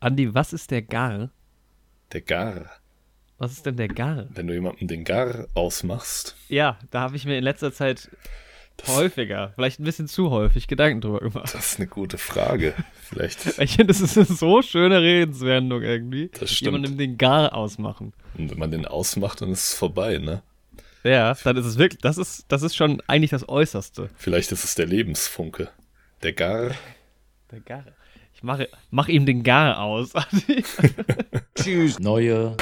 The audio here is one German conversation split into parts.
Andi, was ist der Gar? Der Gar. Was ist denn der Gar? Wenn du jemandem den Gar ausmachst. Ja, da habe ich mir in letzter Zeit häufiger, vielleicht ein bisschen zu häufig Gedanken drüber gemacht. Das ist eine gute Frage. Vielleicht. Ich finde, das ist eine so schöne Redenswendung irgendwie. Das stimmt. Jemandem den Gar ausmachen. Und wenn man den ausmacht, dann ist es vorbei, ne? Ja, dann ist es wirklich, das ist, das ist schon eigentlich das Äußerste. Vielleicht ist es der Lebensfunke. Der Gar. Der Gar. Ich mache, mach ihm den Gar aus. Tschüss. Neue.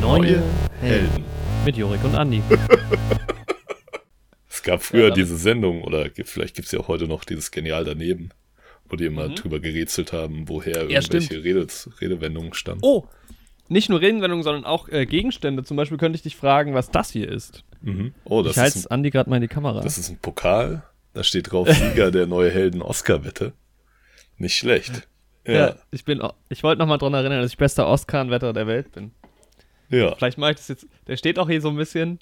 Neue Helden. mit Jorik und Andi. Es gab früher Ja, diese Sendung, oder vielleicht gibt es ja auch heute noch dieses Genial daneben, wo die immer drüber gerätselt haben, woher Mhm. Ja, irgendwelche Rede, Redewendungen stammen. Oh, nicht nur Redewendungen, sondern auch äh, Gegenstände. Zum Beispiel könnte ich dich fragen, was das hier ist. Mhm. Oh, das ich halte Andi gerade mal in die Kamera. das ist ein Pokal. Da steht drauf Sieger der neue Helden-Oscar-Wette. Nicht schlecht. ja. Ja, ich bin, ich wollte noch mal dran erinnern, dass ich bester Oscar-Wetter der Welt bin. ja. Vielleicht mache ich das jetzt. Der steht auch hier so ein bisschen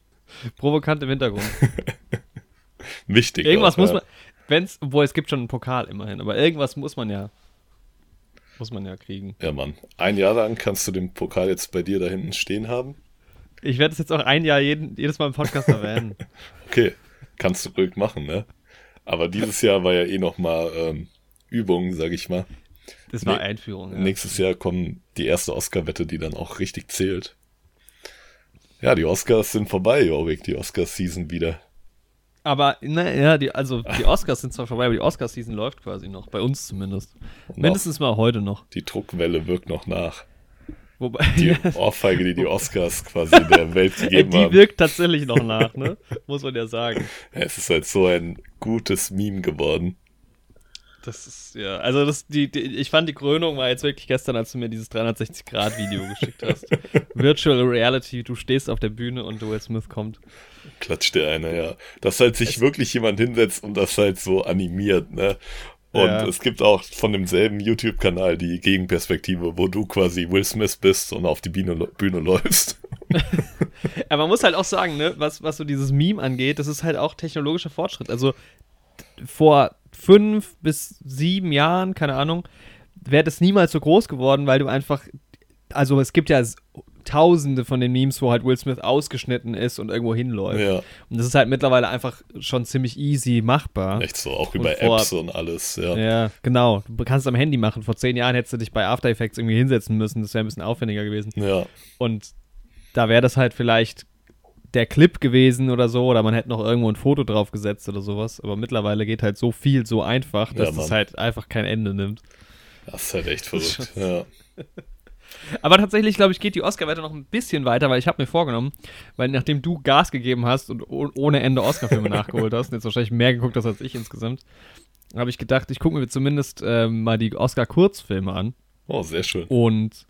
provokant im Hintergrund. Wichtig. Irgendwas auch, muss ja. Wenn's, obwohl es gibt schon einen Pokal immerhin, aber irgendwas muss man ja, muss man ja kriegen. Ja, Mann. Ein Jahr lang kannst du den Pokal jetzt bei dir da hinten stehen haben. Ich werde es jetzt auch ein Jahr jeden, jedes Mal im Podcast erwähnen. Okay, kannst du ruhig machen, ne? Aber dieses Jahr war ja eh noch mal ähm, Übung, sag ich mal. Das war Nee, Einführung. Ja. Nächstes Jahr kommt die erste Oscar-Wette, die dann auch richtig zählt. Ja, die Oscars sind vorbei, Jorik, die Oscar-Season wieder. Aber naja, die, also die Oscars sind zwar vorbei, aber die Oscar-Season läuft quasi noch, bei uns zumindest. Und Mindestens mal heute noch. Die Druckwelle wirkt noch nach. Wobei, Die Ohrfeige, die die Oscars quasi der Welt gegeben die haben. wirkt tatsächlich noch nach, ne? Muss man ja sagen. Es ist halt so ein gutes Meme geworden. Das ist, ja, also das, die, die, ich fand die Krönung war jetzt wirklich gestern, als du mir dieses 360-Grad-Video geschickt hast. Virtual Reality, du stehst auf der Bühne und Will Smith kommt. Klatscht der eine, ja. Dass halt sich wirklich jemand hinsetzt und das halt so animiert, ne? Und Ja. es gibt auch von demselben YouTube-Kanal die Gegenperspektive, wo du quasi Will Smith bist und auf die Bühne, Bühne läufst. Aber man muss halt auch sagen, ne, was, was so dieses Meme angeht, das ist halt auch technologischer Fortschritt. Also vor fünf bis sieben Jahren, keine Ahnung, wäre das niemals so groß geworden, weil du einfach, also es gibt ja tausende von den Memes, wo halt Will Smith ausgeschnitten ist und irgendwo hinläuft. Ja, Und das ist halt mittlerweile einfach schon ziemlich easy machbar. echt so, auch Und über vor- Apps und alles, ja. Ja, genau. Du kannst es am Handy machen. Vor zehn Jahren hättest du dich bei After Effects irgendwie hinsetzen müssen. Das wäre ein bisschen aufwendiger gewesen. Ja, Und da wäre das halt vielleicht der Clip gewesen oder so, oder man hätte noch irgendwo ein Foto drauf gesetzt oder sowas. Aber mittlerweile geht halt so viel so einfach, dass Ja, das halt einfach kein Ende nimmt. das ist halt echt verrückt. Ja. Aber tatsächlich, glaube ich, geht die Oscar-Wette noch ein bisschen weiter, weil ich habe mir vorgenommen, weil nachdem du Gas gegeben hast und oh- ohne Ende Oscar-Filme nachgeholt hast und jetzt wahrscheinlich mehr geguckt hast als ich insgesamt, habe ich gedacht, ich gucke mir zumindest ähm, mal die Oscar-Kurzfilme an. Oh, sehr schön. Und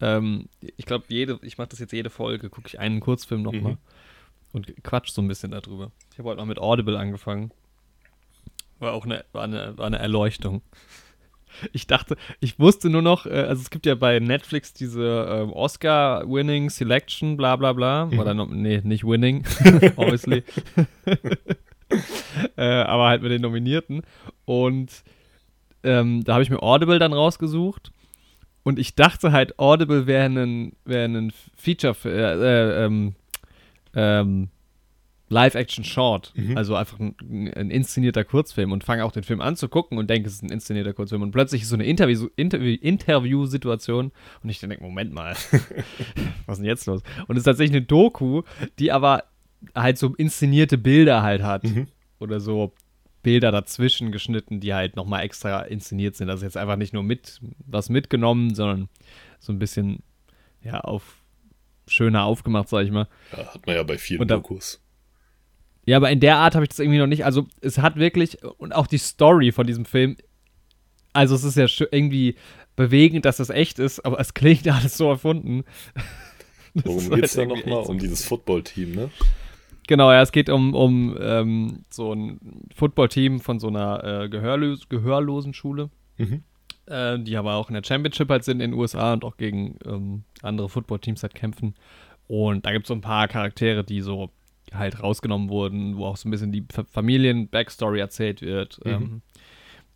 ähm, ich glaube, jede, ich mache das jetzt jede Folge, gucke ich einen Kurzfilm nochmal Mhm. und quatsch so ein bisschen darüber. Ich habe heute noch mit Audible angefangen. War auch eine, war eine, war eine Erleuchtung. Ich dachte, ich wusste nur noch, äh, also es gibt ja bei Netflix diese ähm, Oscar-Winning Selection, bla bla bla. Mhm. Oder, no, nee, nicht Winning, obviously. äh, aber halt mit den Nominierten. Und ähm, da habe ich mir Audible dann rausgesucht. Und ich dachte halt, Audible wäre ein, wär ein Feature, äh, äh, ähm, ähm, Live-Action-Short. Mhm. Also einfach ein, ein inszenierter Kurzfilm und fange auch den Film an zu gucken und denke, es ist ein inszenierter Kurzfilm. Und plötzlich ist so eine Interview- Interview- Interview-Situation und ich denke, Moment mal, was ist denn jetzt los? Und es ist tatsächlich eine Doku, die aber halt so inszenierte Bilder halt hat. Mhm. Oder so Bilder dazwischen geschnitten, die halt nochmal extra inszeniert sind. Also jetzt einfach nicht nur mit was mitgenommen, sondern so ein bisschen, ja, auf schöner aufgemacht, sag ich mal. Ja, hat man ja bei vielen da- Dokus. Ja, aber in der Art habe ich das irgendwie noch nicht. Also, es hat wirklich, und auch die Story von diesem Film, also es ist ja irgendwie bewegend, dass das echt ist, aber es klingt alles so erfunden. Das Worum geht's da halt irgendwie nochmal? Um dieses Football-Team, ne? Genau, ja, es geht um, um ähm, so ein Footballteam von so einer äh, Gehörlos Gehörlosenschule. Mhm. äh, die aber auch in der Championship halt sind in den USA und auch gegen ähm, andere Footballteams halt kämpfen. Und da gibt es so ein paar Charaktere, die so halt rausgenommen wurden, wo auch so ein bisschen die Familien-Backstory erzählt wird. Mhm. Ähm,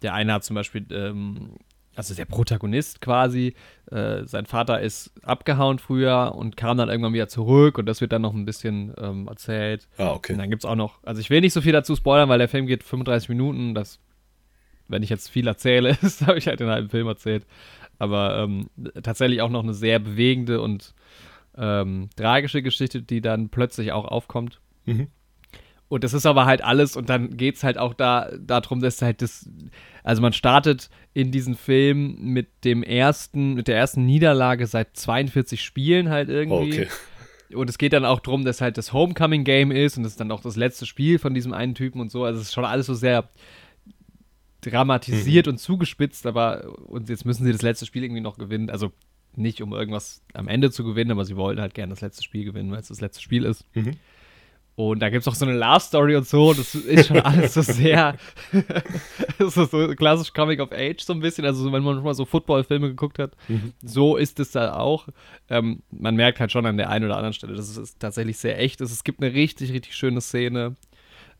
der eine hat zum Beispiel, ähm, also der Protagonist quasi, äh, sein Vater ist abgehauen früher und kam dann irgendwann wieder zurück und das wird dann noch ein bisschen ähm, erzählt. Ah, Und okay. dann gibt es auch noch, also ich will nicht so viel dazu spoilern, weil der Film geht 35 Minuten. Das, wenn ich jetzt viel erzähle, das habe ich halt in einem halben Film erzählt. Aber ähm, tatsächlich auch noch eine sehr bewegende und ähm, tragische Geschichte, die dann plötzlich auch aufkommt. Mhm. Und das ist aber halt alles und dann geht es halt auch da darum, dass halt das, also man startet in diesen Film mit dem ersten, mit der ersten Niederlage seit 42 Spielen halt Oh, irgendwie. okay. Und es geht dann auch darum, dass halt das Homecoming-Game ist und das ist dann auch das letzte Spiel von diesem einen Typen und so. Also es ist schon alles so sehr dramatisiert und zugespitzt, aber und jetzt müssen sie das letzte Spiel irgendwie noch gewinnen. Also nicht um irgendwas am Ende zu gewinnen, aber sie wollten halt gerne das letzte Spiel gewinnen, weil es das letzte Spiel ist. Mhm. Und da gibt es auch so eine Love-Story und so. Das ist schon alles so sehr. das ist so klassisch Coming of Age, so ein bisschen. Also, wenn man schon mal so Football-Filme geguckt hat, so ist es da auch. Ähm, man merkt halt schon an der einen oder anderen Stelle, dass es tatsächlich sehr echt ist. Es gibt eine richtig, richtig schöne Szene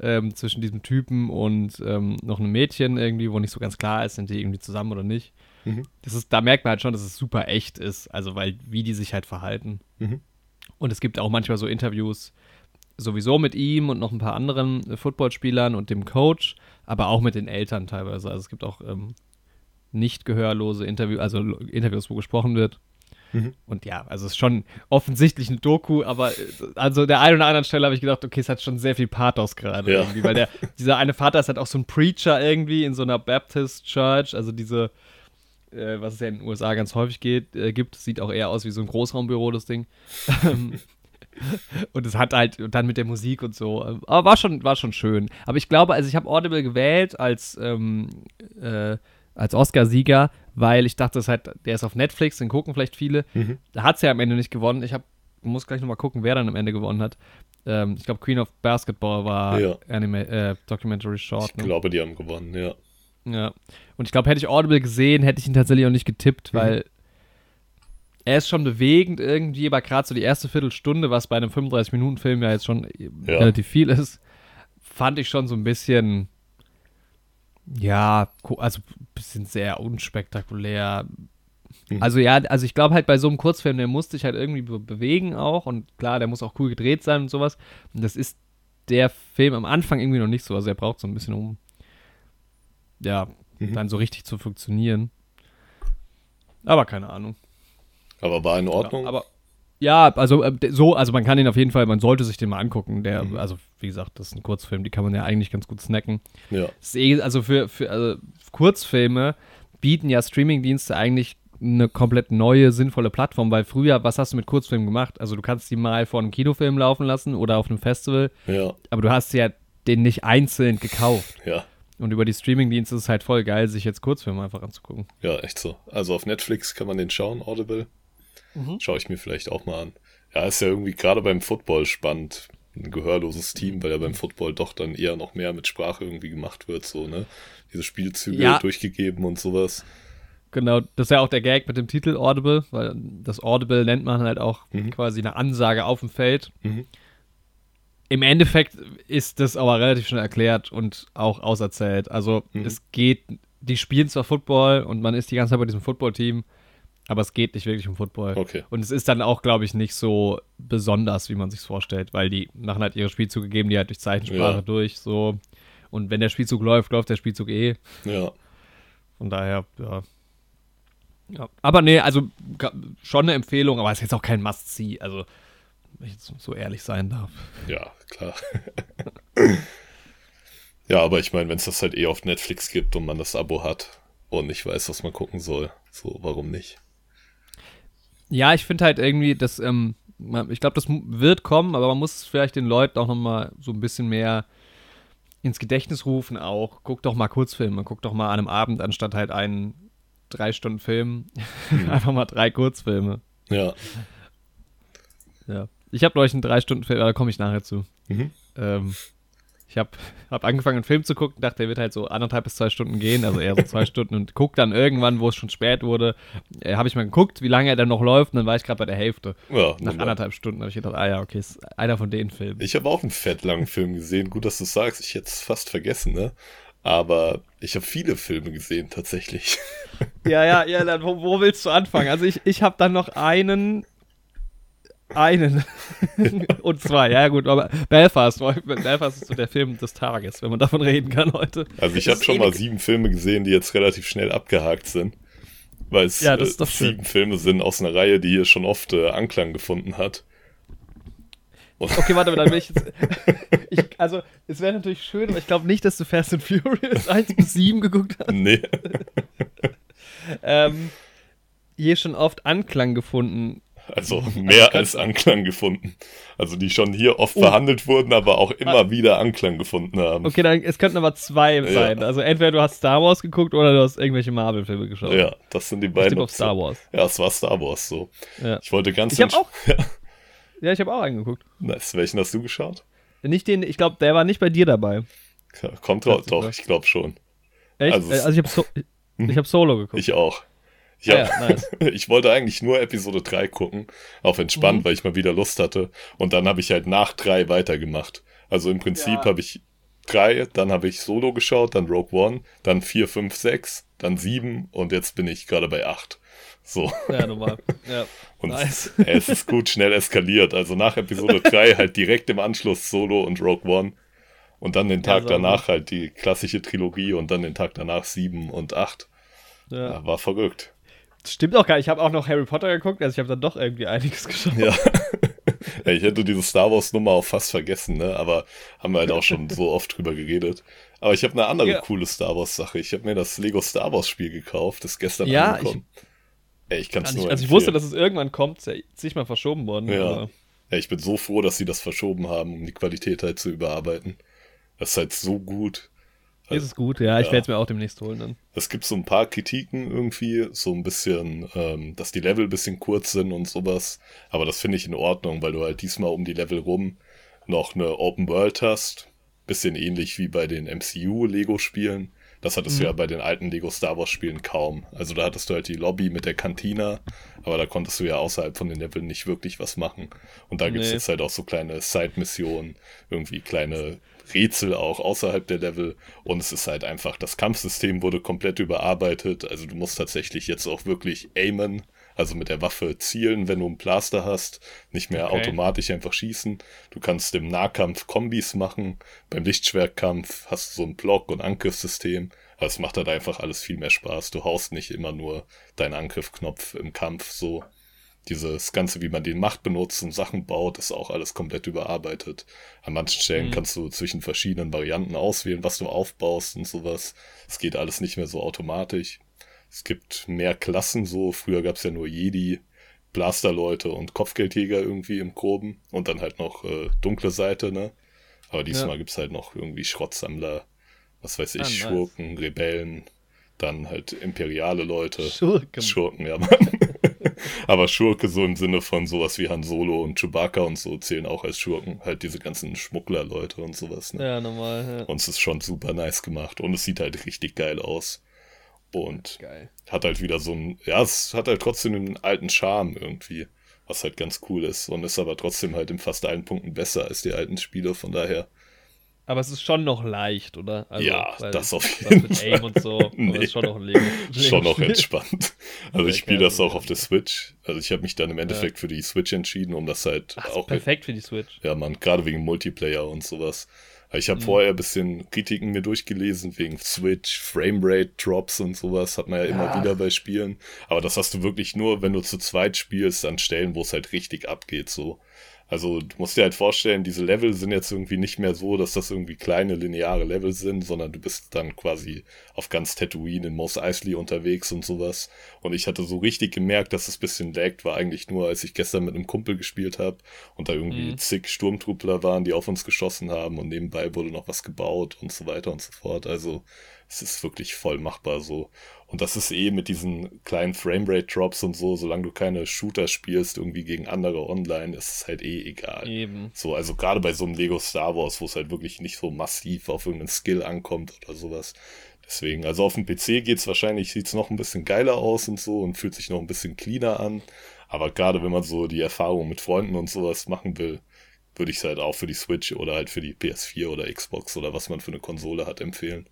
ähm, zwischen diesem Typen und ähm, noch einem Mädchen irgendwie, wo nicht so ganz klar ist, sind die irgendwie zusammen oder nicht. Mhm. Das ist, da merkt man halt schon, dass es super echt ist. Also, weil, wie die sich halt verhalten. Mhm. Und es gibt auch manchmal so Interviews, sowieso mit ihm und noch ein paar anderen Footballspielern und dem Coach, aber auch mit den Eltern teilweise. Also es gibt auch ähm, nicht gehörlose Interviews, also Interviews, wo gesprochen wird. Mhm. Und ja, also es ist schon offensichtlich ein Doku, aber äh, also der einen oder anderen Stelle habe ich gedacht, okay, es hat schon sehr viel Pathos gerade Ja. irgendwie, weil der, dieser eine Vater ist halt auch so ein Preacher irgendwie in so einer Baptist Church, also diese, äh, was es ja in den USA ganz häufig geht, äh, gibt, sieht auch eher aus wie so ein Großraumbüro, das Ding. Und es hat halt, und dann mit der Musik und so. Aber war schon, war schon schön. Aber ich glaube, also ich habe Audible gewählt als, ähm, äh, als Oscar-Sieger, weil ich dachte, das ist halt, der ist auf Netflix, den gucken vielleicht viele. Mhm. Da hat es ja am Ende nicht gewonnen. Ich hab, muss gleich nochmal gucken, wer dann am Ende gewonnen hat. Ähm, ich glaube, Queen of Basketball war Ja. Anime, äh, Documentary Short. Ich ne? glaube, die haben gewonnen, ja. Ja. Und ich glaube, hätte ich Audible gesehen, hätte ich ihn tatsächlich auch nicht getippt, Mhm. Er ist schon bewegend irgendwie, aber gerade so die erste Viertelstunde, was bei einem 35-Minuten-Film ja jetzt schon Ja. relativ viel ist, fand ich schon so ein bisschen, ja, also ein bisschen sehr unspektakulär. Mhm. Also ja, also ich glaube halt bei so einem Kurzfilm, der muss sich halt irgendwie be bewegen auch und klar, der muss auch cool gedreht sein und sowas. Und das ist der Film am Anfang irgendwie noch nicht so, also er braucht so ein bisschen um, ja, Mhm. dann so richtig zu funktionieren. Aber keine Ahnung. Aber war in Ordnung. Ja, aber ja, also äh, so, also man kann ihn auf jeden Fall, man sollte sich den mal angucken. Der, Mhm. also wie gesagt, das ist ein Kurzfilm, die kann man ja eigentlich ganz gut snacken. ja. Eh, also für, für also Kurzfilme bieten ja Streamingdienste eigentlich eine komplett neue, sinnvolle Plattform, weil früher, was hast du mit Kurzfilmen gemacht? Also du kannst die mal vor einem Kinofilm laufen lassen oder auf einem Festival, Ja, aber du hast ja den nicht einzeln gekauft. ja, Und über die Streamingdienste ist es halt voll geil, sich jetzt Kurzfilme einfach anzugucken. ja, echt so. Also auf Netflix kann man den schauen, Audible. Mhm. Schaue ich mir vielleicht auch mal an. Ja, ist ja irgendwie gerade beim Football spannend. Ein gehörloses Team, weil ja beim Football doch dann eher noch mehr mit Sprache irgendwie gemacht wird, so, ne? Diese Spielzüge Ja. durchgegeben und sowas. Genau, das ist ja auch der Gag mit dem Titel Audible, weil das Audible nennt man halt auch Mhm. quasi eine Ansage auf dem Feld. Mhm. Im Endeffekt ist das aber relativ schnell erklärt und auch auserzählt. Also Mhm. es geht, die spielen zwar Football und man ist die ganze Zeit bei diesem Football-Team, aber es geht nicht wirklich um Football. Okay. Und es ist dann auch, glaube ich, nicht so besonders, wie man sich vorstellt, weil die machen halt ihre Spielzüge, geben die halt durch Zeichensprache Ja. durch, so. Und wenn der Spielzug läuft, läuft der Spielzug eh. Ja, Von daher, ja. ja. Aber nee, also schon eine Empfehlung, aber es ist jetzt auch kein Must-See. Also, wenn ich jetzt so ehrlich sein darf. ja, klar. ja, aber ich meine, wenn es das halt eh auf Netflix gibt und man das Abo hat und nicht weiß, was man gucken soll, so, warum nicht? Ja, ich finde halt irgendwie, dass, ähm, ich glaube, das wird kommen, aber man muss vielleicht den Leuten auch nochmal so ein bisschen mehr ins Gedächtnis rufen auch. Guck doch mal Kurzfilme, guck doch mal an einem Abend anstatt halt einen drei Stunden Film, einfach mal drei Kurzfilme. Ja. Ja. Ich habe neulich einen drei Stunden Film, da komme ich nachher zu. Mhm. Ähm, Ich habe hab angefangen, einen Film zu gucken, dachte, der wird halt so anderthalb bis zwei Stunden gehen, also eher so zwei Stunden und guck dann irgendwann, wo es schon spät wurde, äh, habe ich mal geguckt, wie lange er dann noch läuft und dann war ich gerade bei der Hälfte. Ja, Nach anderthalb Stunden habe ich gedacht, ah ja, okay, ist einer von den Filmen. Ich habe auch einen fettlangen Film gesehen. Gut, dass du sagst. Ich hätte es fast vergessen, ne? Aber ich habe viele Filme gesehen, tatsächlich. Ja, ja, ja, dann wo, wo willst du anfangen? Also ich, ich habe dann noch einen, einen und zwei, ja gut, aber Belfast, Belfast ist so der Film des Tages, wenn man davon reden kann heute. Also ich habe schon mal sieben Filme gesehen, die jetzt relativ schnell abgehakt sind. Weil es Ja, das ist äh, doch schön. sieben Filme sind aus einer Reihe, die hier schon oft äh, Anklang gefunden hat. Okay, warte, dann will ich jetzt. Ich, also, es wäre natürlich schön, aber ich glaube nicht, dass du Fast and Furious 1 bis 7 geguckt hast. Nee. Ähm, hier schon oft Anklang gefunden. Also mehr als Anklang gefunden. Also die schon hier oft Oh. verhandelt wurden, aber auch immer wieder Anklang gefunden haben. Okay, dann, es könnten aber zwei sein. Also, entweder du hast Star Wars geguckt oder du hast irgendwelche Marvel-Filme geschaut. Ja, das sind die Ich beiden. tippe auf Star. Wars. Ja, es war Star Wars so. Ja. Ich wollte ganz Ich habe auch. Ja, ich habe auch angeguckt. Nice. Welchen hast du geschaut? Nicht den, ich glaube, der war nicht bei dir dabei. Ja, Kommt drauf, doch, ich glaube schon. Echt? Also Also, es- ich habe so, ich hab Solo geguckt. Ich auch. Ich, hab, ja, nice. ich wollte eigentlich nur Episode 3 gucken, auf entspannt, Mhm. weil ich mal wieder Lust hatte. Und dann habe ich halt nach 3 weitergemacht. Also im Prinzip Ja. habe ich 3, dann habe ich Solo geschaut, dann Rogue One, dann 4, 5, 6, dann 7 und jetzt bin ich gerade bei 8. So. Ja, normal. Ja. Und Nice. es ist gut schnell eskaliert. Also nach Episode 3 halt direkt im Anschluss Solo und Rogue One. Und dann den Tag so danach halt die klassische Trilogie und dann den Tag danach 7 und 8. Ja. Ja, war verrückt. Stimmt auch gar nicht. Ich habe auch noch Harry Potter geguckt, also ich habe dann doch irgendwie einiges geschaut. Ja. ja. Ich hätte diese Star Wars Nummer auch fast vergessen, ne? Aber haben wir halt auch schon so oft drüber geredet. Aber ich habe eine andere Ja. coole Star Wars Sache. Ich habe mir das Lego Star Wars Spiel gekauft, das gestern Ja, angekommen. Ey, ich kann es Also nur ich, also ich wusste, dass es irgendwann kommt, ist ja zig mal verschoben worden. Ja. aber- Ja, ich bin so froh, dass sie das verschoben haben, um die Qualität halt zu überarbeiten. Das ist halt so gut. Ist es gut, ja. Ich Ja. werde es mir auch demnächst holen dann. Es gibt so ein paar Kritiken irgendwie, so ein bisschen, ähm, dass die Level ein bisschen kurz sind und sowas. Aber das finde ich in Ordnung, weil du halt diesmal um die Level rum noch eine Open World hast. Bisschen ähnlich wie bei den MCU-Lego-Spielen. Das hattest du ja bei den alten Lego Star Wars-Spielen kaum. Also da hattest du halt die Lobby mit der Kantina, aber da konntest du ja außerhalb von den Leveln nicht wirklich was machen. Und da gibt's Nee. jetzt halt auch so kleine Side-Missionen, irgendwie kleine Rätsel auch außerhalb der Level. Und es ist halt einfach, das Kampfsystem wurde komplett überarbeitet. Also du musst tatsächlich jetzt auch wirklich aimen, also mit der Waffe zielen, wenn du einen Blaster hast, nicht mehr Okay. automatisch einfach schießen. Du kannst im Nahkampf Kombis machen. Beim Lichtschwertkampf hast du so ein Block- und Angriffssystem. Aber es macht halt einfach alles viel mehr Spaß. Du haust nicht immer nur deinen Angriffknopf im Kampf so. Dieses Ganze, wie man den Macht benutzt und Sachen baut, ist auch alles komplett überarbeitet. An manchen Stellen Mhm. kannst du zwischen verschiedenen Varianten auswählen, was du aufbaust und sowas. Es geht alles nicht mehr so automatisch. Es gibt mehr Klassen so. Früher gab es ja nur Jedi, Blasterleute und Kopfgeldjäger irgendwie im Groben. Und dann halt noch äh, dunkle Seite, ne? Aber diesmal Ja. gibt's halt noch irgendwie Schrottsammler, was weiß ich, Ah, nice. Schurken, Rebellen, dann halt imperiale Leute. Schurken. Schurken, ja, Mann. Aber Schurke so im Sinne von sowas wie Han Solo und Chewbacca und so zählen auch als Schurken. Halt diese ganzen Schmugglerleute und sowas, ne? Ja, normal. Ja. Und es ist schon super nice gemacht. Und es sieht halt richtig geil aus. Und Geil. hat halt wieder so ein, ja, es hat halt trotzdem einen alten Charme irgendwie, was halt ganz cool ist und ist aber trotzdem halt in fast allen Punkten besser als die alten Spiele, von daher, Aber es ist schon noch leicht, oder? Also, Ja, das auf jeden mit Aim und so. Nee. schon noch ein Lego. schon noch entspannt. Also ich Ja, spiele das auch ja. auf der Switch. Also ich habe mich dann im Endeffekt für die Switch entschieden, um das halt Ach, auch perfekt für die Switch. Ja, man, gerade wegen Multiplayer und sowas. Ich habe Mhm. vorher ein bisschen Kritiken mir durchgelesen wegen Switch, Framerate Drops und sowas, hat man ja immer Ja. wieder bei Spielen. Aber das hast du wirklich nur, wenn du zu zweit spielst, an Stellen, wo es halt richtig abgeht, so. Also du musst dir halt vorstellen, diese Level sind jetzt irgendwie nicht mehr so, dass das irgendwie kleine lineare Level sind, sondern du bist dann quasi auf ganz Tatooine in Mos Eisley unterwegs und sowas. Und ich hatte so richtig gemerkt, dass es ein bisschen laggt, war eigentlich nur, als ich gestern mit einem Kumpel gespielt habe und da irgendwie Mhm. zig Sturmtruppler waren, die auf uns geschossen haben und nebenbei wurde noch was gebaut und so weiter und so fort. Also es ist wirklich voll machbar so. Und das ist eh mit diesen kleinen Framerate-Drops und so, solange du keine Shooter spielst, irgendwie gegen andere online, ist es halt eh egal. Eben. So, also gerade bei so einem Lego Star Wars, wo es halt wirklich nicht so massiv auf irgendeinen Skill ankommt oder sowas. Deswegen, also auf dem PC geht's wahrscheinlich, sieht's noch ein bisschen geiler aus und so und fühlt sich noch ein bisschen cleaner an. Aber gerade wenn man so die Erfahrung mit Freunden und sowas machen will, würde ich es halt auch für die Switch oder halt für die PS4 oder Xbox oder was man für eine Konsole hat empfehlen.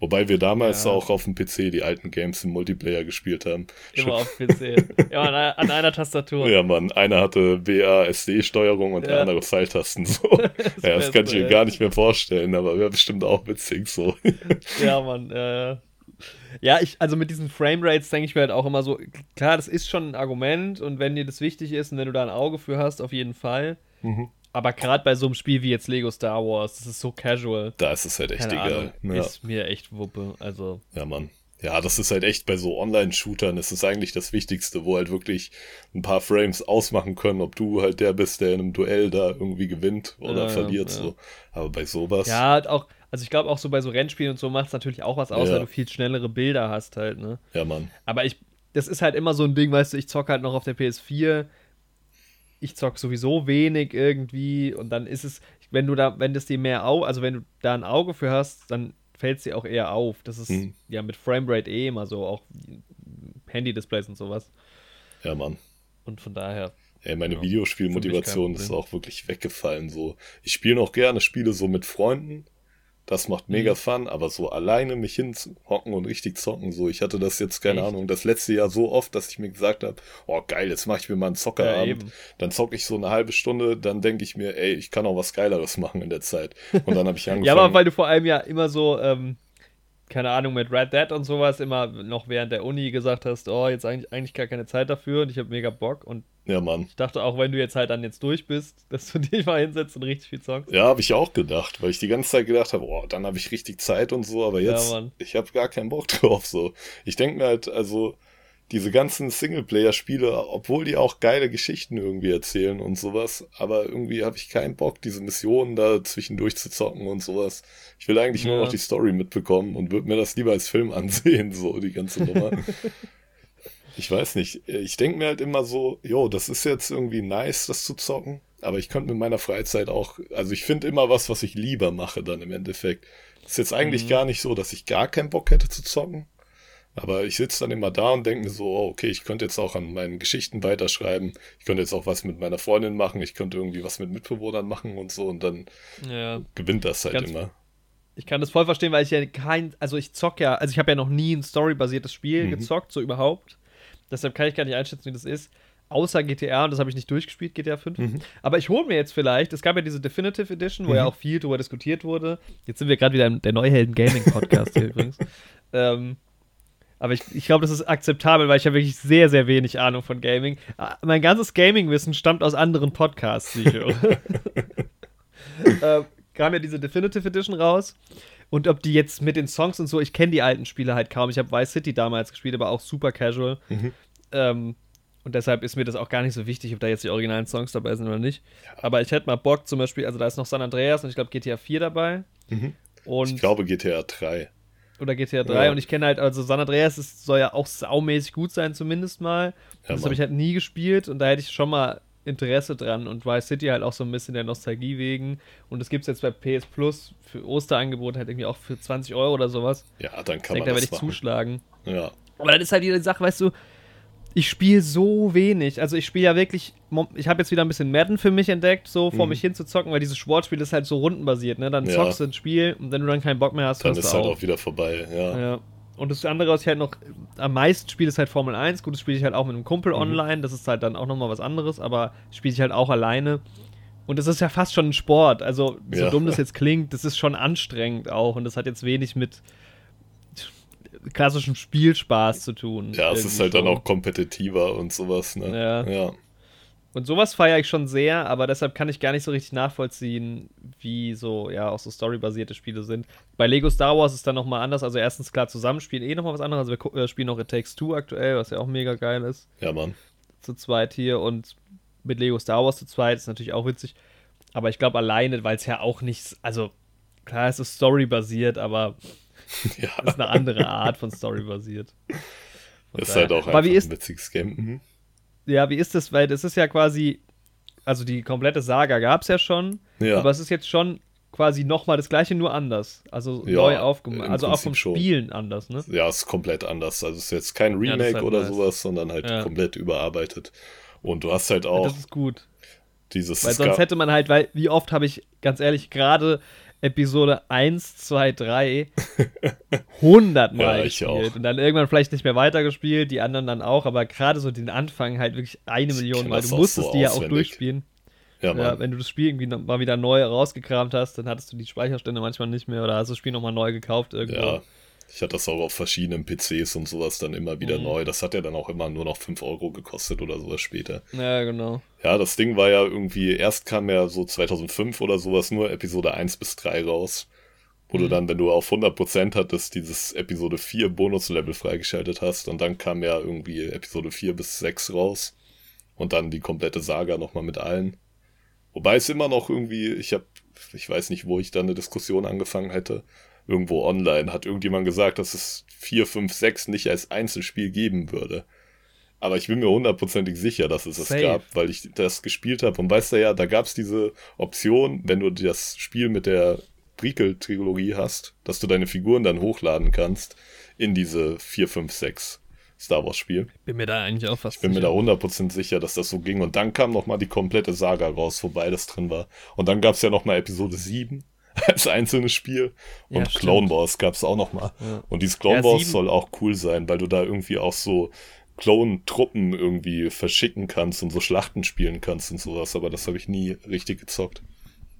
Wobei wir damals Ja. auch auf dem PC die alten Games im Multiplayer gespielt haben. Immer auf PC. Immer an, einer- an einer Tastatur. Ja, Mann, einer hatte BASD-Steuerung und der Ja. andere Pfeiltasten. So. ja, das kann ich mir gar nicht mehr vorstellen, aber wäre bestimmt auch witzig so. Ja, Mann. Äh, ja, ich, also mit diesen Framerates denke ich mir halt auch immer so, klar, das ist schon ein Argument und wenn dir das wichtig ist und wenn du da ein Auge für hast, auf jeden Fall. Mhm. Aber gerade bei so einem Spiel wie jetzt Lego Star Wars, das ist so casual. Da ist es halt echt Keine egal. Ahnung, Ja. ist mir echt Wuppe. Also, ja, Mann. Ja, das ist halt echt bei so Online-Shootern, das ist eigentlich das Wichtigste, wo halt wirklich ein paar Frames ausmachen können, ob du halt der bist, der in einem Duell da irgendwie gewinnt oder Ja, verliert. ja. So. Aber bei sowas. ja, halt auch, also ich glaube auch so bei so Rennspielen und so macht es natürlich auch was aus, Ja. weil du viel schnellere Bilder hast halt, ne? ja, Mann. Aber ich, das ist halt immer so ein Ding, weißt du, ich zock halt noch auf der PS4. Ich zock sowieso wenig irgendwie und dann ist es, wenn du da, wenn das dir mehr au, also wenn du da ein Auge für hast, dann fällt es dir auch eher auf. Das ist Mhm. ja mit Framerate eh immer so, auch Handy-Displays und sowas. Ja, Mann. Und von daher, Ey, meine Ja, Videospielmotivation ist auch wirklich weggefallen. So, ich spiele noch gerne Spiele so mit Freunden. Das macht mega Mhm. Fun, aber so alleine mich hinhocken und richtig zocken, so. Ich hatte das jetzt, keine Echt? Ahnung, das letzte Jahr so oft, dass ich mir gesagt habe, oh geil, jetzt mache ich mir mal einen Ja, Zockerabend. eben. dann zocke ich so eine halbe Stunde, dann denke ich mir, ey, ich kann auch was Geileres machen in der Zeit. Und dann habe ich angefangen. ja, aber weil du vor allem ja immer so, ähm, keine Ahnung, mit Red Dead und sowas immer noch während der Uni gesagt hast, oh, jetzt eigentlich, eigentlich gar keine Zeit dafür und ich habe mega Bock und ja, Mann. Ich dachte auch, wenn du jetzt halt dann jetzt durch bist, dass du dich mal hinsetzt und richtig viel zockst. Ja, habe ich auch gedacht, weil ich die ganze Zeit gedacht habe, oh, dann habe ich richtig Zeit und so, aber Ja, jetzt, Mann. ich habe gar keinen Bock drauf. So, ich denke mir halt, also diese ganzen Singleplayer-Spiele, obwohl die auch geile Geschichten irgendwie erzählen und sowas, aber irgendwie habe ich keinen Bock, diese Missionen da zwischendurch zu zocken und sowas. Ich will eigentlich nur Ja. noch die Story mitbekommen und würde mir das lieber als Film ansehen, so die ganze Nummer. ich weiß nicht. Ich denke mir halt immer so, jo, das ist jetzt irgendwie nice, das zu zocken. Aber ich könnte mit meiner Freizeit auch, also ich finde immer was, was ich lieber mache dann im Endeffekt. Ist jetzt eigentlich Mhm. gar nicht so, dass ich gar keinen Bock hätte zu zocken. Aber ich sitze dann immer da und denke mir so, oh, okay, ich könnte jetzt auch an meinen Geschichten weiterschreiben. Ich könnte jetzt auch was mit meiner Freundin machen. Ich könnte irgendwie was mit Mitbewohnern machen und so. Und dann Ja. gewinnt das halt Ganz- immer. Ich kann das voll verstehen, weil ich ja kein, also ich zock ja, also ich habe ja noch nie ein storybasiertes Spiel Mhm. gezockt, so überhaupt. Deshalb kann ich gar nicht einschätzen, wie das ist. Außer GTA, und das habe ich nicht durchgespielt, GTA 5. Mhm. Aber ich hole mir jetzt vielleicht, es gab ja diese Definitive Edition, wo Mhm. ja auch viel darüber diskutiert wurde. Jetzt sind wir gerade wieder im der Neuhelden Gaming Podcast hier übrigens. Ähm, aber ich, ich glaube, das ist akzeptabel, weil ich habe wirklich sehr, sehr wenig Ahnung von Gaming. Ah, Mein ganzes Gaming-Wissen stammt aus anderen Podcasts, die ich höre. äh, kam ja diese Definitive Edition raus. Und ob die jetzt mit den Songs und so, ich kenne die alten Spiele halt kaum. Ich habe Vice City damals gespielt, aber auch super casual. Mhm. Ähm, und deshalb ist mir das auch gar nicht so wichtig, ob da jetzt die originalen Songs dabei sind oder nicht. Aber ich hätte mal Bock, zum Beispiel, also da ist noch San Andreas und ich glaube GTA 4 dabei. Mhm. Ich glaube GTA 3. oder GTA 3. Ja. Und ich kenne halt, also San Andreas ist, soll ja auch saumäßig gut sein, zumindest mal. Ja, das habe ich halt nie gespielt und da hätte ich schon mal Interesse dran und Vice City halt auch so ein bisschen der Nostalgie wegen. Und das gibt es jetzt bei PS Plus für Osterangebot halt irgendwie auch für 20 Euro oder sowas. Ja, dann Ich kann denke, da man werde das ich machen. zuschlagen. Ja. Aber dann ist halt die Sache, weißt du, ich spiele so wenig. Also ich spiele ja wirklich, ich habe jetzt wieder ein bisschen Madden für mich entdeckt, so vor Mhm. mich hin zu zocken, weil dieses Sportspiel ist halt so rundenbasiert, ne? Dann Ja. zockst du ein Spiel und wenn du dann keinen Bock mehr hast, Dann ist du halt auch wieder vorbei. Ja. Ja. Und das andere, was ich halt noch am meisten spiele, ist halt Formel 1. Gut, das spiele ich halt auch mit einem Kumpel Mhm. online. Das ist halt dann auch nochmal was anderes, aber spiele ich halt auch alleine. Und das ist ja fast schon ein Sport. Also, so Ja. dumm das jetzt klingt, das ist schon anstrengend auch. Und das hat jetzt wenig mit klassischem Spielspaß zu tun. Ja, es ist halt dann schon. auch kompetitiver und sowas, ne? Ja. Ja. Und sowas feiere ich schon sehr, aber deshalb kann ich gar nicht so richtig nachvollziehen, wie so, ja, auch so storybasierte Spiele sind. Bei Lego Star Wars ist dann nochmal anders. Also erstens klar, Zusammenspielen eh nochmal was anderes. Also wir äh, spielen noch It Takes Two aktuell, was ja auch mega geil ist. Ja, Mann. Zu zweit hier und mit Lego Star Wars zu zweit ist natürlich auch witzig. Aber ich glaube alleine, weil es ja auch nicht, also klar, es ist storybasiert, aber Ja, Das ist eine andere Art von Story basiert. Von ist daher. halt auch Aber einfach wie ist, ein witziges Game. Mhm. ja, wie ist das? Weil das ist ja quasi, also die komplette Saga gab es ja schon, Ja. aber es ist jetzt schon quasi nochmal das gleiche, nur anders. Also Ja, neu aufgemacht. Also auch vom Prinzip schon. Spielen anders, ne? Ja, ist komplett anders. Also es ist jetzt kein Ja, das Remake halt oder nice. sowas, sondern halt Ja. komplett überarbeitet. Und du hast halt auch Das ist gut. dieses Weil es sonst hätte man halt, weil wie oft habe ich, ganz ehrlich, gerade Episode 1, 2, 3 hundertmal Ja, ich gespielt. Und dann irgendwann vielleicht nicht mehr weitergespielt, die anderen dann auch, aber gerade so den Anfang halt wirklich eine Million Mal. Du musstest so die ja auch durchspielen. ja. Ja, wenn du das Spiel irgendwie mal wieder neu rausgekramt hast, dann hattest du die Speicherstände manchmal nicht mehr oder hast das Spiel nochmal neu gekauft irgendwo. Ja, ich hatte das auch auf verschiedenen PCs und sowas dann immer wieder Mhm. neu. Das hat ja dann auch immer nur noch 5 Euro gekostet oder sowas später. Ja, genau. Ja, das Ding war ja irgendwie, erst kam ja so 2005 oder sowas nur Episode 1 bis 3 raus. Wo du Mhm. dann, wenn du auf 100% hattest, dieses Episode 4 Bonuslevel freigeschaltet hast. Und dann kam ja irgendwie Episode 4 bis 6 raus. Und dann die komplette Saga nochmal mit allen. Wobei es immer noch irgendwie, ich habe, ich weiß nicht, wo ich da eine Diskussion angefangen hätte. Irgendwo online hat irgendjemand gesagt, dass es 4, 5, 6 nicht als Einzelspiel geben würde. Aber ich bin mir hundertprozentig sicher, dass es das Safe. gab, weil ich das gespielt habe. Und weißt du ja, da gab es diese Option, wenn du das Spiel mit der Prequel-Trilogie hast, dass du deine Figuren dann hochladen kannst in diese 4, 5, 6 Star Wars-Spiel. Bin mir da eigentlich auch fast Ich bin mir sicher. da 100% sicher, dass das so ging. Und dann kam nochmal die komplette Saga raus, wo beides drin war. Und dann gab es ja nochmal Episode 7 als einzelnes Spiel. Und Ja. Clone Wars gab es auch nochmal. Ja. Und dieses Clone Ja, Wars soll auch cool sein, weil du da irgendwie auch so Clone-Truppen irgendwie verschicken kannst und so Schlachten spielen kannst und sowas. Aber das habe ich nie richtig gezockt.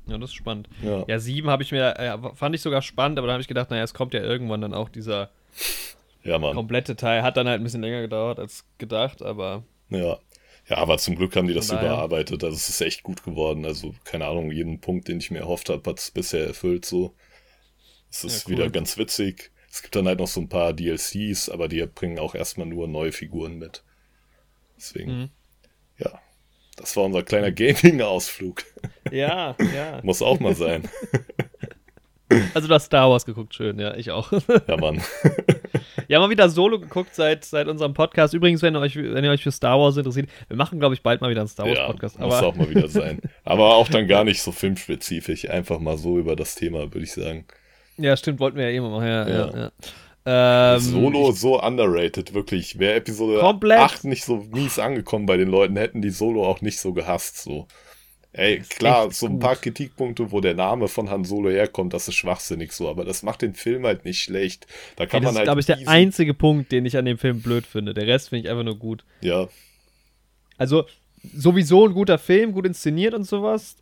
Ja, das ist spannend. Ja. Ja, sieben habe ich mir, äh, fand ich sogar spannend, aber dann habe ich gedacht, naja, es kommt ja irgendwann dann auch dieser Ja, komplette Teil. Hat dann halt ein bisschen länger gedauert als gedacht, aber Ja. Ja, aber zum Glück haben die das daher. überarbeitet. Also es ist echt gut geworden. Also, keine Ahnung, jeden Punkt, den ich mir erhofft habe, hat es bisher erfüllt so. Es ist Ja, cool. wieder ganz witzig. Es gibt dann halt noch so ein paar DLCs, aber die bringen auch erstmal nur neue Figuren mit. Deswegen, Mhm. ja. Das war unser kleiner Gaming-Ausflug. ja, ja. Muss auch mal sein. Also du hast Star Wars geguckt, schön, ja, ich auch. Ja, Mann. ja, mal wieder Solo geguckt seit, seit unserem Podcast. Übrigens, wenn ihr euch, wenn ihr euch für Star Wars interessiert, wir machen, glaube ich, bald mal wieder einen Star Wars Ja, Podcast. muss auch mal wieder sein. Aber auch dann gar nicht so filmspezifisch. Einfach mal so über das Thema, würde ich sagen. ja, stimmt, wollten wir ja eh mal machen. Ja, ja. Ja. ja. Ähm, Solo so underrated, wirklich. Wäre Episode Komplett. 8 nicht so mies angekommen bei den Leuten, hätten die Solo auch nicht so gehasst. So. Ey, klar, so ein gut. paar Kritikpunkte, wo der Name von Han Solo herkommt, das ist schwachsinnig so, aber das macht den Film halt nicht schlecht. Da Ey, kann das man ist, halt. glaube ich, der einzige Punkt, den ich an dem Film blöd finde. Der Rest finde ich einfach nur gut. Ja, Also, sowieso ein guter Film, gut inszeniert und sowas.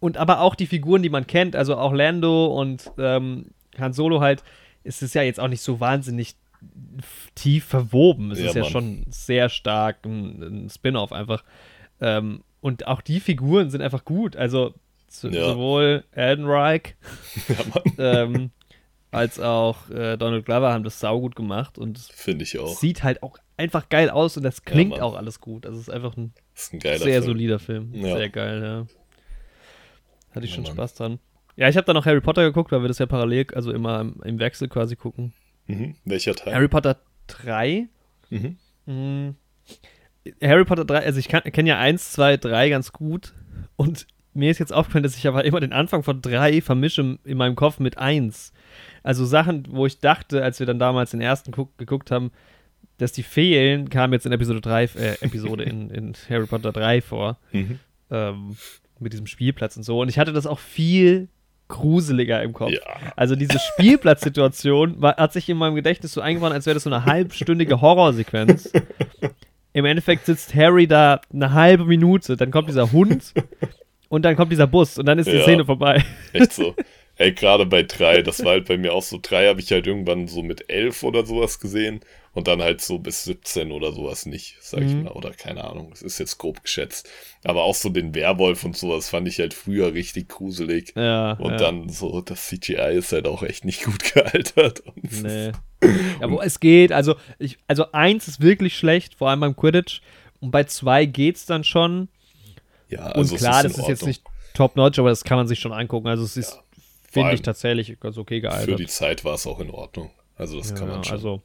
Und aber auch die Figuren, die man kennt, also auch Lando und ähm, Han Solo halt, es ist ja jetzt auch nicht so wahnsinnig tief verwoben. Es Ja, ist ja Mann. schon sehr stark ein, ein Spin-off einfach. Ähm, und auch die Figuren sind einfach gut. Also so, Ja. sowohl Eldenreich ja ähm, als auch äh, Donald Glover haben das saugut gemacht und es Finde ich auch. sieht halt auch einfach geil aus und das klingt Mann. auch alles gut. Also es ist einfach ein ist ein sehr Film. solider Film. Ja. Sehr geil, ja. Hatte ich Ja, schon Mann. Spaß dran. Ja, ich habe dann noch Harry Potter geguckt, weil wir das ja parallel, also immer im, im Wechsel quasi gucken. Mhm. Welcher Teil? Harry Potter 3. Mhm. Hm. Harry Potter 3, also ich kenne ja 1, 2, 3 ganz gut. Und mir ist jetzt aufgefallen, dass ich aber immer den Anfang von 3 vermische in meinem Kopf mit 1. Also Sachen, wo ich dachte, als wir dann damals den ersten guck, geguckt haben, dass die fehlen, kamen jetzt in Episode 3, äh, Episode in, in Harry Potter 3 vor. Mhm. Ähm, mit diesem Spielplatz und so. Und ich hatte das auch viel gruseliger im Kopf. Ja. Also diese Spielplatzsituation war, hat sich in meinem Gedächtnis so eingebaut, als wäre das so eine halbstündige Horrorsequenz. Im Endeffekt sitzt Harry da eine halbe Minute, dann kommt dieser Hund und dann kommt dieser Bus und dann ist die Ja. Szene vorbei. Echt so. Ey, gerade bei drei, das war halt bei mir auch so. Drei habe ich halt irgendwann so mit elf oder sowas gesehen und dann halt so bis 17 oder sowas nicht, sag ich Mhm. mal. Oder keine Ahnung, das ist jetzt grob geschätzt. Aber auch so den Werwolf und sowas fand ich halt früher richtig gruselig. Ja, Und ja. dann so, das CGI ist halt auch echt nicht gut gealtert. Und es Nee. Ja, wo es geht, also, ich, also eins ist wirklich schlecht, vor allem beim Quidditch. Und bei zwei geht's dann schon. Ja, Und also es klar, in das ist jetzt nicht top-notch, aber das kann man sich schon angucken. Also es ist finde allem ich tatsächlich ganz okay gealtert. Für die Zeit war es auch in Ordnung. Also das kann Ja, man schon. Also,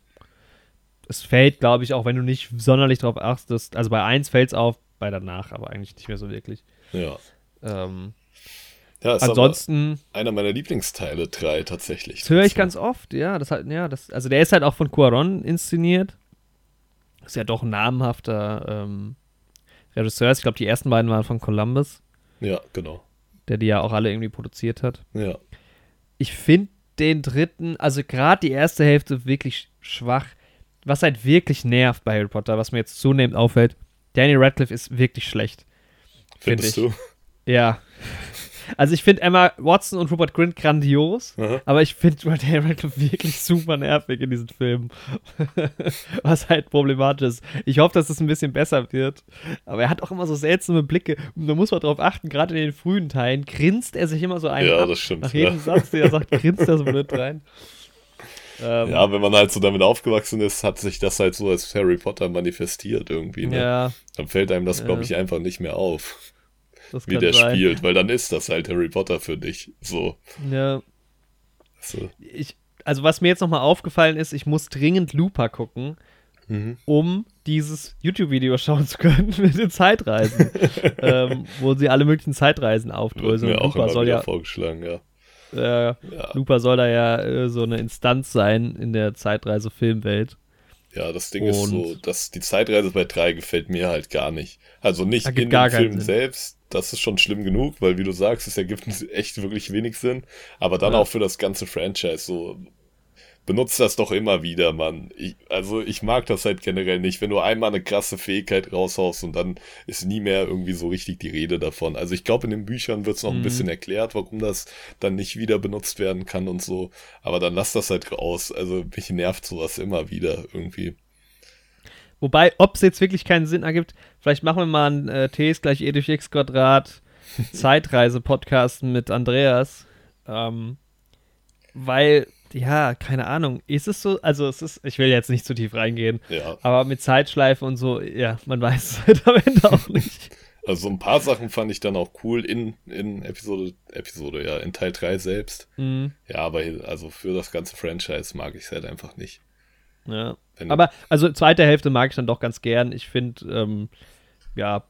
es fällt, glaube ich, auch wenn du nicht sonderlich drauf achtest. Also bei 1 fällt es auf, bei danach aber eigentlich nicht mehr so wirklich. ja. Ähm, ja, ist ansonsten, einer meiner Lieblingsteile, drei tatsächlich. das höre ich ganz oft, ja. Das halt, ja, das, also der ist halt auch von Cuaron inszeniert. Ist ja doch ein namhafter ähm, Regisseur. Ich glaube, die ersten beiden waren von Columbus, Ja, genau. der die ja auch alle irgendwie produziert hat. Ja. ich finde den dritten, also gerade die erste Hälfte wirklich schwach. Was halt wirklich nervt bei Harry Potter, was mir jetzt zunehmend auffällt, Daniel Radcliffe ist wirklich schlecht. Find Findest ich. du? Ja. Also ich finde Emma Watson und Rupert Grint grandios, Aha. aber ich finde Daniel Radcliffe wirklich super nervig in diesen Filmen. was halt problematisch ist. Ich hoffe, dass es ein bisschen besser wird, aber er hat auch immer so seltsame Blicke. Und da muss man drauf achten, gerade in den frühen Teilen grinst er sich immer so ein. Ja, ab. das stimmt, Nach jedem ja. Satz, den er sagt, grinst er so blöd rein. Ähm, Ja, wenn man halt so damit aufgewachsen ist, hat sich das halt so als Harry Potter manifestiert irgendwie. Ne? ja, Dann fällt einem das, glaube ich, einfach nicht mehr auf, das wie der sein. spielt, weil dann ist das halt Harry Potter für dich. So. Ja, So. ich, also was mir jetzt nochmal aufgefallen ist, ich muss dringend Looper gucken, Mhm. um dieses YouTube-Video schauen zu können mit den Zeitreisen, ähm, wo sie alle möglichen Zeitreisen aufdröseln. mir auch Looper soll ja, vorgeschlagen, ja. äh, Ja, Looper soll da ja äh, so eine Instanz sein in der Zeitreise-Filmwelt. ja, das Ding ist so, Und- dass die Zeitreise bei drei gefällt mir halt gar nicht. Also nicht in dem Film selbst, das ist schon schlimm genug, weil wie du sagst, es ergibt echt wirklich wenig Sinn. Aber dann Ja. auch für das ganze Franchise so. Benutzt das doch immer wieder, Mann. Ich, also ich mag das halt generell nicht, wenn du einmal eine krasse Fähigkeit raushaust und dann ist nie mehr irgendwie so richtig die Rede davon. Also ich glaube, in den Büchern wird es noch ein Mhm. bisschen erklärt, warum das dann nicht wieder benutzt werden kann und so. Aber dann lass das halt raus. Also mich nervt sowas immer wieder irgendwie. Wobei, ob es jetzt wirklich keinen Sinn ergibt, vielleicht machen wir mal einen äh, T ist gleich E durch X Quadrat Zeitreise-Podcast mit Andreas. Ähm, weil, ja, keine Ahnung, ist es so, also es ist, ich will jetzt nicht zu tief reingehen, Ja. aber mit Zeitschleife und so, ja, man weiß es halt am Ende auch nicht. Also so ein paar Sachen fand ich dann auch cool in, in Episode, Episode, ja, in Teil 3 selbst. Mhm, Ja, aber also für das ganze Franchise mag ich es halt einfach nicht. Ja. Wenn- Aber, also zweite Hälfte mag ich dann doch ganz gern. Ich finde, ähm, ja,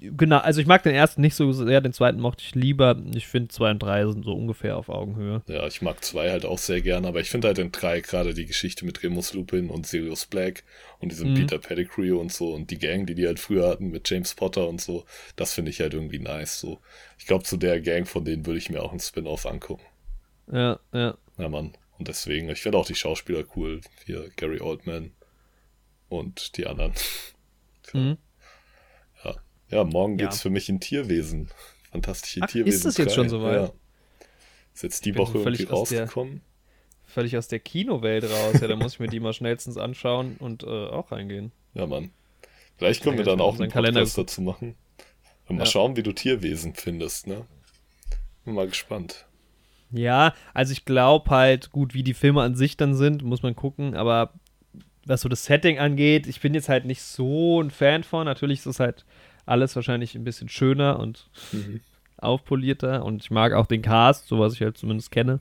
genau, also ich mag den ersten nicht so sehr, den zweiten mochte ich lieber. Ich finde zwei und drei sind so ungefähr auf Augenhöhe. Ja, ich mag zwei halt auch sehr gern, aber ich finde halt in drei gerade die Geschichte mit Remus Lupin und Sirius Black und diesem Mhm. Peter Pettigrew und so und die Gang, die die halt früher hatten mit James Potter und so, das finde ich halt irgendwie nice. So, ich glaube, zu der Gang von denen würde ich mir auch einen Spin-off angucken. Ja, ja. Ja, Mann. Und deswegen, ich finde auch die Schauspieler cool. Hier Gary Oldman und die anderen. Mhm. Ja, morgen Ja. geht's für mich in Tierwesen. Fantastische Ach, Tierwesen. ist das jetzt 3. schon soweit? Ja. Ist jetzt die Woche so irgendwie aus der- rausgekommen. Völlig aus der Kinowelt raus. Ja, da muss ich mir die mal schnellstens anschauen und äh, auch reingehen. Ja, Mann. Vielleicht können wir Ja, dann jetzt auch einen Kalender Podcast dazu machen. Und mal Ja. schauen, wie du Tierwesen findest, ne? Bin mal gespannt. Ja, also ich glaube halt, gut, wie die Filme an sich dann sind, muss man gucken, aber was so das Setting angeht, ich bin jetzt halt nicht so ein Fan von. Natürlich ist es halt alles wahrscheinlich ein bisschen schöner und Mhm. aufpolierter und ich mag auch den Cast, so was ich halt zumindest kenne.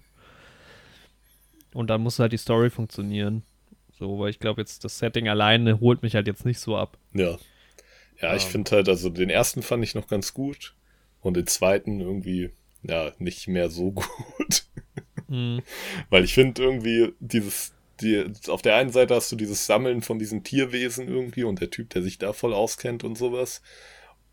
Und dann muss halt die Story funktionieren. So, weil ich glaube, jetzt das Setting alleine holt mich halt jetzt nicht so ab. Ja. Ja, ich Ähm. finde halt, also den ersten fand ich noch ganz gut. Und den zweiten irgendwie, ja, nicht mehr so gut. Mhm. Weil ich finde irgendwie dieses, die, auf der einen Seite hast du dieses Sammeln von diesen Tierwesen irgendwie und der Typ, der sich da voll auskennt und sowas,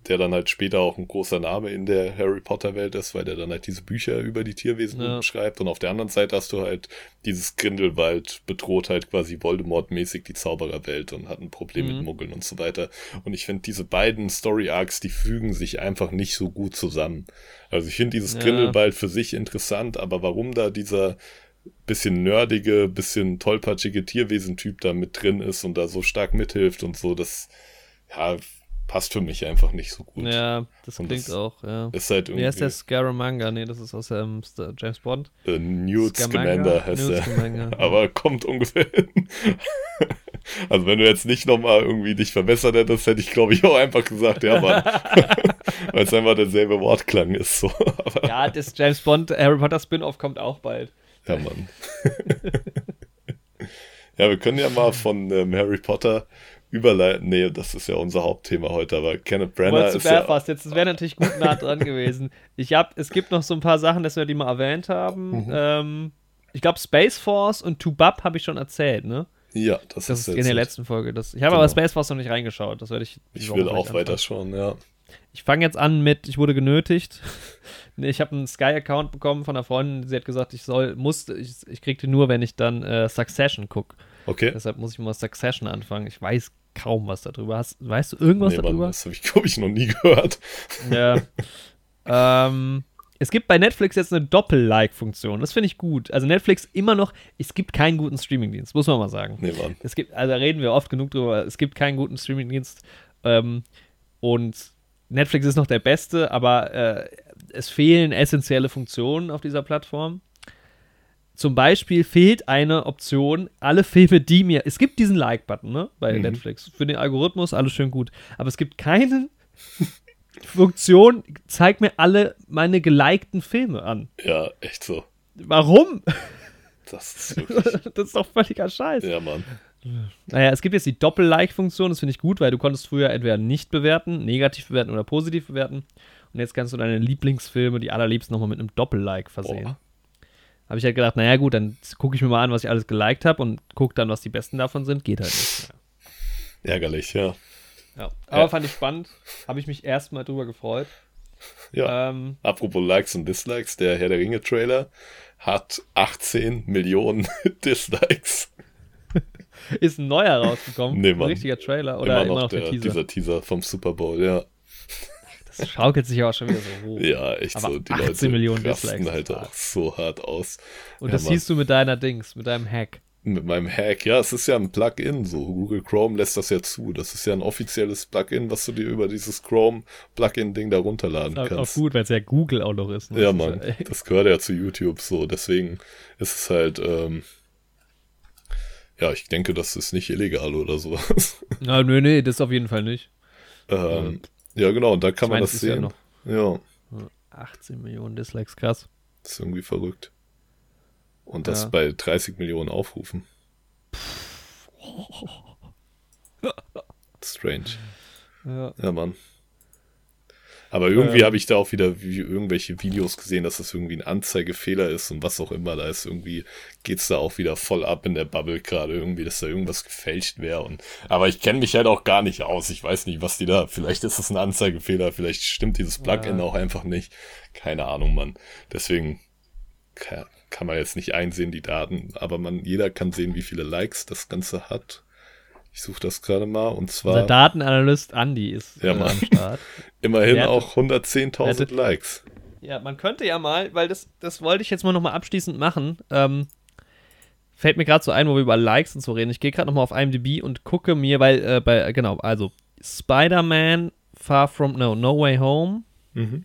der dann halt später auch ein großer Name in der Harry Potter Welt ist, weil der dann halt diese Bücher über die Tierwesen Ja. schreibt und auf der anderen Seite hast du halt dieses Grindelwald bedroht halt quasi Voldemort-mäßig die Zaubererwelt und hat ein Problem Mhm. mit Muggeln und so weiter. Und ich finde diese beiden Story Arcs, die fügen sich einfach nicht so gut zusammen. Also ich finde dieses Ja. Grindelwald für sich interessant, aber warum da dieser bisschen nerdige, bisschen tollpatschige Tierwesen-Typ da mit drin ist und da so stark mithilft und so, das ja, passt für mich einfach nicht so gut. Ja, das Und klingt das auch, ja. Ist halt Wie heißt der irgendwie Scaramanga? Nee, das ist aus ähm, James Bond. äh, Newt? Scamander heißt Newt er. Aber kommt ungefähr hin. Also wenn du jetzt nicht nochmal irgendwie dich verbessert hättest, hätte ich glaube ich auch einfach gesagt, ja Mann. Weil es einfach derselbe Wortklang ist. So. ja, das James Bond Harry Potter Spin-off kommt auch bald. Ja, Mann. ja, wir können ja mal von ähm, Harry Potter überleiten. Nee, das ist ja unser Hauptthema heute, aber Kenneth Brenner ist Belfast. ja... Jetzt, das wäre natürlich gut nah dran gewesen. Ich hab, es gibt noch so ein paar Sachen, dass wir die mal erwähnt haben. Mhm. Ähm, ich glaube, Space Force und Tubab habe ich schon erzählt, ne? Ja, das, das ist, ist in der letzten Folge. Das, ich habe genau. aber Space Force noch nicht reingeschaut. Das werde ich. Ich will auch weiter schauen, ja. Ich fange jetzt an mit, ich wurde genötigt. ich habe einen Sky-Account bekommen von einer Freundin, sie hat gesagt, ich soll, musste, ich, ich kriegte nur, wenn ich dann äh, Succession gucke. Okay. Deshalb muss ich mal Succession anfangen. Ich weiß kaum was darüber. Hast, weißt du irgendwas nee, darüber? Mann, das habe ich, glaube ich, noch nie gehört. Ja. ähm, es gibt bei Netflix jetzt eine Doppel-Like-Funktion. Das finde ich gut. Also Netflix immer noch, es gibt keinen guten Streamingdienst, muss man mal sagen. Nee, Mann. Es gibt, also da reden wir oft genug drüber, es gibt keinen guten Streamingdienst. Ähm, und Netflix ist noch der beste, aber äh, es fehlen essentielle Funktionen auf dieser Plattform. Zum Beispiel fehlt eine Option, alle Filme, die mir. Es gibt diesen Like-Button, ne? Bei mhm. Netflix. Für den Algorithmus alles schön gut. Aber es gibt keine Funktion, zeig mir alle meine gelikten Filme an. Ja, echt so. Warum? Das ist, wirklich... das ist doch völliger Scheiß. Ja, Mann. Naja, es gibt jetzt die Doppel-Like-Funktion, das finde ich gut, weil du konntest früher entweder nicht bewerten, negativ bewerten oder positiv bewerten. Und jetzt kannst du deine Lieblingsfilme, die allerliebsten, nochmal mit einem Doppel-Like versehen. Habe ich halt gedacht, naja gut, dann gucke ich mir mal an, was ich alles geliked habe und gucke dann, was die besten davon sind. Geht halt nicht. Ja. Ärgerlich, ja. Ja, aber ja. fand ich spannend. Habe ich mich erstmal drüber gefreut. Ja. Ähm, Apropos Likes und Dislikes, der Herr der Ringe Trailer hat 18 Millionen Dislikes. Ist ein neuer rausgekommen? Nee, Mann. Ein richtiger Trailer oder immer noch, immer noch der, der, Teaser? Dieser Teaser vom Super Bowl, ja. Das schaukelt sich auch schon wieder so hoch. Ja, echt Aber so. Die 18 Leute Millionen rasten halt auch so hart aus. Und ja, das Mann. siehst du mit deiner Dings, mit deinem Hack. Mit meinem Hack, ja, es ist ja ein Plugin, so Google Chrome lässt das ja zu. Das ist ja ein offizielles Plugin, was du dir über dieses Chrome Plugin-Ding da runterladen das ist kannst. Auch gut, weil es ja Google auch noch ist. Ne? Ja, Mann, das gehört ja zu YouTube so. Deswegen ist es halt, ähm, ja, ich denke, das ist nicht illegal oder sowas. Na, nö, nee, das auf jeden Fall nicht. Ähm, ja, genau, und da kann man das sehen. Ja, ja. 18 Millionen Dislikes, krass. Das ist irgendwie verrückt. Und das ja. bei 30 Millionen Aufrufen. Strange. Ja. ja, Mann. Aber irgendwie ähm, habe ich da auch wieder wie, irgendwelche Videos gesehen, dass das irgendwie ein Anzeigefehler ist und was auch immer da ist. Irgendwie geht es da auch wieder voll ab in der Bubble gerade irgendwie, dass da irgendwas gefälscht wäre. Und, aber ich kenne mich halt auch gar nicht aus. Ich weiß nicht, was die da. Vielleicht ist es ein Anzeigefehler, vielleicht stimmt dieses Plugin ja. auch einfach nicht. Keine Ahnung, Mann. Deswegen kann, kann man jetzt nicht einsehen, die Daten. Aber man, jeder kann sehen, wie viele Likes das Ganze hat. Ich suche das gerade mal und zwar. Unser Datenanalyst Andy ist ja, äh, am Start. Immerhin Der auch 110.000 Likes. Ja, man könnte ja mal, weil das, das wollte ich jetzt mal nochmal abschließend machen. Ähm, fällt mir gerade so ein, wo wir über Likes und so reden. Ich gehe gerade nochmal auf IMDb und gucke mir, weil, äh, bei, genau, also Spider-Man Far From, no, No Way Home. Mhm.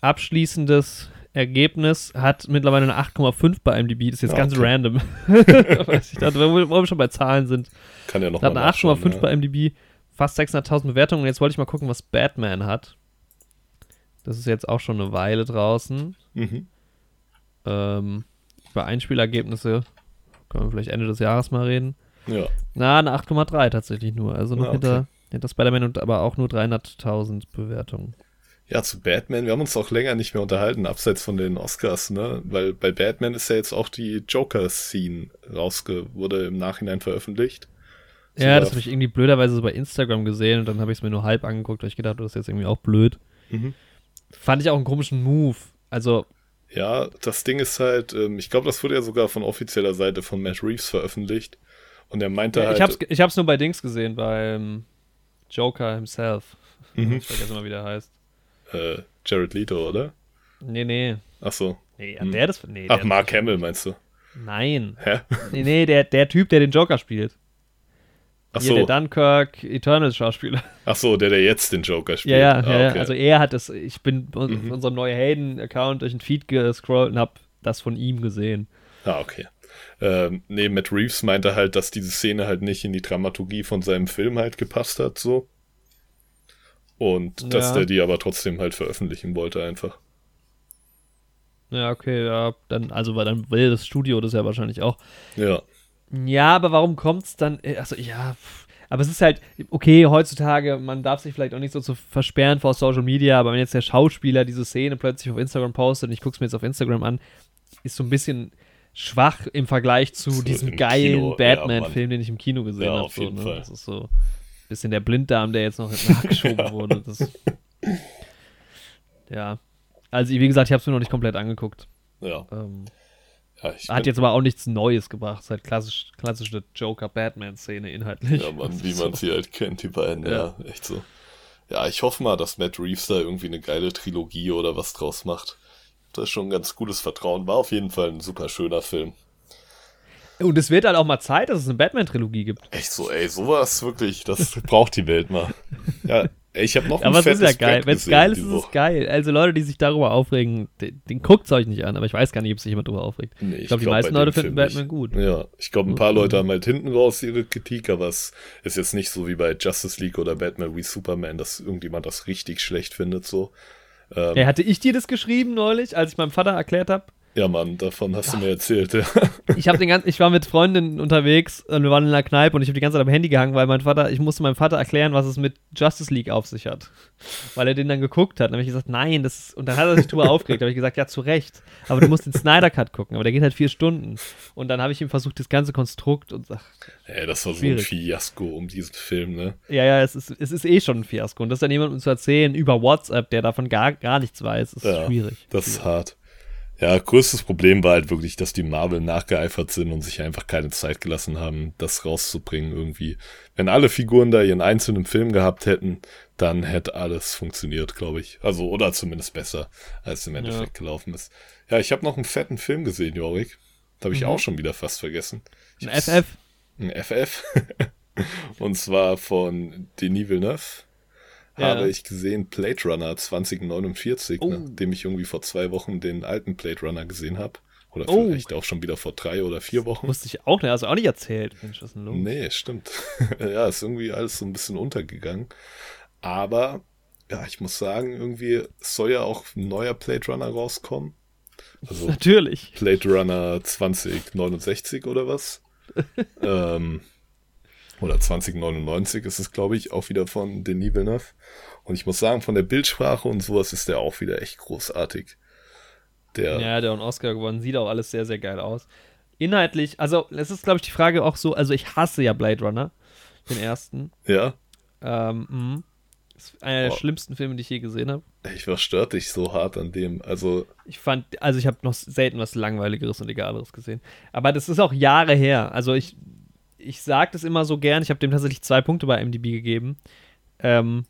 Abschließendes Ergebnis hat mittlerweile eine 8,5 bei IMDb. Das ist jetzt ja, ganz okay. random. ich dachte, wo wir schon bei Zahlen sind. Kann ja noch Hat eine 8,5 ja. bei IMDb, fast 600.000 Bewertungen. Und jetzt wollte ich mal gucken, was Batman hat. Das ist jetzt auch schon eine Weile draußen. Mhm. Ähm, über Einspielergebnisse können wir vielleicht Ende des Jahres mal reden. Ja. Na, eine 8,3 tatsächlich nur. Also noch ja, okay. hinter, hinter Spider-Man und aber auch nur 300.000 Bewertungen. Ja, zu Batman, wir haben uns auch länger nicht mehr unterhalten, abseits von den Oscars, ne? Weil bei Batman ist ja jetzt auch die Joker-Scene rausge, wurde im Nachhinein veröffentlicht. Ja, das habe ich irgendwie blöderweise so bei Instagram gesehen und dann habe ich es mir nur halb angeguckt, weil ich gedacht, das ist jetzt irgendwie auch blöd. Mhm. Fand ich auch einen komischen Move. Also. Ja, das Ding ist halt, ähm, ich glaube, das wurde ja sogar von offizieller Seite von Matt Reeves veröffentlicht. Und er meinte ja, halt. Ich hab's, ich hab's nur bei Dings gesehen, beim Joker himself. Mhm. Ich vergesse mal, wie der heißt äh, Jared Leto, oder? Nee, nee. Ach so. Nee, hm. der das. Nee, Ach, Mark Hamill meinst du? Nein. Hä? Nee, nee, der, der Typ, der den Joker spielt. Ach Hier, so. Der Dunkirk Eternals Schauspieler. Ach so, der, der jetzt den Joker spielt. Ja, ja, ah, okay. also er hat das, ich bin mhm. in unserem neue Helden-Account durch den Feed gescrollt und hab das von ihm gesehen. Ah, okay. ähm, nee, Matt Reeves meinte halt, dass diese Szene halt nicht in die Dramaturgie von seinem Film halt gepasst hat, so. Und dass Ja. der die aber trotzdem halt veröffentlichen wollte, einfach. Ja, okay, ja, dann, also, weil dann will das Studio das ja wahrscheinlich auch. Ja. Ja, aber warum kommt's dann? Also, ja, aber es ist halt, okay, heutzutage, man darf sich vielleicht auch nicht so zu versperren vor Social Media, aber wenn jetzt der Schauspieler diese Szene plötzlich auf Instagram postet und ich guck's mir jetzt auf Instagram an, ist so ein bisschen schwach im Vergleich zu So diesem geilen Kino, ja, Batman-Film, den ich im Kino gesehen Ja, habe. auf So, jeden ne? Fall. Das ist so bisschen der Blinddarm, der jetzt noch nachgeschoben wurde. Das, ja. Also, wie gesagt, ich habe es mir noch nicht komplett angeguckt. Ja. Ähm, ja hat jetzt aber auch nichts Neues gebracht. Es ist halt klassisch, klassische Joker-Batman-Szene inhaltlich. Ja, Das wie ist man so. sie halt kennt, die beiden, ja. echt so. Ja, ich hoffe mal, dass Matt Reeves da irgendwie eine geile Trilogie oder was draus macht. Das ist schon ein ganz gutes Vertrauen. War auf jeden Fall ein super schöner Film. Und es wird halt auch mal Zeit, dass es eine Batman-Trilogie gibt. Echt so, ey, sowas wirklich, das braucht die Welt mal. Ja, ich habe noch Aber es ist ja geil. Wenn es geil ist, die ist es geil. Also Leute, die sich darüber aufregen, den, den guckt euch nicht an. Aber ich weiß gar nicht, ob sich jemand darüber aufregt. Nee, ich glaube, die glaub, meisten bei Leute finden Batman nicht. gut. Ja, ich glaube, ein paar Leute haben halt hinten raus ihre Kritik, aber es ist jetzt nicht so wie bei Justice League oder Batman wie Superman, dass irgendjemand das richtig schlecht findet, so. Ähm, Hey, hatte ich dir das geschrieben neulich, als ich meinem Vater erklärt habe? Ja, Mann, davon hast du mir erzählt, ja. Ich habe den ganzen, ich war mit Freundinnen unterwegs und wir waren in einer Kneipe und ich habe die ganze Zeit am Handy gehangen, weil mein Vater, ich musste meinem Vater erklären, was es mit Justice League auf sich hat. Weil er den dann geguckt hat. Dann habe ich gesagt, nein, das und dann hat er sich drüber aufgeregt. Da habe ich gesagt, ja, zu Recht. Aber du musst den Snyder Cut gucken, aber der geht halt vier Stunden. Und dann habe ich ihm versucht, das ganze Konstrukt und ach, Ey, das war so Schwierig. ein Fiasko um diesen Film, ne? ja, ja, es ist, es ist eh schon ein Fiasko. Und das dann jemandem zu erzählen über WhatsApp, der davon gar, gar nichts weiß, ist Ja, schwierig. Das ist hart. Ja, größtes Problem war halt wirklich, dass die Marvel nachgeeifert sind und sich einfach keine Zeit gelassen haben, das rauszubringen irgendwie. Wenn alle Figuren da ihren einzelnen Film gehabt hätten, dann hätte alles funktioniert, glaube ich. Also, oder zumindest besser, als im Endeffekt gelaufen ist. Ja, ich habe noch einen fetten Film gesehen, Jorik. Habe ich auch schon wieder fast vergessen. Ich Ein FF. Ein FF. und zwar von Denis Villeneuve. Ja. Habe ich gesehen Blade Runner 2049, Oh. nachdem ich irgendwie vor zwei Wochen den alten Blade Runner gesehen habe. Oder Oh. vielleicht auch schon wieder vor drei oder vier Wochen. Wusste ich auch nicht, hast du auch nicht erzählt. Mensch, was ist denn los? Nee, stimmt. ja, ist irgendwie alles so ein bisschen untergegangen. Aber, ja, ich muss sagen, irgendwie soll ja auch ein neuer Blade Runner rauskommen. Also Natürlich. Blade Runner 2069 oder was? ähm, oder 2099 ist es, glaube ich, auch wieder von Denis Villeneuve. Und ich muss sagen, von der Bildsprache und sowas ist der auch wieder echt großartig. Der, Ja, der hat einen Oscar gewonnen. Sieht auch alles sehr, sehr geil aus. Inhaltlich, also es ist, glaube ich, die Frage auch so, also ich hasse ja Blade Runner, den ersten. ja, Ähm, mhm. ist einer der Boah. schlimmsten Filme, die ich je gesehen habe. ich war stört dich so hart an dem. Also, Ich fand, also ich habe noch selten was Langweiligeres und Egaleres gesehen. Aber das ist auch Jahre her. Also ich, ich sage das immer so gern. Ich habe dem tatsächlich zwei Punkte bei MDB gegeben. Ähm,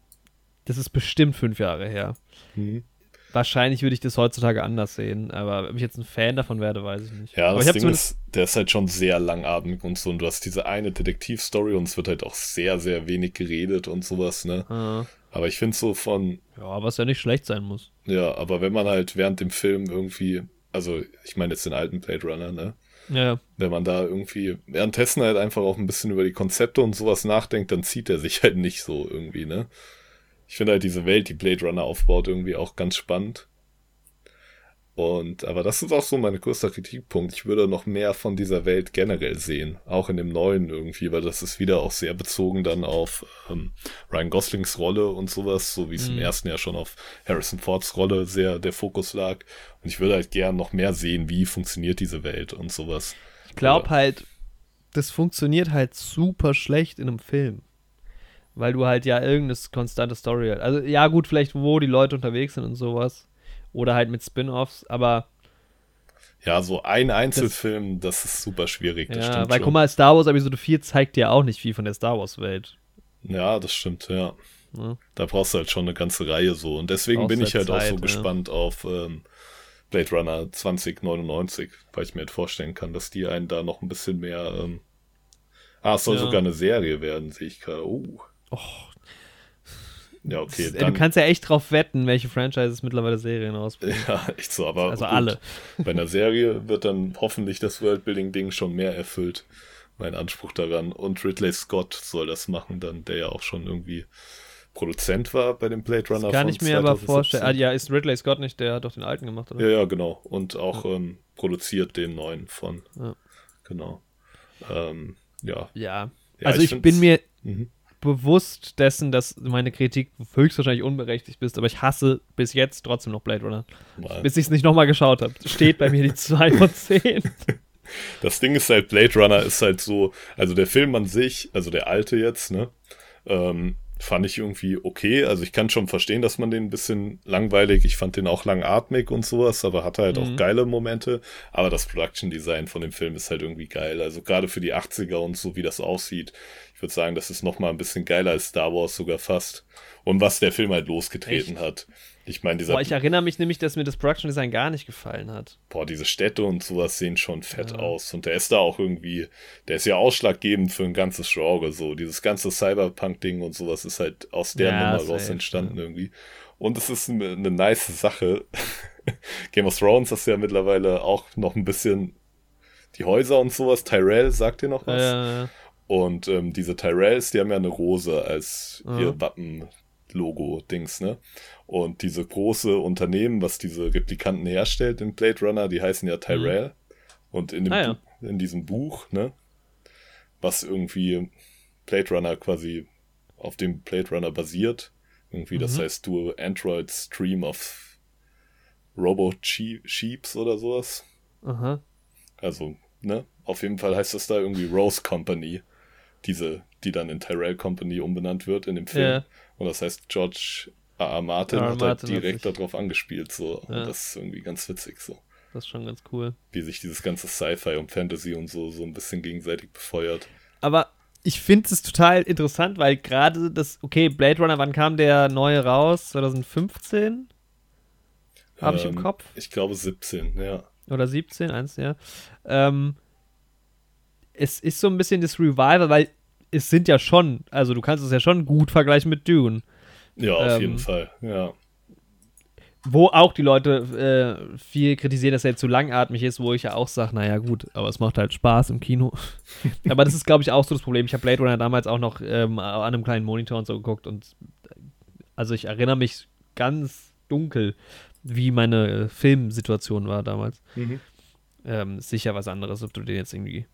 das ist bestimmt fünf Jahre her. hm. Wahrscheinlich würde ich das heutzutage anders sehen, aber ob ich jetzt ein Fan davon werde, weiß ich nicht. ja, aber das Ding ist, der ist halt schon sehr langatmig und so. Und du hast diese eine Detektivstory und es wird halt auch sehr, sehr wenig geredet und sowas, ne? Ah, Aber ich finde so von, ja, was ja nicht schlecht sein muss. ja, aber wenn man halt während dem Film irgendwie, also ich meine jetzt den alten Blade Runner, ne? Ja, wenn man da irgendwie währenddessen halt einfach auch ein bisschen über die Konzepte und sowas nachdenkt, dann zieht er sich halt nicht so irgendwie, ne? Ich finde halt diese Welt, die Blade Runner aufbaut, irgendwie auch ganz spannend. Und, aber das ist auch so mein größter Kritikpunkt. Ich würde noch mehr von dieser Welt generell sehen. Auch in dem neuen irgendwie, weil das ist wieder auch sehr bezogen dann auf ähm, Ryan Goslings Rolle und sowas, so wie es im Mhm. ersten Jahr schon auf Harrison Fords Rolle sehr der Fokus lag. Und ich würde halt gern noch mehr sehen, wie funktioniert diese Welt und sowas. ich glaube Ja. halt, das funktioniert halt super schlecht in einem Film. Weil du halt ja irgendeine konstante Story hast. Also, ja, gut, vielleicht wo die Leute unterwegs sind und sowas. Oder halt mit Spin-Offs, aber Ja, so ein Einzelfilm, das, ist super schwierig. Das ja, weil schon. guck mal, Star Wars Episode 4 zeigt dir auch nicht viel von der Star Wars-Welt. Ja, das stimmt, ja. Ne? Da brauchst du halt schon eine ganze Reihe so. Und deswegen bin ich halt halt auch Zeit, so ja. gespannt auf ähm, Blade Runner 2099, weil ich mir halt vorstellen kann, dass die einen da noch ein bisschen mehr. Ähm ah, es soll Ja. sogar eine Serie werden, sehe ich gerade. Oh. Ja, okay. Dann, du kannst ja echt drauf wetten, welche Franchises mittlerweile Serien ausbringen. Ja, echt so, aber. Also gut. alle. Bei einer Serie wird dann hoffentlich das Worldbuilding-Ding schon mehr erfüllt. Mein Anspruch daran. Und Ridley Scott soll das machen, dann, der ja auch schon irgendwie Produzent war bei dem Blade Runner. Das kann ich mir aber vorstellen. Ah, ja, ist Ridley Scott nicht, der hat doch den alten gemacht, oder? Ja, ja, genau. Und auch ja. ähm, produziert den neuen von. Ja. Genau. Ähm, ja. ja. Ja. Also ich, ich bin mir mhm. Bewusst dessen, dass meine Kritik höchstwahrscheinlich unberechtigt bist, aber ich hasse bis jetzt trotzdem noch Blade Runner. Mal. Bis ich es nicht nochmal geschaut habe. Steht bei mir die 2 von 10. Das Ding ist halt, Blade Runner ist halt so, also der Film an sich, also der alte jetzt, ne, ähm, fand ich irgendwie okay. Also ich kann schon verstehen, dass man den ein bisschen langweilig, ich fand den auch langatmig und sowas, aber hatte halt mhm. auch geile Momente. Aber das Production Design von dem Film ist halt irgendwie geil. Also gerade für die 80er und so, wie das aussieht. Ich würde sagen, das ist nochmal ein bisschen geiler als Star Wars sogar fast. Und was der Film halt losgetreten Echt? hat. Ich meine, dieser. Boah, ich erinnere mich nämlich, dass mir das Production Design gar nicht gefallen hat. Boah, diese Städte und sowas sehen schon fett ja. aus. Und der ist da auch irgendwie, der ist ja ausschlaggebend für ein ganzes Genre. So, dieses ganze Cyberpunk-Ding und sowas ist halt aus der ja, Nummer raus entstanden ja. irgendwie. Und es ist eine, eine nice Sache. Game of Thrones ist ja mittlerweile auch noch ein bisschen die Häuser und sowas. Tyrell, sagt ihr noch was? Ja, Und ähm, diese Tyrells, die haben ja eine Rose als ihr Wappen-Logo-Dings, ne? Und diese große Unternehmen, was diese Replikanten herstellt in Blade Runner, die heißen ja Tyrell. Mhm. Und in, dem ah, ja. in diesem Buch, ne, was irgendwie Blade Runner quasi auf dem Blade Runner basiert. Irgendwie, mhm. das heißt du Android Stream of Robo Sheeps oder sowas. Aha. Also, ne? Auf jeden Fall heißt das da irgendwie Rose Company. Diese, die dann in Tyrell Company umbenannt wird in dem Film. Ja. Und das heißt George A.A. Martin ja, hat Martin halt direkt darauf angespielt, so. Ja. Und das ist irgendwie ganz witzig, so. Das ist schon ganz cool. Wie sich dieses ganze Sci-Fi und Fantasy und so, so ein bisschen gegenseitig befeuert. Aber ich finde es total interessant, weil gerade das, okay, Blade Runner, wann kam der neue raus? 2015? Habe ähm, ich im ähm, Kopf? Ich glaube 17, ja. Oder 17, eins, ja. Ähm, es ist so ein bisschen das Revival, weil es sind ja schon, also du kannst es ja schon gut vergleichen mit Dune. Ja, auf ähm, jeden Fall, ja. Wo auch die Leute äh, viel kritisieren, dass er zu langatmig ist, wo ich ja auch sage, naja gut, aber es macht halt Spaß im Kino. aber das ist, glaube ich, auch so das Problem. Ich habe Blade Runner damals auch noch ähm, an einem kleinen Monitor und so geguckt und also ich erinnere mich ganz dunkel, wie meine Filmsituation war damals. Mhm. Ähm, sicher was anderes, ob du den jetzt irgendwie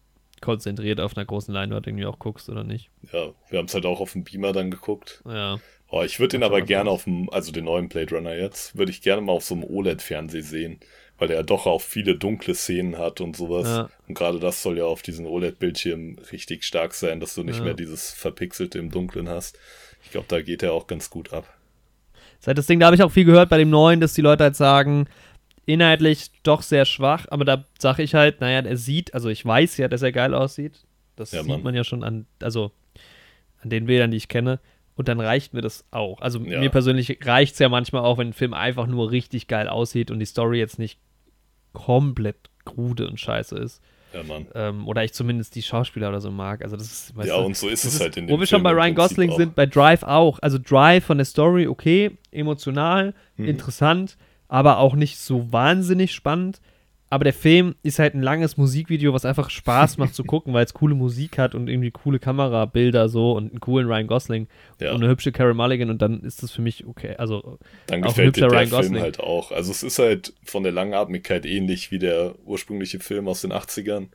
konzentriert auf einer großen Leinwand irgendwie auch guckst oder nicht. Ja, wir haben es halt auch auf dem Beamer dann geguckt. Ja. Oh, ich würde den aber gerne auf dem, also den neuen Blade Runner jetzt, würde ich gerne mal auf so einem OLED-Fernseher sehen, weil der ja doch auch viele dunkle Szenen hat und sowas. Ja. Und gerade das soll ja auf diesen OLED-Bildschirm richtig stark sein, dass du nicht ja. mehr dieses Verpixelte im Dunklen hast. Ich glaube, da geht er auch ganz gut ab. Seit das Ding, da habe ich auch viel gehört bei dem neuen, dass die Leute halt sagen, inhaltlich doch sehr schwach, aber da sage ich halt, naja, er sieht, also ich weiß ja, dass er geil aussieht. Das ja, sieht Mann. man ja schon an, also an den Bildern, die ich kenne. Und dann reicht mir das auch. Also ja. mir persönlich reicht es ja manchmal auch, wenn ein Film einfach nur richtig geil aussieht und die Story jetzt nicht komplett krude und scheiße ist. Ja, Mann. Ähm, oder ich zumindest die Schauspieler oder so mag. Also das ist, ja, du, und so ist es halt in dem Wo wir schon bei Ryan Gosling sind, bei Drive auch. Also Drive von der Story, okay, emotional, mhm. interessant, aber auch nicht so wahnsinnig spannend. Aber der Film ist halt ein langes Musikvideo, was einfach Spaß macht zu gucken, weil es coole Musik hat und irgendwie coole Kamerabilder so und einen coolen Ryan Gosling ja. und eine hübsche Carrie Mulligan und dann ist das für mich okay. Also dann gefällt dir der Ryan Film Gosling. halt auch. Also es ist halt von der Langatmigkeit ähnlich wie der ursprüngliche Film aus den 80ern.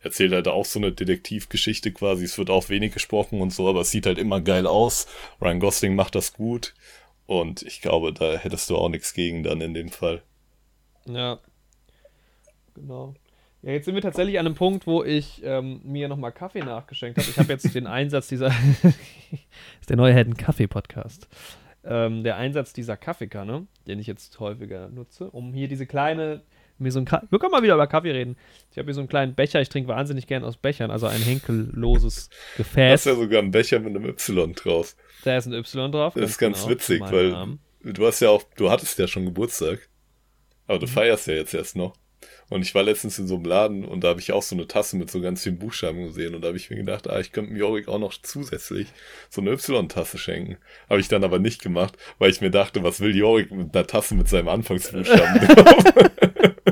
Erzählt halt auch so eine Detektivgeschichte quasi. Es wird auch wenig gesprochen und so, aber es sieht halt immer geil aus. Ryan Gosling macht das gut und ich glaube, da hättest du auch nichts gegen dann in dem Fall. Ja, Genau. Ja, jetzt sind wir tatsächlich an einem Punkt, wo ich ähm, mir nochmal Kaffee nachgeschenkt habe. Ich habe jetzt den Einsatz dieser. ist der neue Helden Kaffee-Podcast. Ähm, der Einsatz dieser Kaffeekanne, den ich jetzt häufiger nutze, um hier diese kleine. Mir so ein wir können mal wieder über Kaffee reden. Ich habe hier so einen kleinen Becher. Ich trinke wahnsinnig gern aus Bechern, also ein henkelloses Gefäß. Das ist ja sogar ein Becher mit einem Y drauf. Da ist ein Y drauf. Das ist ganz genau, witzig, weil Namen. du hast ja auch, du hattest ja schon Geburtstag. Aber du mhm. feierst ja jetzt erst noch. Und ich war letztens in so einem Laden und da habe ich auch so eine Tasse mit so ganz vielen Buchstaben gesehen und da habe ich mir gedacht, ah, ich könnte mir Jorik auch noch zusätzlich so eine Y-Tasse schenken. Habe ich dann aber nicht gemacht, weil ich mir dachte, was will Jorik mit einer Tasse mit seinem Anfangsbuchstaben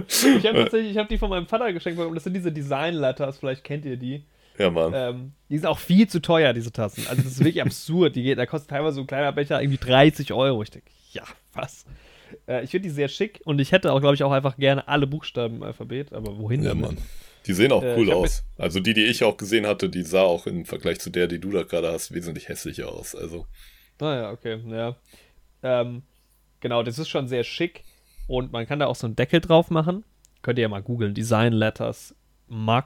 Ich habe tatsächlich, ich habe die von meinem Vater geschenkt bekommen. Das sind diese Design-Letters, vielleicht kennt ihr die. Ja, Mann. Ähm, die sind auch viel zu teuer, diese Tassen. Also das ist wirklich absurd. Die da kostet teilweise so ein kleiner Becher irgendwie 30 Euro. Ich denke, ja, was? Äh, ich finde die sehr schick und ich hätte auch, glaube ich, auch einfach gerne alle Buchstaben im Alphabet, aber wohin ja, damit? Mann. Die sehen auch Äh, cool aus. Also die, die ich auch gesehen hatte, die sah auch im Vergleich zu der, die du da gerade hast, wesentlich hässlicher aus. Also, Naja, okay, ja. Ähm, genau, das ist schon sehr schick und man kann da auch so einen Deckel drauf machen. Könnt ihr ja mal googeln, Design Letters Mug.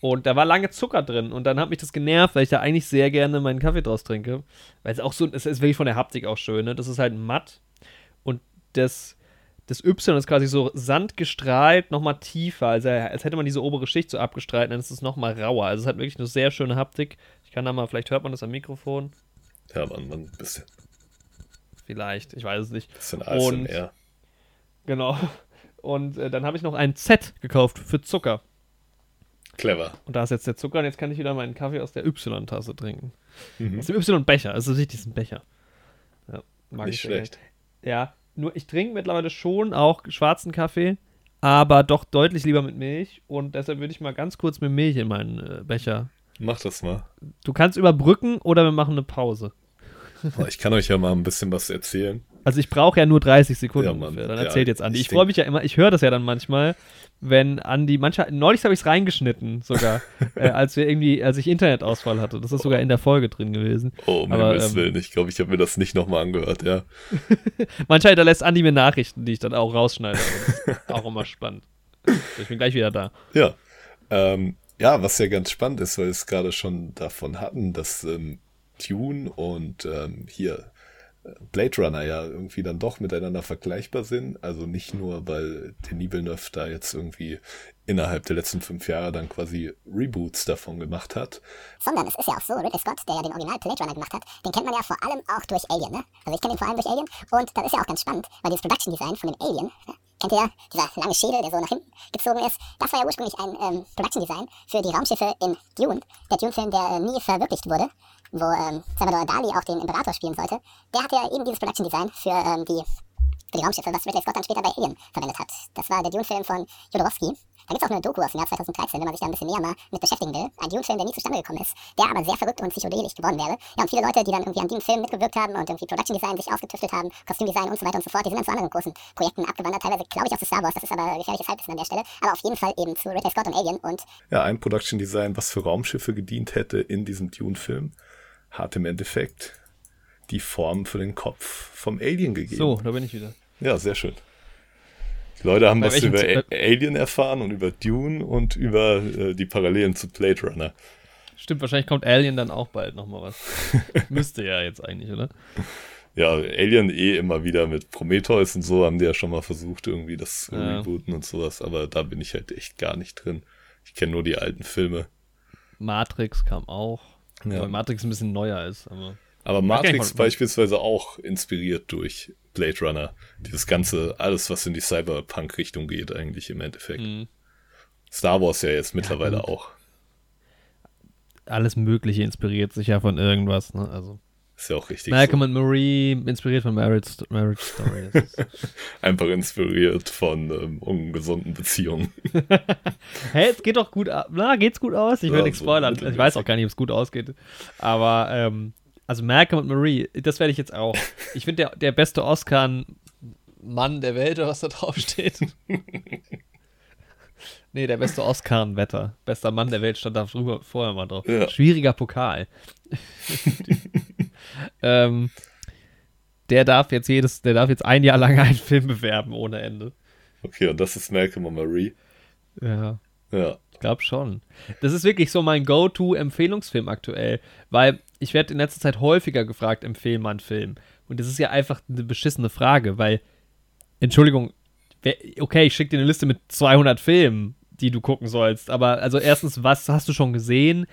Und da war lange Zucker drin und dann hat mich das genervt, weil ich da eigentlich sehr gerne meinen Kaffee draus trinke. Weil es auch so, es ist wirklich von der Haptik auch schön, ne? Das ist halt matt und das, das Y ist quasi so sandgestrahlt, nochmal tiefer. Also als hätte man diese obere Schicht so abgestrahlt, dann ist es nochmal rauer. Also es hat wirklich eine sehr schöne Haptik. Ich kann da mal, vielleicht hört man das am Mikrofon. ja, Mann, man, bisschen, Vielleicht, ich weiß es nicht. bisschen Und- ASMR. Genau. Und äh, dann habe ich noch ein Z gekauft für Zucker. Clever. Und da ist jetzt der Zucker und jetzt kann ich wieder meinen Kaffee aus der Y-Tasse trinken. Mhm. Aus dem Y-Becher. Also wichtig ist ein Becher. Ja, mag Nicht ich schlecht. gerne. Ja, nur ich trinke mittlerweile schon auch schwarzen Kaffee, aber doch deutlich lieber mit Milch. Und deshalb würde ich mal ganz kurz mit Milch in meinen äh, Becher. Mach das mal. Du kannst überbrücken oder wir machen eine Pause. Ich kann euch ja mal ein bisschen was erzählen. Also ich brauche ja nur 30 Sekunden Ja, Mann. ungefähr. Dann Ja, erzählt jetzt Andi. ich Ich freue mich ja immer, ich höre das ja dann manchmal, wenn Andi, manchmal, neulich habe ich es reingeschnitten sogar, äh, als wir irgendwie, als ich Internetausfall hatte. Das ist sogar in der Folge drin gewesen. Oh, um Aber, ähm, Willen. Ich glaube, ich habe mir das nicht nochmal angehört, ja. Manchmal hinterlässt Andi mir Nachrichten, die ich dann auch rausschneide. Das ist auch immer spannend. Ich bin gleich wieder da. Ja. Ähm, ja, was ja ganz spannend ist, weil wir es gerade schon davon hatten, dass ähm, Dune und ähm, hier Blade Runner ja irgendwie dann doch miteinander vergleichbar sind. Also nicht nur, weil Denis Villeneuve da jetzt irgendwie innerhalb der letzten fünf Jahre dann quasi Reboots davon gemacht hat. Sondern es ist ja auch so, Ridley Scott, der ja den Original Blade Runner gemacht hat, den kennt man ja vor allem auch durch Alien, ne? Also ich kenne ihn vor allem durch Alien und das ist ja auch ganz spannend, weil dieses Production Design von dem Alien, ne? kennt ihr ja, dieser lange Schädel, der so nach hinten gezogen ist, das war ja ursprünglich ein ähm, Production Design für die Raumschiffe in Dune, der Dune-Film, der äh, nie verwirklicht wurde, wo ähm, Salvador Dali auch den Imperator spielen sollte, der hatte ja eben dieses Production Design für ähm, die für die Raumschiffe, was Ridley Scott dann später bei Alien verwendet hat. Das war der Dune-Film von Jodorowsky. Da gibt es auch eine Doku aus dem Jahr 2013, wenn man sich da ein bisschen näher mal mit beschäftigen will. Ein Dune-Film, der nie zustande gekommen ist, der aber sehr verrückt und psychedelisch geworden wäre. Ja, und viele Leute, die dann irgendwie an Dune-Film mitgewirkt haben und irgendwie Production Design sich ausgetüftelt haben, Kostümdesign und so weiter und so fort, die sind dann zu anderen großen Projekten abgewandert. Teilweise, glaube ich, auch zu Star Wars. Das ist aber gefährliches Halbwissen an der Stelle. Aber auf jeden Fall eben zu Ridley Scott und Alien und Ja, ein Production Design, was für Raumschiffe gedient hätte in diesem Dune-Film, hat im Endeffekt die Form für den Kopf vom Alien gegeben. So, da bin ich wieder. Ja, sehr schön. Die Leute haben Bei was über Z- Alien erfahren und über Dune und über äh, die Parallelen zu Blade Runner. Stimmt, wahrscheinlich kommt Alien dann auch bald nochmal was. Müsste ja jetzt eigentlich, oder? Ja, Alien eh immer wieder mit Prometheus und so haben die ja schon mal versucht, irgendwie das zu Ja. rebooten und sowas, aber da bin ich halt echt gar nicht drin. Ich kenne nur die alten Filme. Matrix kam auch. Ja. Weil Matrix ein bisschen neuer ist, aber. Aber Matrix beispielsweise auch inspiriert durch Blade Runner. Dieses ganze, alles, was in die Cyberpunk-Richtung geht, eigentlich im Endeffekt. Mhm. Star Wars ja jetzt mittlerweile gut. auch. Alles Mögliche inspiriert sich ja von irgendwas, ne? Also. Ist ja auch richtig. Malcolm so. and Marie, inspiriert von Marriage, Marriage Story. Einfach inspiriert von ähm, ungesunden Beziehungen. hey, es geht doch gut aus. Na, geht's gut aus? Ich will Ja, nichts so spoilern. Ich weiß auch gar nicht, ob es gut ausgeht. Aber, ähm, also Malcolm und Marie, das werde ich jetzt auch. Ich finde, der, der beste Oscar-Mann der Welt, oder was da drauf steht. nee, der beste Oscar-Wetter. Bester Mann der Welt stand da drüber vorher mal drauf. Ja. Schwieriger Pokal. Ähm, der darf jetzt jedes, der darf jetzt ein Jahr lang einen Film bewerben ohne Ende. Okay, und das ist Malcolm und Marie. Ja. Ja. Ich glaube schon. Das ist wirklich so mein Go-To-Empfehlungsfilm aktuell, weil ich werde in letzter Zeit häufiger gefragt, empfehl mal einen Film. Und das ist ja einfach eine beschissene Frage, weil, Entschuldigung, okay, ich schicke dir eine Liste mit 200 Filmen, die du gucken sollst, aber also erstens, was hast du schon gesehen?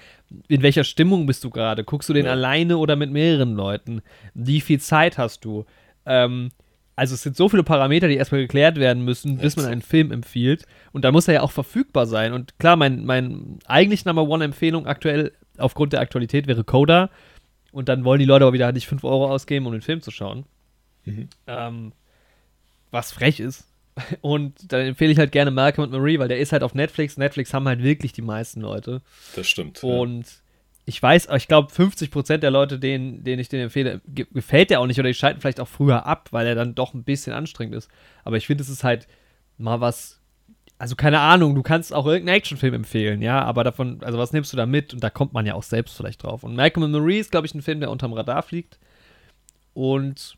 In welcher Stimmung bist du gerade? Guckst du den Ja. alleine oder mit mehreren Leuten? Wie viel Zeit hast du? Ähm, also es sind so viele Parameter, die erstmal geklärt werden müssen, bis man einen Film empfiehlt. Und da muss er ja auch verfügbar sein. Und klar, mein, mein eigentlich Number One-Empfehlung aktuell aufgrund der Aktualität wäre Coda. Und dann wollen die Leute aber wieder nicht 5 Euro ausgeben, um den Film zu schauen. Mhm. Ähm, was frech ist. Und dann empfehle ich halt gerne Malcolm und Marie, weil der ist halt auf Netflix. Netflix haben halt wirklich die meisten Leute. Das stimmt. ja. Und ich weiß, ich glaube, 50% der Leute, denen, denen ich den empfehle, ge gefällt der auch nicht oder die schalten vielleicht auch früher ab, weil er dann doch ein bisschen anstrengend ist. Aber ich finde, es ist halt mal was. Also keine Ahnung, du kannst auch irgendeinen Actionfilm empfehlen, ja, aber davon, also was nimmst du da mit? Und da kommt man ja auch selbst vielleicht drauf. Und Malcolm and Marie ist, glaube ich, ein Film, der unterm Radar fliegt und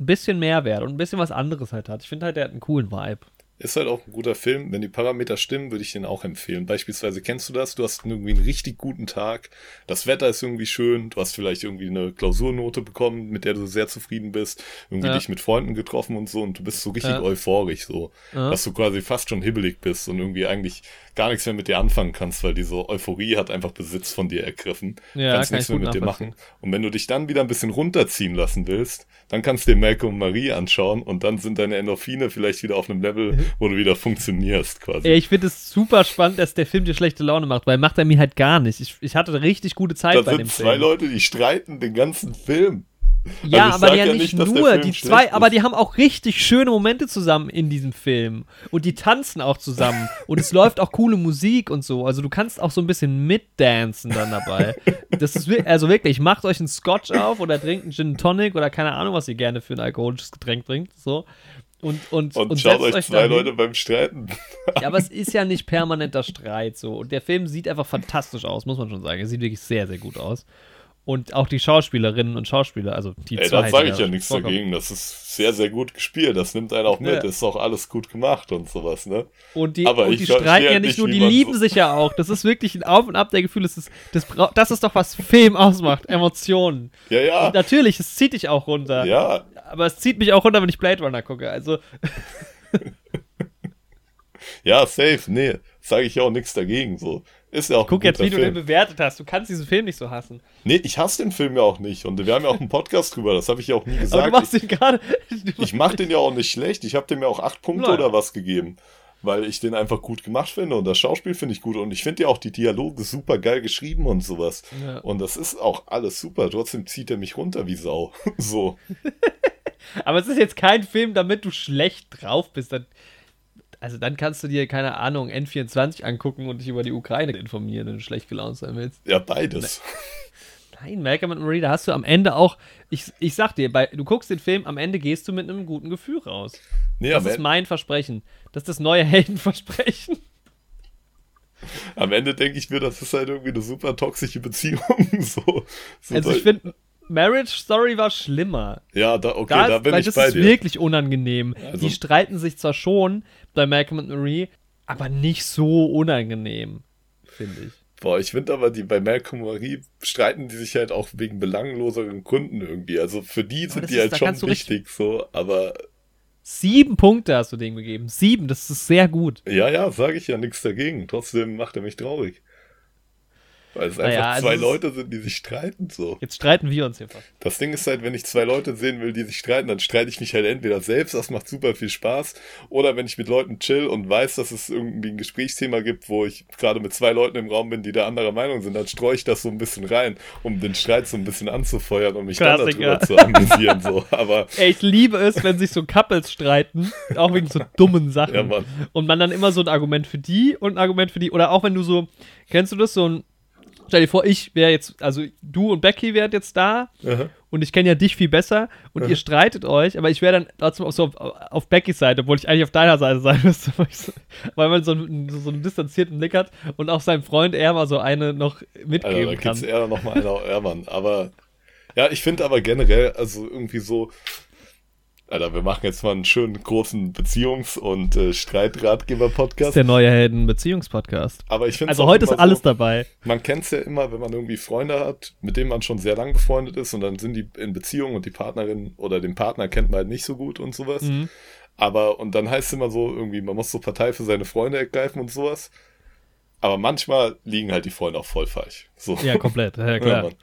ein bisschen Mehrwert und ein bisschen was anderes halt hat. Ich finde halt, der hat einen coolen Vibe. Ist halt auch ein guter Film. Wenn die Parameter stimmen, würde ich den auch empfehlen. Beispielsweise kennst du das? Du hast irgendwie einen richtig guten Tag. Das Wetter ist irgendwie schön. Du hast vielleicht irgendwie eine Klausurnote bekommen, mit der du sehr zufrieden bist. Irgendwie Ja. dich mit Freunden getroffen und so. Und du bist so richtig Ja. euphorisch so. Ja. Dass du quasi fast schon hibbelig bist und irgendwie eigentlich gar nichts mehr mit dir anfangen kannst, weil diese Euphorie hat einfach Besitz von dir ergriffen. Ja, kannst kann nichts ich mehr mit dir machen. Und wenn du dich dann wieder ein bisschen runterziehen lassen willst, dann kannst du dir Malcolm und Marie anschauen und dann sind deine Endorphine vielleicht wieder auf einem Level, wo du wieder funktionierst quasi. Ey, ich finde es super spannend, dass der Film dir schlechte Laune macht, weil macht er mir halt gar nicht. Ich, ich hatte eine richtig gute Zeit da bei sind dem zwei Film. Leute, die streiten den ganzen Film. ja, Also aber ja, ja nicht nur. Die zwei, ist. aber die haben auch richtig schöne Momente zusammen in diesem Film. Und die tanzen auch zusammen. und es läuft auch coole Musik und so. Also du kannst auch so ein bisschen mitdancen dann dabei. Das ist also wirklich, macht euch einen Scotch auf oder trinkt einen Gin Tonic oder keine Ahnung, was ihr gerne für ein alkoholisches Getränk trinkt. So. Und, und, Und, und schaut euch zwei dahin. Leute beim Streiten. Ja, aber es ist ja nicht permanenter Streit so. Und der Film sieht einfach fantastisch aus, muss man schon sagen. Er sieht wirklich sehr, sehr gut aus. Und auch die Schauspielerinnen und Schauspieler, also die Ey, zwei. da sage ich ja nichts vorkommen. dagegen. Das ist sehr, sehr gut gespielt. Das nimmt einen auch mit. Ja. Ist auch alles gut gemacht und sowas, ne? Und die, Aber und die streiten ja nicht nur, die lieben so- sich ja auch. Das ist wirklich ein Auf und Ab der Gefühle. Das ist, das, das ist doch, was Film ausmacht. Emotionen. Ja, ja. Und natürlich, es zieht dich auch runter. Ja, Aber es zieht mich auch runter, wenn ich Blade Runner gucke. Also, ja, safe. Nee, sage ich ja auch nichts dagegen. So. Ist ja auch guck ein jetzt, wie du den Film. bewertet hast. Du kannst diesen Film nicht so hassen. Nee, ich hasse den Film ja auch nicht. Und wir haben ja auch einen Podcast drüber. Das habe ich ja auch nie Aber gesagt. du machst ihn gerade. Ich mache den ja auch nicht schlecht. Ich habe dem ja auch acht Punkte Nein. oder was gegeben. Weil ich den einfach gut gemacht finde und das Schauspiel finde ich gut. Und ich finde ja auch die Dialoge super geil geschrieben und sowas. Ja. Und das ist auch alles super. Trotzdem zieht er mich runter wie Sau. so. Aber es ist jetzt kein Film, damit du schlecht drauf bist. Dann, also dann kannst du dir, keine Ahnung, N24 angucken und dich über die Ukraine informieren, wenn du schlecht gelaunt sein willst. Ja, beides. Nein, Malcolm und Marie, da hast du am Ende auch, ich, ich sag dir, bei, du guckst den Film, am Ende gehst du mit einem guten Gefühl raus. Nee, Das ist Ende, mein Versprechen. Das ist das neue Heldenversprechen. am Ende denke ich mir, das ist halt irgendwie eine super toxische Beziehung. so, so Also ich finde, Marriage Story war schlimmer. Ja, da, okay, Da, da bin ich das bei ist dir. wirklich unangenehm. Also- Die streiten sich zwar schon bei Malcolm und Marie, aber nicht so unangenehm, finde ich. Boah, ich finde aber, die bei Malcolm und Marie streiten die sich halt auch wegen belangloseren Gründen irgendwie. Also für die das sind die ist- halt schon wichtig, so, aber Sieben Punkte hast du dem gegeben. Sieben, das ist sehr gut. ja, ja, sage ich ja nichts dagegen. Trotzdem macht er mich traurig. Weil es Naja, einfach also zwei Leute sind, die sich streiten, so. Jetzt streiten wir uns hier fast. Das Ding ist halt, wenn ich zwei Leute sehen will, die sich streiten, dann streite ich mich halt entweder selbst, das macht super viel Spaß, oder wenn ich mit Leuten chill und weiß, dass es irgendwie ein Gesprächsthema gibt, wo ich gerade mit zwei Leuten im Raum bin, die da anderer Meinung sind, dann streue ich das so ein bisschen rein, um den Streit so ein bisschen anzufeuern und mich Klassiker. dann darüber zu amüsieren, so. Aber, Ey, ich liebe es, wenn sich so Couples streiten, auch wegen so dummen Sachen. ja. Und man dann immer so ein Argument für die und ein Argument für die. Oder auch wenn du so, kennst du das, so ein, stell dir vor, ich wäre jetzt, also du und Becky wärt jetzt da Aha. und ich kenne ja dich viel besser und ihr streitet euch, aber ich wäre dann trotzdem auf, so auf, auf Beckys Seite, obwohl ich eigentlich auf deiner Seite sein müsste, weil, man so einen, so einen distanzierten Blick hat und auch sein Freund er mal so eine noch Also, mitgeben da kann. gibt's eher noch mal eine, ja, Mann. Aber, ja, ich finde aber generell, also irgendwie so, Alter, wir machen jetzt mal einen schönen großen Beziehungs- und äh, Streitratgeber-Podcast. der neue Helden-Beziehungspodcast. Aber ich finde Also heute ist alles dabei. Man kennt es ja immer, wenn man irgendwie Freunde hat, mit denen man schon sehr lang befreundet ist und dann sind die in Beziehung und die Partnerin oder den Partner kennt man halt nicht so gut und sowas. Mhm. Aber, und dann heißt es immer so, irgendwie, man muss so Partei für seine Freunde ergreifen und sowas. Aber manchmal liegen halt die Freunde auch voll falsch. So. Ja, komplett. Ja, Ja, klar. Mann.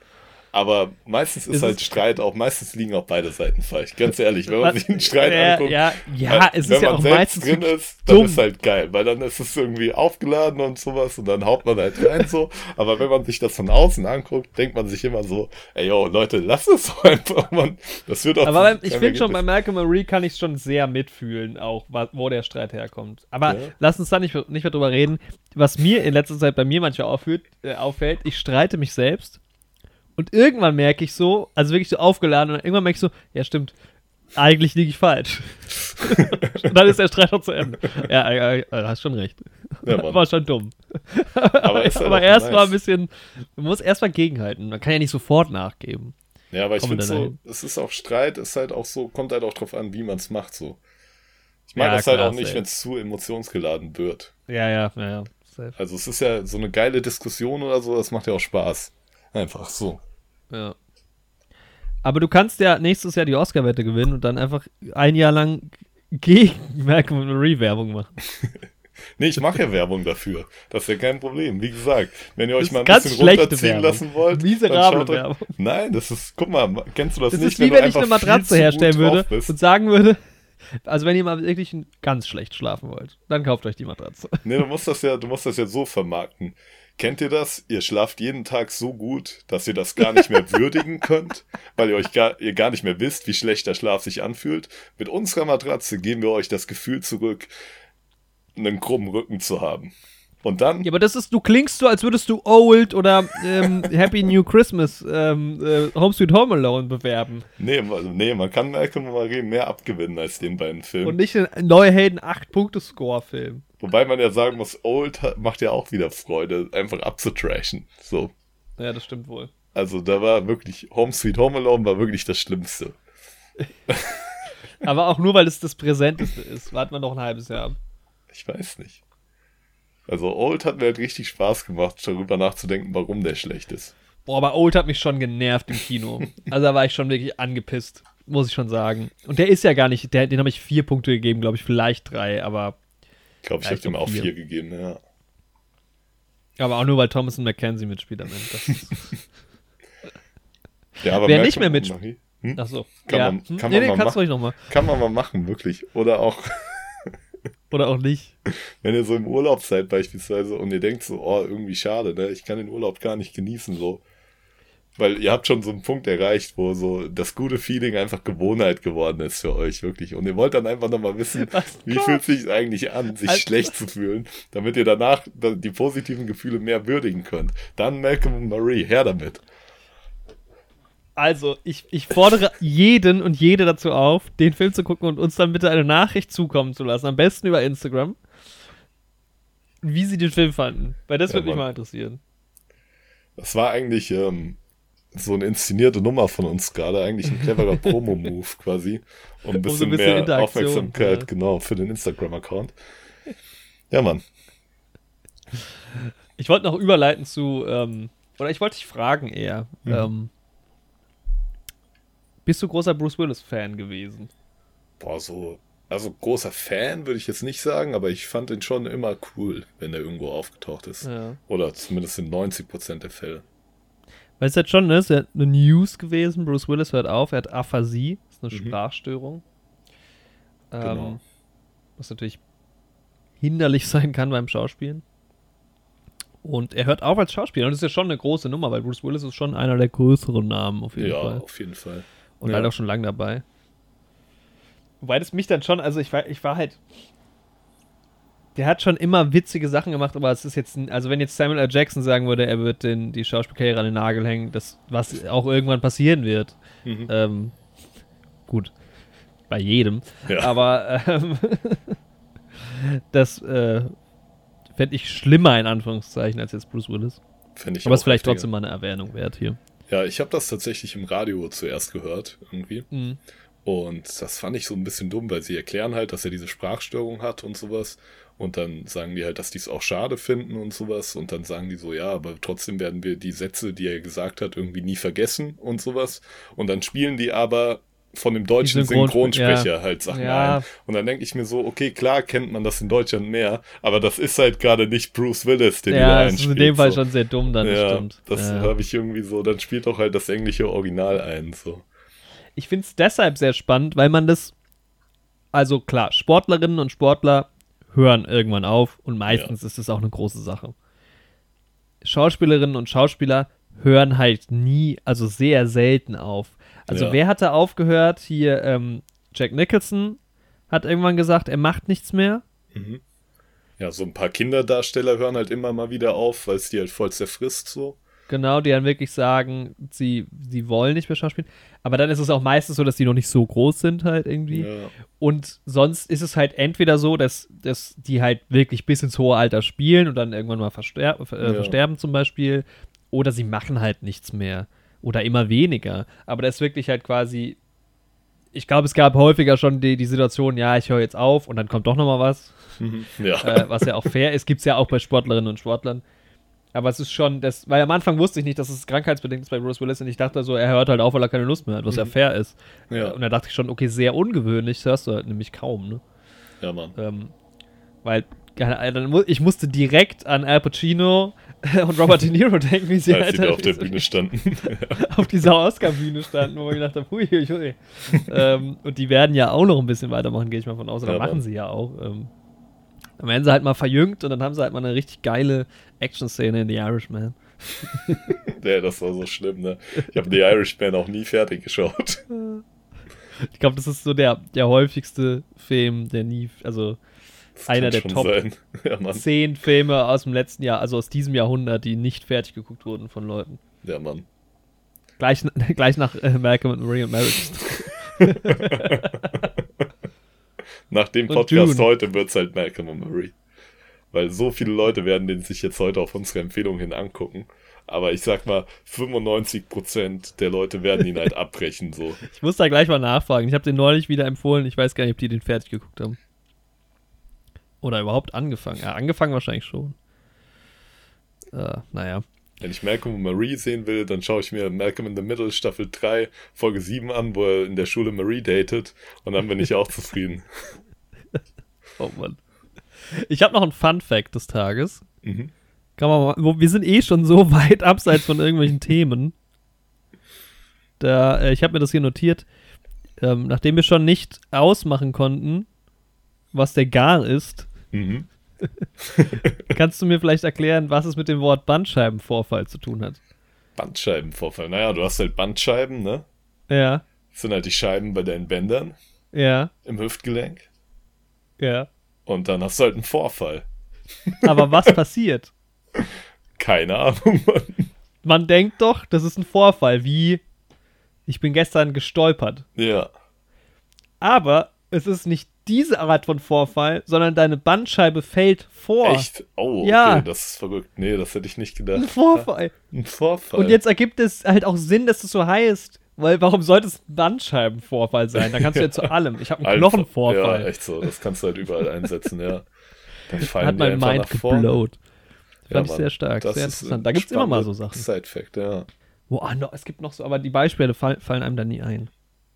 Aber meistens ist, Ist halt Streit auch, meistens liegen auch beide Seiten falsch. Ganz ehrlich, wenn man sich einen Streit ja, anguckt, ja, ja, äh, es wenn ist ja man auch selbst meistens drin ist, dann dumm. ist halt geil, weil dann ist es irgendwie aufgeladen und sowas und dann haut man halt rein so. Aber wenn man sich das von außen anguckt, denkt man sich immer so, ey yo, Leute, lass es doch einfach, man. Das wird auch Aber ich finde schon, bei. Malcolm Marie kann ich schon sehr mitfühlen, auch wo der Streit herkommt. Aber Ja. lass uns da nicht, nicht mehr drüber reden. Was mir in letzter Zeit bei mir manchmal aufführt, äh, auffällt, ich streite mich selbst und irgendwann merke ich so, also wirklich so aufgeladen und irgendwann merke ich so, ja stimmt, eigentlich liege ich falsch. und dann ist der Streit auch zu Ende. Ja, ja, ja, du hast schon recht. Ja. War schon dumm. Aber, ist halt Aber erst nice. mal ein bisschen, man muss erst mal gegenhalten. Man kann ja nicht sofort nachgeben. Ja, aber ich finde so, es ist auch Streit, ist halt auch so, kommt halt auch drauf an, wie man es macht so. Ich mag Ja, das halt klar, auch nicht, wenn es zu emotionsgeladen wird. Ja, ja, ja, ja. Safe. Also es ist ja so eine geile Diskussion oder so, das macht ja auch Spaß. Einfach so. Ja. Aber du kannst ja nächstes Jahr die Oscar-Wette gewinnen und dann einfach ein Jahr lang gegen Malcolm Marie Werbung machen. Nee, ich mache ja Werbung dafür. Das ist ja kein Problem. Wie gesagt, wenn ihr Das euch mal ein bisschen runterziehen Werbung. lassen wollt. Miserable dann schaut euch- Werbung. Nein, das ist, guck mal, kennst du das, Das nicht? ist wie du wenn ich eine Matratze herstellen würde und sagen würde, also wenn ihr mal wirklich ganz schlecht schlafen wollt, dann kauft euch die Matratze. Nee, du musst das ja, du musst das ja so vermarkten. Kennt ihr das? Ihr schlaft jeden Tag so gut, dass ihr das gar nicht mehr würdigen könnt, weil ihr euch gar, ihr gar nicht mehr wisst, wie schlecht der Schlaf sich anfühlt. Mit unserer Matratze geben wir euch das Gefühl zurück, einen krummen Rücken zu haben. Und dann, Ja, aber das ist, du klingst so, als würdest du Old oder ähm, Happy New Christmas ähm, äh, Home Sweet Home Alone bewerben. nee, nee, man kann Malcolm Marie mehr abgewinnen als den beiden Filmen. Und nicht einen neue Helden 8-Punkte-Score-Film. Wobei man ja sagen muss, Old macht ja auch wieder Freude, einfach abzutrashen. So. Ja, das stimmt wohl. Also da war wirklich, Home Sweet Home Alone war wirklich das Schlimmste. Aber auch nur, weil es das Präsenteste ist. Warten wir noch ein halbes Jahr ab. Ich weiß nicht. Also Old hat mir halt richtig Spaß gemacht, darüber nachzudenken, warum der schlecht ist. Boah, aber Old hat mich schon genervt im Kino. Also da war ich schon wirklich angepisst, muss ich schon sagen. Und der ist ja gar nicht, der, den habe ich vier Punkte gegeben, glaube ich, vielleicht drei, aber, Ich glaube, ich habe dem auch vier. vier gegeben, ja. aber auch nur, weil Thomas und Mackenzie mitspielt am Ende. Ja aber Wer nicht mehr mitspielt- hm? ach so. Kann ja. man- Hm? kann nee, man nee, mal kannst machen. du ruhig nochmal. Kann man mal machen, wirklich. Oder auch, Oder auch nicht. wenn ihr so im Urlaub seid beispielsweise und ihr denkt so, oh, irgendwie schade, ne? Ich kann den Urlaub gar nicht genießen, so. Weil ihr habt schon so einen Punkt erreicht, wo so das gute Feeling einfach Gewohnheit geworden ist für euch, wirklich. Und ihr wollt dann einfach nochmal wissen, Was wie fühlt sich eigentlich an, sich Also- schlecht zu fühlen, damit ihr danach die positiven Gefühle mehr würdigen könnt. Dann Malcolm und Marie, her damit. Also, ich, ich fordere jeden und jede dazu auf, den Film zu gucken und uns dann bitte eine Nachricht zukommen zu lassen. Am besten über Instagram. Wie sie den Film fanden. Weil das Ja, würde mich mal interessieren. Das war eigentlich ähm, so eine inszenierte Nummer von uns gerade, eigentlich ein cleverer Promo-Move quasi. Um ein Um so bisschen, ein bisschen mehr Aufmerksamkeit, ja. genau, für den Instagram-Account. Ja, Mann. Ich wollte noch überleiten zu, ähm, oder ich wollte dich fragen eher. Mhm. Ähm, bist du großer Bruce Willis-Fan gewesen? Boah, so, also großer Fan würde ich jetzt nicht sagen, aber ich fand ihn schon immer cool, wenn er irgendwo aufgetaucht ist. Ja. Oder zumindest in 90% der Fälle. Weil es jetzt schon, ne, ist ja eine News gewesen. Bruce Willis hört auf, er hat Aphasie, das ist eine Mhm. Sprachstörung. Ähm, Genau. Was natürlich hinderlich sein kann beim Schauspielen. Und er hört auf als Schauspieler. Und das ist ja schon eine große Nummer, weil Bruce Willis ist schon einer der größeren Namen auf jeden Ja, Fall. auf jeden Fall. Und Ja. halt auch schon lange dabei. Wobei das mich dann schon, also ich war, ich war halt. Der hat schon immer witzige Sachen gemacht, aber es ist jetzt, also wenn jetzt Samuel L. Jackson sagen würde, er wird den, die Schauspielkarriere an den Nagel hängen, das, was auch irgendwann passieren wird. Mhm. Ähm, gut, bei jedem. Ja. Aber ähm, das äh, fände ich schlimmer in Anführungszeichen als jetzt Bruce Willis. Finde ich Aber auch ist vielleicht trotzdem mal eine Erwähnung wert hier. Ja, ich habe das tatsächlich im Radio zuerst gehört, irgendwie. Mhm. Und das fand ich so ein bisschen dumm, weil sie erklären halt, dass er diese Sprachstörung hat und sowas. Und dann sagen die halt, dass die es auch schade finden und sowas. Und dann sagen die so, ja, aber trotzdem werden wir die Sätze, die er gesagt hat, irgendwie nie vergessen und sowas. Und dann spielen die aber von dem deutschen Synchron- Synchronsprecher ja. halt Sachen Ja. ein. Und dann denke ich mir so, okay, klar kennt man das in Deutschland mehr, aber das ist halt gerade nicht Bruce Willis, den du da ja, das ist in einspielst, dem Fall so. schon sehr dumm, dann das ja, stimmt. das ja. habe ich irgendwie so, dann spielt auch halt das englische Original ein, so. Ich finde es deshalb sehr spannend, weil man das, also klar, Sportlerinnen und Sportler hören irgendwann auf und meistens ist es auch eine große Sache. Schauspielerinnen und Schauspieler hören halt nie, also sehr selten auf. Also Ja. wer hatte aufgehört? Hier ähm, Jack Nicholson hat irgendwann gesagt, er macht nichts mehr. Ja, so ein paar Kinderdarsteller hören halt immer mal wieder auf, weil es die halt voll zerfrisst, so. Genau, die dann wirklich sagen, sie, sie wollen nicht mehr Schauspielen. Aber dann ist es auch meistens so, dass die noch nicht so groß sind halt irgendwie. Ja. Und sonst ist es halt entweder so, dass, dass die halt wirklich bis ins hohe Alter spielen und dann irgendwann mal verster äh, Ja. versterben zum Beispiel. Oder sie machen halt nichts mehr. Oder immer weniger. Aber das ist wirklich halt quasi. Ich glaube, es gab häufiger schon die, die Situation, ja, ich höre jetzt auf und dann kommt doch noch mal was. Ja. äh, was ja auch fair ist. Gibt es ja auch bei Sportlerinnen und Sportlern. Aber es ist schon, das, weil am Anfang wusste ich nicht, dass es krankheitsbedingt ist bei Bruce Willis und ich dachte so, er hört halt auf, weil er keine Lust mehr hat, was ja fair ist. Ja. Und da dachte ich schon, okay, sehr ungewöhnlich, das hörst du halt nämlich kaum, ne? ja, Mann. Ähm, weil ich musste direkt an Al Pacino und Robert De Niro denken, wie sie Als halt sie da auf der Bühne standen. auf dieser Oscar-Bühne standen, wo ich gedacht habe, hui, hui, hui. ähm, und die werden ja auch noch ein bisschen weitermachen, gehe ich mal von aus. Oder Ja, machen sie ja auch. Ähm, dann werden sie halt mal verjüngt und dann haben sie halt mal eine richtig geile Action-Szene in The Irishman. ja, das war so schlimm, ne? Ich habe The Irishman auch nie fertig geschaut. Ich glaube, das ist so der, der häufigste Film, der nie, also Das Einer der Top sein. Ja, Filme aus dem letzten Jahr, also aus diesem Jahrhundert, die nicht fertig geguckt wurden von Leuten. Ja, Mann. Gleich, gleich nach äh, Malcolm and Marie und Marriage. Nach dem Und Podcast heute wird's halt Malcolm und Marie. Weil so viele Leute werden den sich jetzt heute auf unsere Empfehlung hin angucken. Aber ich sag mal, 95% der Leute werden ihn halt abbrechen, so. Ich muss da gleich mal nachfragen. Ich habe den neulich wieder empfohlen. Ich weiß gar nicht, ob die den fertig geguckt haben. Oder überhaupt angefangen. Ja, angefangen wahrscheinlich schon. Äh, naja. Wenn ich Malcolm und Marie sehen will, dann schaue ich mir Malcolm in the Middle Staffel 3, Folge 7 an, wo er in der Schule Marie datet. Und dann bin ich auch zufrieden. Oh Mann. Ich habe noch einen Fun Fact des Tages. Mhm. Kann man mal, wir sind eh schon so weit abseits von irgendwelchen Themen. Da, äh, ich habe mir das hier notiert. Ähm, nachdem wir schon nicht ausmachen konnten, was der Gar ist, Mhm. kannst du mir vielleicht erklären, was es mit dem Wort Bandscheibenvorfall zu tun hat? Bandscheibenvorfall. Naja, du hast halt Bandscheiben, ne? Ja, Das sind halt die Scheiben bei deinen Bändern ja, im Hüftgelenk. ja. Und dann hast du halt einen Vorfall. Aber was passiert? Keine Ahnung, Mann. Man denkt doch, das ist ein Vorfall, wie ich bin gestern gestolpert. Ja. Aber es ist nicht diese Art von Vorfall, sondern deine Bandscheibe fällt vor. Echt? Oh, okay, Ja. das ist verrückt. Nee, das hätte ich nicht Ein gedacht. Vorfall. Ein Vorfall. Und jetzt ergibt es halt auch Sinn, dass es so heißt. Weil warum sollte es ein Bandscheibenvorfall sein? Da kannst du ja zu allem. Ich habe einen Einfach- Knochenvorfall. Ja, echt so. Das kannst du halt überall einsetzen, ja. Dann fallen Hat mein Mind geblowt. Ja, Fand ich Mann. sehr stark, sehr interessant. ein Da gibt's immer mal so Sachen. Side-Fact, ja. Wo, ah, no, es gibt noch so, aber die Beispiele fall, fallen einem da nie ein.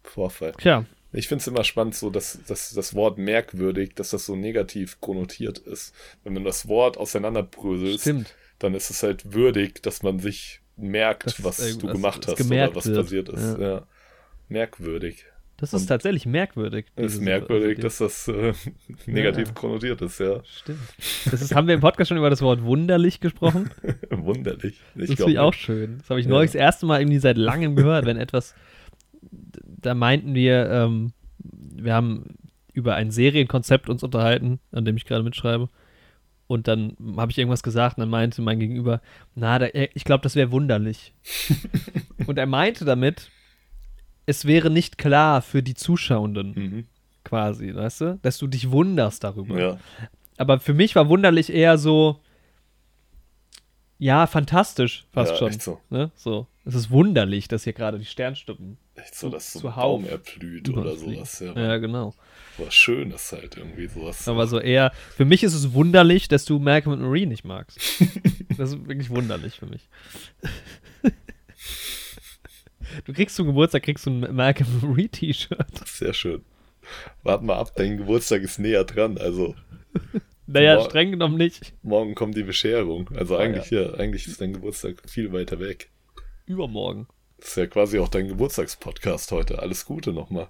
Vorfall. Tja, Ich finde es immer spannend, so dass, dass das Wort merkwürdig, dass das so negativ konnotiert ist. Wenn man das Wort auseinanderbröselst, stimmt. dann ist es halt würdig, dass man sich merkt, Dass was du gemacht hast oder was wird. passiert ist. Ja. Ja. Merkwürdig. Das ist Und- tatsächlich merkwürdig. Es ist merkwürdig, dass das äh, negativ Ja. konnotiert ist, ja. Stimmt. Das ist, haben wir im Podcast schon über das Wort wunderlich gesprochen? Wunderlich. Ich das finde ich auch schön. Das habe ich neulich das erste Mal irgendwie seit langem gehört, wenn etwas. Da meinten wir, ähm, wir haben über ein Serienkonzept uns unterhalten, an dem ich gerade mitschreibe. Und dann habe ich irgendwas gesagt und dann meinte mein Gegenüber, na, da, ich glaube, das wäre wunderlich. und er meinte damit, es wäre nicht klar für die Zuschauenden Mhm. quasi, weißt du, dass du dich wunderst darüber. Ja. Aber für mich war wunderlich eher so, ja, fantastisch fast Ja, schon. so. Ne? so. Es ist wunderlich, dass hier gerade die Sternschnuppen. Echt so, dass so ein Baum erblüht oder sowas. Ja. Ja, genau. Was Schönes halt irgendwie sowas. Aber so eher, für mich ist es wunderlich, dass du Malcolm und Marie nicht magst. das ist wirklich wunderlich für mich. Du kriegst zum Geburtstag kriegst du ein Malcolm Reed T-Shirt. Sehr schön. Warte mal ab, dein Geburtstag ist näher dran. Also Naja, Boah. streng genommen nicht. morgen kommt die Bescherung. Also Ah, eigentlich ja, eigentlich ist dein Geburtstag viel weiter weg. Übermorgen. Das ist ja quasi auch dein Geburtstagspodcast heute. Alles Gute nochmal.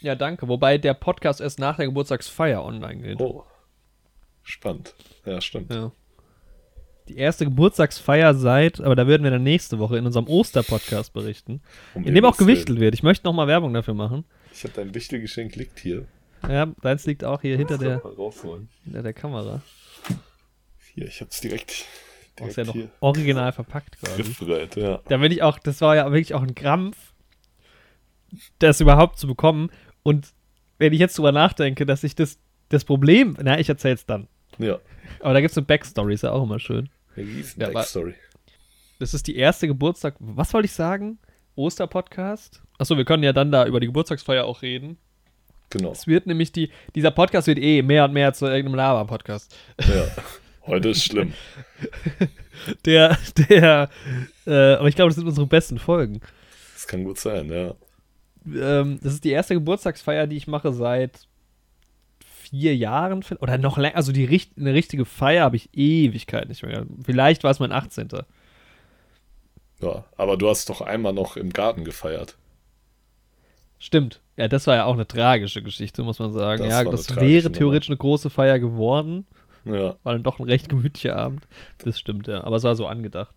Ja, danke. Wobei der Podcast erst nach der Geburtstagsfeier online geht. Oh. Spannend. Ja, stimmt. Ja. Die erste Geburtstagsfeier seit, aber da würden wir dann nächste Woche in unserem Oster-Podcast berichten, Um in dem auch gewichtelt wird. Ich möchte nochmal Werbung dafür machen. Ich habe dein Wichtelgeschenk liegt hier. Ja, deins liegt auch hier hinter der, hinter der Kamera. Hier, ich hab's direkt, Direkt ja noch hier original verpackt quasi. griffbereit, ja. Da bin ich auch, das war ja wirklich auch ein Krampf, das überhaupt zu bekommen. Und wenn ich jetzt drüber nachdenke, dass ich das, das Problem, na, ich erzähl's dann. Ja. Aber da gibt's eine Backstory, ist ja auch immer schön. Eine riesen Ja, Backstory. Das ist die erste Geburtstag, was wollte ich sagen? Osterpodcast? Achso, wir können ja dann da über die Geburtstagsfeier auch reden. Genau. Es wird nämlich die, dieser Podcast wird eh mehr und mehr zu irgendeinem Laber-Podcast. Ja. Heute ist schlimm. Der, der, äh, aber ich glaube, das sind unsere besten Folgen. Das kann gut sein, ja. ähm, das ist die erste Geburtstagsfeier, die ich mache seit vier Jahren oder noch länger. Also die richt eine richtige Feier habe ich Ewigkeit nicht mehr. Vielleicht war es mein 18. Ja, aber du hast doch einmal noch im Garten gefeiert. Stimmt. Ja, das war ja auch eine tragische Geschichte, muss man sagen. Das ja, das wäre theoretisch eine große Feier geworden. Ja. War dann doch ein recht gemütlicher Abend. Das stimmt, ja. Aber es war so angedacht.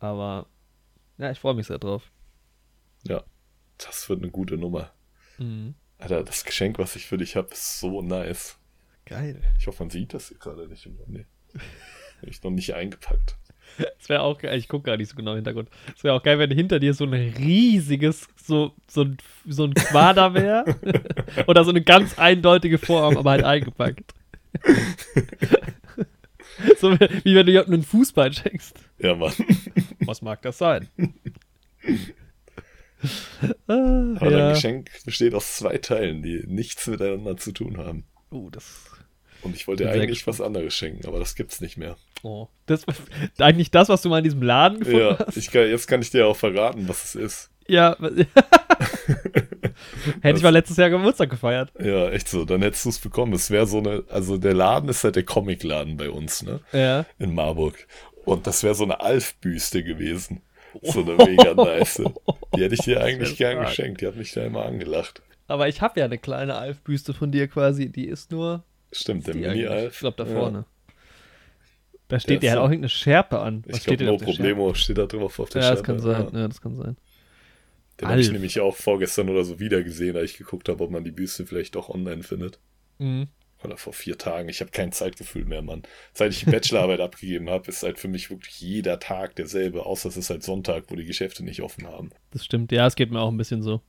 Aber ja, ich freue mich sehr drauf. Ja. Das wird eine gute Nummer. Mhm. Alter, das Geschenk, was ich für dich habe, ist so nice. Geil. Ich hoffe, man sieht das hier gerade nicht. Nee. Hab ich noch nicht eingepackt. Es wäre auch geil, ich gucke gar nicht so genau im Hintergrund. Es wäre auch geil, wenn hinter dir so ein riesiges, so, so ein, so ein Quader wäre. Oder so eine ganz eindeutige Form, aber halt eingepackt. So wie wenn du jemandem einen Fußball schenkst. Ja, Mann. Was mag das sein? ah, Aber dein ja. Geschenk besteht aus zwei Teilen, die nichts miteinander zu tun haben. Oh, das, Und ich wollte dir eigentlich was anderes schenken, aber das gibt's nicht mehr. oh. das eigentlich das, was du mal in diesem Laden gefunden Ja, hast. kann, jetzt kann ich dir auch verraten, was es ist. Ja. Hätte ich mal letztes Jahr Geburtstag gefeiert. Ja, echt so. Dann hättest du es bekommen. Es wäre so eine, also der Laden ist halt der Comicladen bei uns, ne? Ja. In Marburg. Und das wäre so eine Alf-Büste gewesen. So eine mega nice. Die hätte ich dir eigentlich gern stark. geschenkt. Die hat mich da immer angelacht. Aber ich habe ja eine kleine Alf-Büste von dir quasi. Die ist nur. Stimmt, der. Mini-Alf. Ich glaube, da Ja. vorne. Da steht dir halt ist auch so- irgendeine Schärpe an. Ich steht glaube, no Problemo steht da drauf auf der Ja, das Schärpe. kann sein. Ja. Ja, das kann sein. Den habe ich nämlich auch vorgestern oder so wieder gesehen, da ich geguckt habe, ob man die Büste vielleicht doch online findet. Mhm. Oder vor vier Tagen. Ich habe kein Zeitgefühl mehr, Mann. Seit ich die Bachelorarbeit abgegeben habe, ist halt für mich wirklich jeder Tag derselbe, außer es ist halt Sonntag, wo die Geschäfte nicht offen haben. Das stimmt. Ja, es geht mir auch ein bisschen so.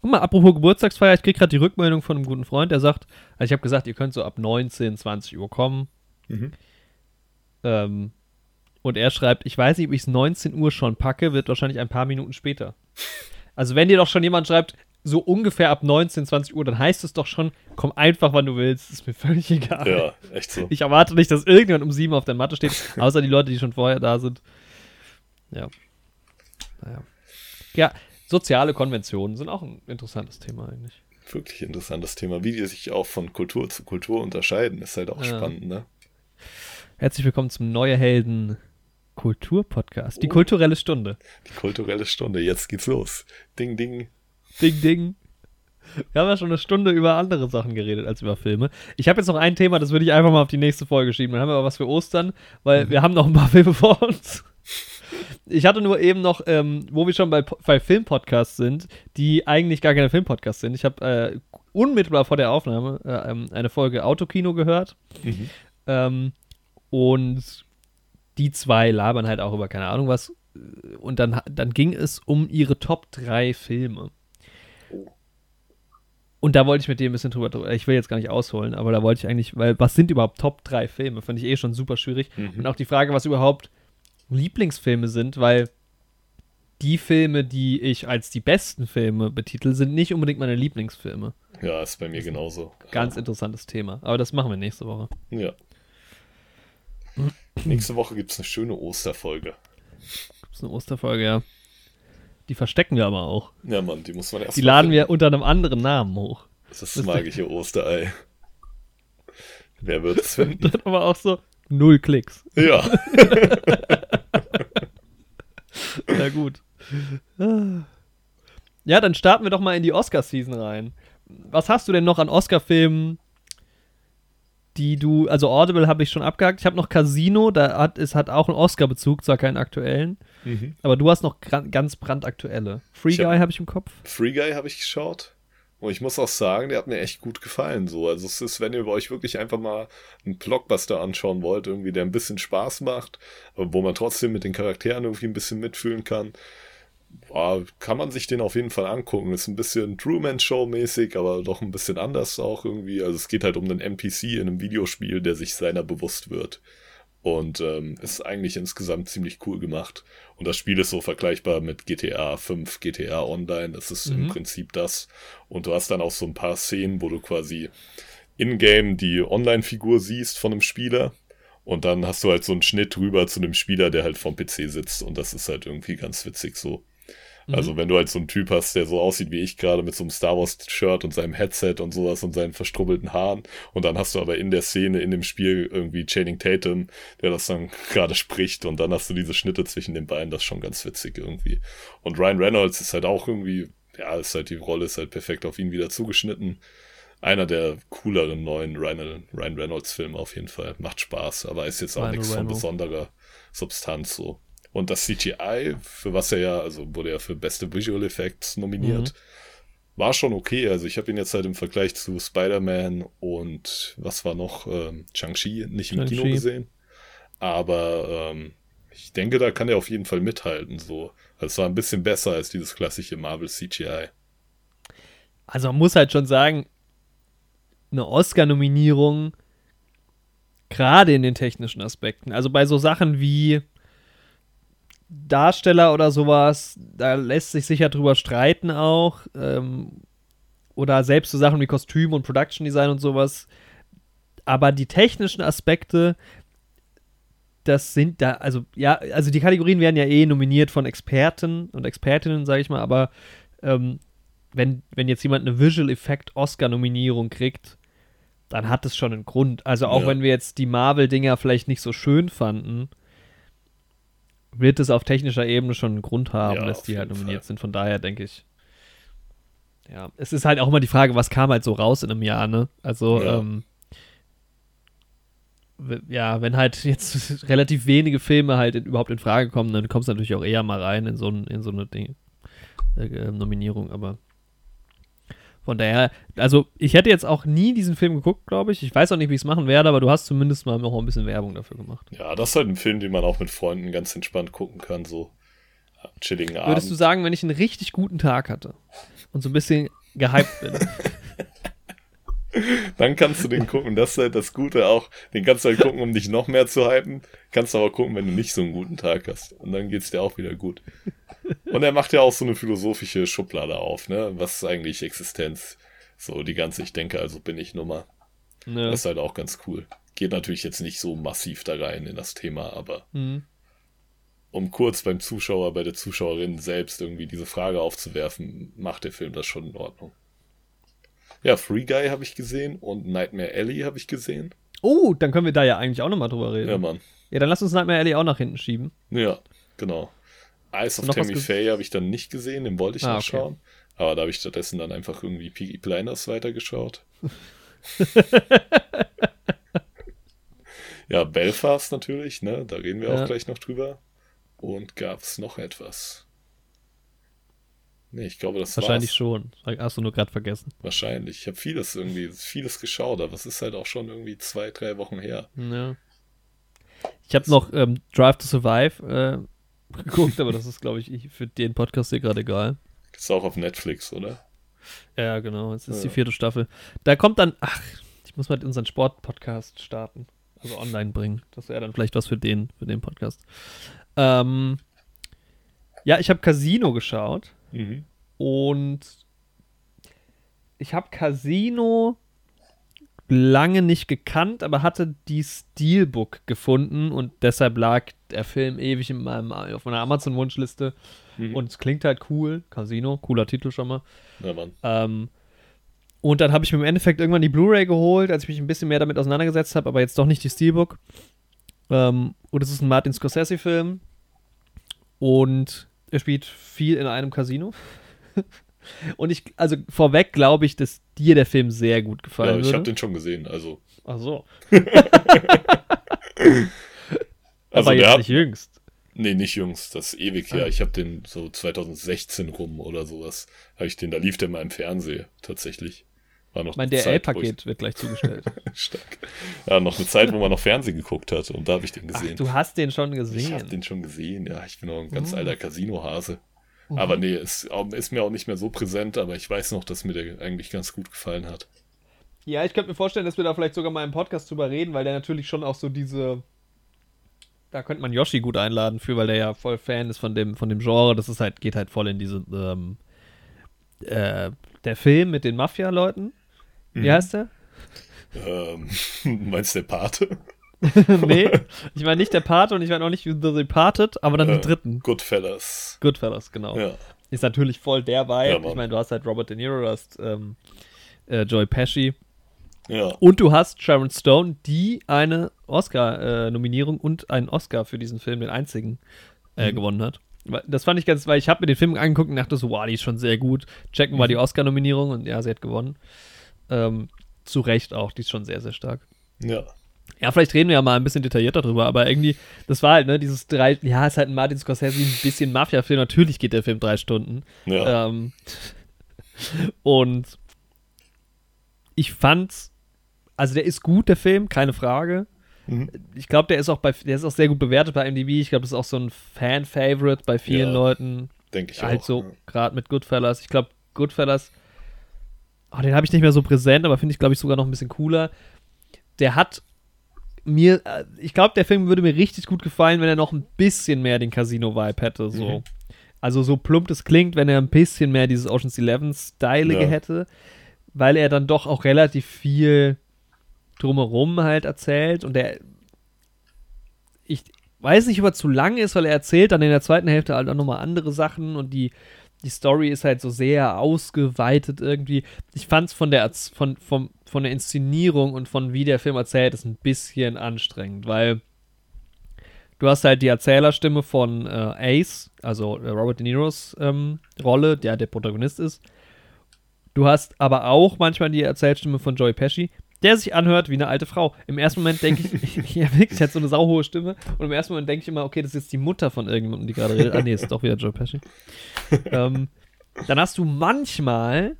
Guck mal, apropos Geburtstagsfeier, ich krieg gerade die Rückmeldung von einem guten Freund, der sagt, also ich habe gesagt, ihr könnt so ab 19, 20 Uhr kommen. Mhm. Ähm, und er schreibt, ich weiß nicht, ob ich es 19 Uhr schon packe, wird wahrscheinlich ein paar Minuten später. Also wenn dir doch schon jemand schreibt, so ungefähr ab 19, 20 Uhr, dann heißt es doch schon, komm einfach, wann du willst, ist mir völlig egal. Ja, echt so. Ich erwarte nicht, dass irgendjemand um 7 auf der Matte steht, außer die Leute, die schon vorher da sind. Ja. Naja. Ja, soziale Konventionen sind auch ein interessantes Thema eigentlich. Wirklich interessantes Thema. Wie die sich auch von Kultur zu Kultur unterscheiden, ist halt auch Ja. spannend, ne? Herzlich willkommen zum Neue Helden Kultur-Podcast. Die Oh. kulturelle Stunde. Die kulturelle Stunde, jetzt geht's los. Ding, ding. Ding, ding. Wir haben ja schon eine Stunde über andere Sachen geredet als über Filme. Ich habe jetzt noch ein Thema, das würde ich einfach mal auf die nächste Folge schieben. Dann haben wir aber was für Ostern, weil wir haben noch ein paar Filme vor uns. Ich hatte nur eben noch, ähm, wo wir schon bei, bei Filmpodcasts sind, die eigentlich gar keine Filmpodcasts sind. Ich habe äh, unmittelbar vor der Aufnahme äh, ähm, eine Folge Autokino gehört. Mhm. Ähm, und die zwei labern halt auch über keine Ahnung was. Und dann, dann ging es um ihre Top 3 Filme. Und da wollte ich mit dir ein bisschen drüber, ich will jetzt gar nicht ausholen, aber da wollte ich eigentlich, weil was sind überhaupt Top 3 Filme? Fand ich eh schon super schwierig. Mhm. Und auch die Frage, was überhaupt Lieblingsfilme sind, weil die Filme, die ich als die besten Filme betitel, sind nicht unbedingt meine Lieblingsfilme. Ja, ist bei mir genauso. Ganz interessantes Thema. Aber das machen wir nächste Woche. Ja. Nächste Woche gibt es eine schöne Osterfolge. Das ist eine Osterfolge, ja. Die verstecken wir aber auch. Ja, Mann, die muss man erst Die laden finden. wir unter einem anderen Namen hoch. Das ist das magische Osterei. Wer wird es finden? Dann aber auch so null Klicks. Ja. Na gut. Ja, dann starten wir doch mal in die Oscar-Season rein. Was hast du denn noch an Oscar-Filmen, die du, also Audible habe ich schon abgehakt. Ich habe noch Casino, da hat es hat auch einen Oscar-Bezug, zwar keinen aktuellen, Mhm. aber du hast noch ganz brandaktuelle. Free Ich hab- Guy habe ich im Kopf. Free Guy habe ich geschaut. Und ich muss auch sagen, der hat mir echt gut gefallen. So. Also es ist, wenn ihr euch wirklich einfach mal einen Blockbuster anschauen wollt, irgendwie, der ein bisschen Spaß macht, wo man trotzdem mit den Charakteren irgendwie ein bisschen mitfühlen kann, boah, kann man sich den auf jeden Fall angucken. Ist ein bisschen Truman-Show-mäßig, aber doch ein bisschen anders auch irgendwie. Also es geht halt um einen NPC in einem Videospiel, der sich seiner bewusst wird. Und ähm, ist eigentlich insgesamt ziemlich cool gemacht. Und das Spiel ist so vergleichbar mit GTA 5, GTA Online. Das ist im Mhm. Prinzip das. Und du hast dann auch so ein paar Szenen, wo du quasi in-game die Online-Figur siehst von einem Spieler. Und dann hast du halt so einen Schnitt rüber zu einem Spieler, der halt vom PC sitzt. Und das ist halt irgendwie ganz witzig so. Also wenn du halt so einen Typ hast, der so aussieht wie ich gerade mit so einem Star Wars Shirt und seinem Headset und sowas und seinen verstrubbelten Haaren und dann hast du aber in der Szene, in dem Spiel irgendwie Channing Tatum, der das dann gerade spricht und dann hast du diese Schnitte zwischen den beiden, das ist schon ganz witzig irgendwie. Und Ryan Reynolds ist halt auch irgendwie, ja, ist halt die Rolle ist halt perfekt auf ihn wieder zugeschnitten. Einer der cooleren neuen Ryan, Ryan Reynolds Filme auf jeden Fall. Macht Spaß, aber ist jetzt auch Ryan nichts von Reynolds. besonderer Substanz so. Und das CGI, für was er ja, also wurde er für beste Visual Effects nominiert, war schon okay. Also ich habe ihn jetzt halt im Vergleich zu Spider-Man und was war noch, ähm, Shang-Chi nicht im Kino gesehen. Aber ähm, ich denke, da kann er auf jeden Fall mithalten. So. Also es war ein bisschen besser als dieses klassische Marvel CGI. Also man muss halt schon sagen, eine Oscar-Nominierung, gerade in den technischen Aspekten, also bei so Sachen wie Darsteller oder sowas, da lässt sich sicher drüber streiten auch. Ähm, oder selbst so Sachen wie Kostüm und Production Design und sowas. Aber die technischen Aspekte, das sind da, also ja, also die Kategorien werden ja eh nominiert von Experten und Expertinnen, sage ich mal, aber ähm, wenn, wenn jetzt jemand eine Visual Effect Oscar-Nominierung kriegt, dann hat es schon einen Grund. Also auch Ja. wenn wir jetzt die Marvel-Dinger vielleicht nicht so schön fanden, wird es auf technischer Ebene schon einen Grund haben, Ja, dass die halt nominiert Fall. sind. Von daher denke ich, ja, es ist halt auch immer die Frage, was kam halt so raus in einem Jahr, ne? Also, Ja. ähm, ja, wenn halt jetzt relativ wenige Filme halt in, überhaupt in Frage kommen, dann kommst du natürlich auch eher mal rein in so, ein, in so eine Ding, äh, Nominierung, aber von daher, also ich hätte jetzt auch nie diesen Film geguckt, glaube ich. Ich weiß auch nicht, wie ich es machen werde, aber du hast zumindest mal noch ein bisschen Werbung dafür gemacht. Ja, das ist halt ein Film, den man auch mit Freunden ganz entspannt gucken kann. So am chilligen Abend. Würdest du sagen, wenn ich einen richtig guten Tag hatte und so ein bisschen gehypt bin, Dann kannst du den gucken. Das ist halt das Gute auch. Den kannst du halt gucken, um dich noch mehr zu hypen. Kannst aber gucken, wenn du nicht so einen guten Tag hast. Und dann geht's dir auch wieder gut. Und er macht ja auch so eine philosophische Schublade auf, ne? Was ist eigentlich Existenz? So die ganze Ich denke, also bin ich Nummer. ne, Das ist halt auch ganz cool. Geht natürlich jetzt nicht so massiv da rein in das Thema, aber hm, um kurz beim Zuschauer, bei der Zuschauerin selbst irgendwie diese Frage aufzuwerfen, macht der Film das schon in Ordnung. Ja, Free Guy habe ich gesehen und Nightmare Alley habe ich gesehen. Oh, dann können wir da ja eigentlich auch nochmal drüber reden. Ja, Ja, Mann. dann lass uns Nightmare Alley auch nach hinten schieben. Ja, genau. Eyes of Tammy Faye habe ich dann nicht gesehen, den wollte ich Ah, noch okay. schauen. Aber da habe ich stattdessen dann einfach irgendwie Peaky Blinders weitergeschaut. ja, Belfast natürlich, ne? Da reden wir Ja. auch gleich noch drüber. Und gab es noch etwas? Nee, ich glaube, das Wahrscheinlich war's. schon. Hast du nur gerade vergessen. Wahrscheinlich. Ich habe vieles irgendwie, vieles geschaut, aber es ist halt auch schon irgendwie zwei, drei Wochen her. Ja. Ich habe noch ähm, Drive to Survive äh, geguckt, aber das ist, glaube ich, für den Podcast hier gerade egal. Ist auch auf Netflix, oder? Ja, genau. Jetzt ist Ja. die vierte Staffel. Da kommt dann, ach, ich muss mal unseren Sport-Podcast starten. Also online bringen. Das wäre dann vielleicht was für den, für den Podcast. Ähm, ja, ich habe Casino geschaut und ich habe Casino lange nicht gekannt, aber hatte die Steelbook gefunden und deshalb lag der Film ewig in meinem, auf meiner Amazon-Wunschliste. Mhm. Und es klingt halt cool. Casino, cooler Titel schon mal. Ja, Mann. Ähm, und dann habe ich mir im Endeffekt irgendwann die Blu-ray geholt, als ich mich ein bisschen mehr damit auseinandergesetzt habe, aber jetzt doch nicht die Steelbook. Ähm, und es ist ein Martin Scorsese-Film. Und er spielt viel in einem Casino. und ich, also vorweg glaube ich, dass dir der Film sehr gut gefallen Ja, ich habe den schon gesehen. Also, Ach so. also aber jetzt hat, nicht jüngst. Nee, nicht Jungs, das ist ewig her. Ah. Ich habe den so 2016 rum oder sowas. Habe ich den, da lief der mal im Fernsehen tatsächlich. War noch Mein DRL-Paket wird gleich zugestellt. ich- Stark. Ja, noch eine Zeit, wo man noch Fernsehen geguckt hat und da habe ich den Ach, gesehen. du hast den schon ich gesehen. habe den schon gesehen, ja. Ich bin auch ein ganz Oh. alter Casino-Hase. Mhm. Aber nee, ist, ist mir auch nicht mehr so präsent, aber ich weiß noch, dass mir der eigentlich ganz gut gefallen hat. Ja, ich könnte mir vorstellen, dass wir da vielleicht sogar mal im Podcast drüber reden, weil der natürlich schon auch so diese. Da könnte man Yoshi gut einladen für, weil der ja voll Fan ist von dem, von dem Genre. Das ist halt, geht halt voll in diese. Ähm, äh, der Film mit den Mafia-Leuten. Wie Mhm. heißt der? Ähm, meinst du der Pate? nee, ich meine nicht der Pate und ich meine auch nicht The Departed, aber dann Äh, den dritten. Goodfellas. Goodfellas, genau. Ja. Ist natürlich voll der Vibe. Ja, ich meine, du hast halt Robert De Niro, du hast ähm, äh, Joy Pesci. Ja. Und du hast Sharon Stone, die eine Oscar-Nominierung und einen Oscar für diesen Film, den einzigen, äh, Mhm. gewonnen hat. Das fand ich ganz, weil ich habe mir den Film angeguckt und dachte so, wow, die ist schon sehr gut. Checken wir Mhm. die Oscar-Nominierung und ja, sie hat gewonnen. Ähm, zu Recht auch, die ist schon sehr, sehr stark. Ja. Ja, vielleicht reden wir ja mal ein bisschen detaillierter drüber, aber irgendwie, das war halt, ne, dieses drei, ja, ist halt ein Martin Scorsese, ein bisschen Mafia-Film. Natürlich geht der Film drei Stunden. Ja. Ähm, und ich fand's, also der ist gut, der Film, keine Frage. Mhm. Ich glaube, der ist auch bei, der ist auch sehr gut bewertet bei MDB. Ich glaube, das ist auch so ein Fan-Favorite bei vielen Ja, Leuten. Denke ich halt auch. so, ja. gerade mit Goodfellas. Ich glaube, Goodfellas, oh, den habe ich nicht mehr so präsent, aber finde ich, glaube ich, sogar noch ein bisschen cooler. Der hat mir, äh, ich glaube, der Film würde mir richtig gut gefallen, wenn er noch ein bisschen mehr den Casino-Vibe hätte. So. Mhm. Also so plump es klingt, wenn er ein bisschen mehr dieses Ocean's Eleven-Stylige Ja. hätte, weil er dann doch auch relativ viel drumherum halt erzählt und der ich weiß nicht, ob er zu lang ist, weil er erzählt dann in der zweiten Hälfte halt auch nochmal andere Sachen und die, die Story ist halt so sehr ausgeweitet irgendwie. Ich fand's von der, von, von, von der Inszenierung und von wie der Film erzählt ist ein bisschen anstrengend, weil du hast halt die Erzählerstimme von äh, Ace, also äh, Robert De Niros ähm, Rolle, der der Protagonist ist. Du hast aber auch manchmal die Erzählstimme von Joey Pesci, der sich anhört wie eine alte Frau. Im ersten Moment denke ich, ja wirklich, hat so eine sauhohe Stimme. Und im ersten Moment denke ich immer, okay, das ist jetzt die Mutter von irgendjemandem, die gerade redet. Ah, nee, ist doch wieder Joey Pesci. ähm, dann hast du manchmal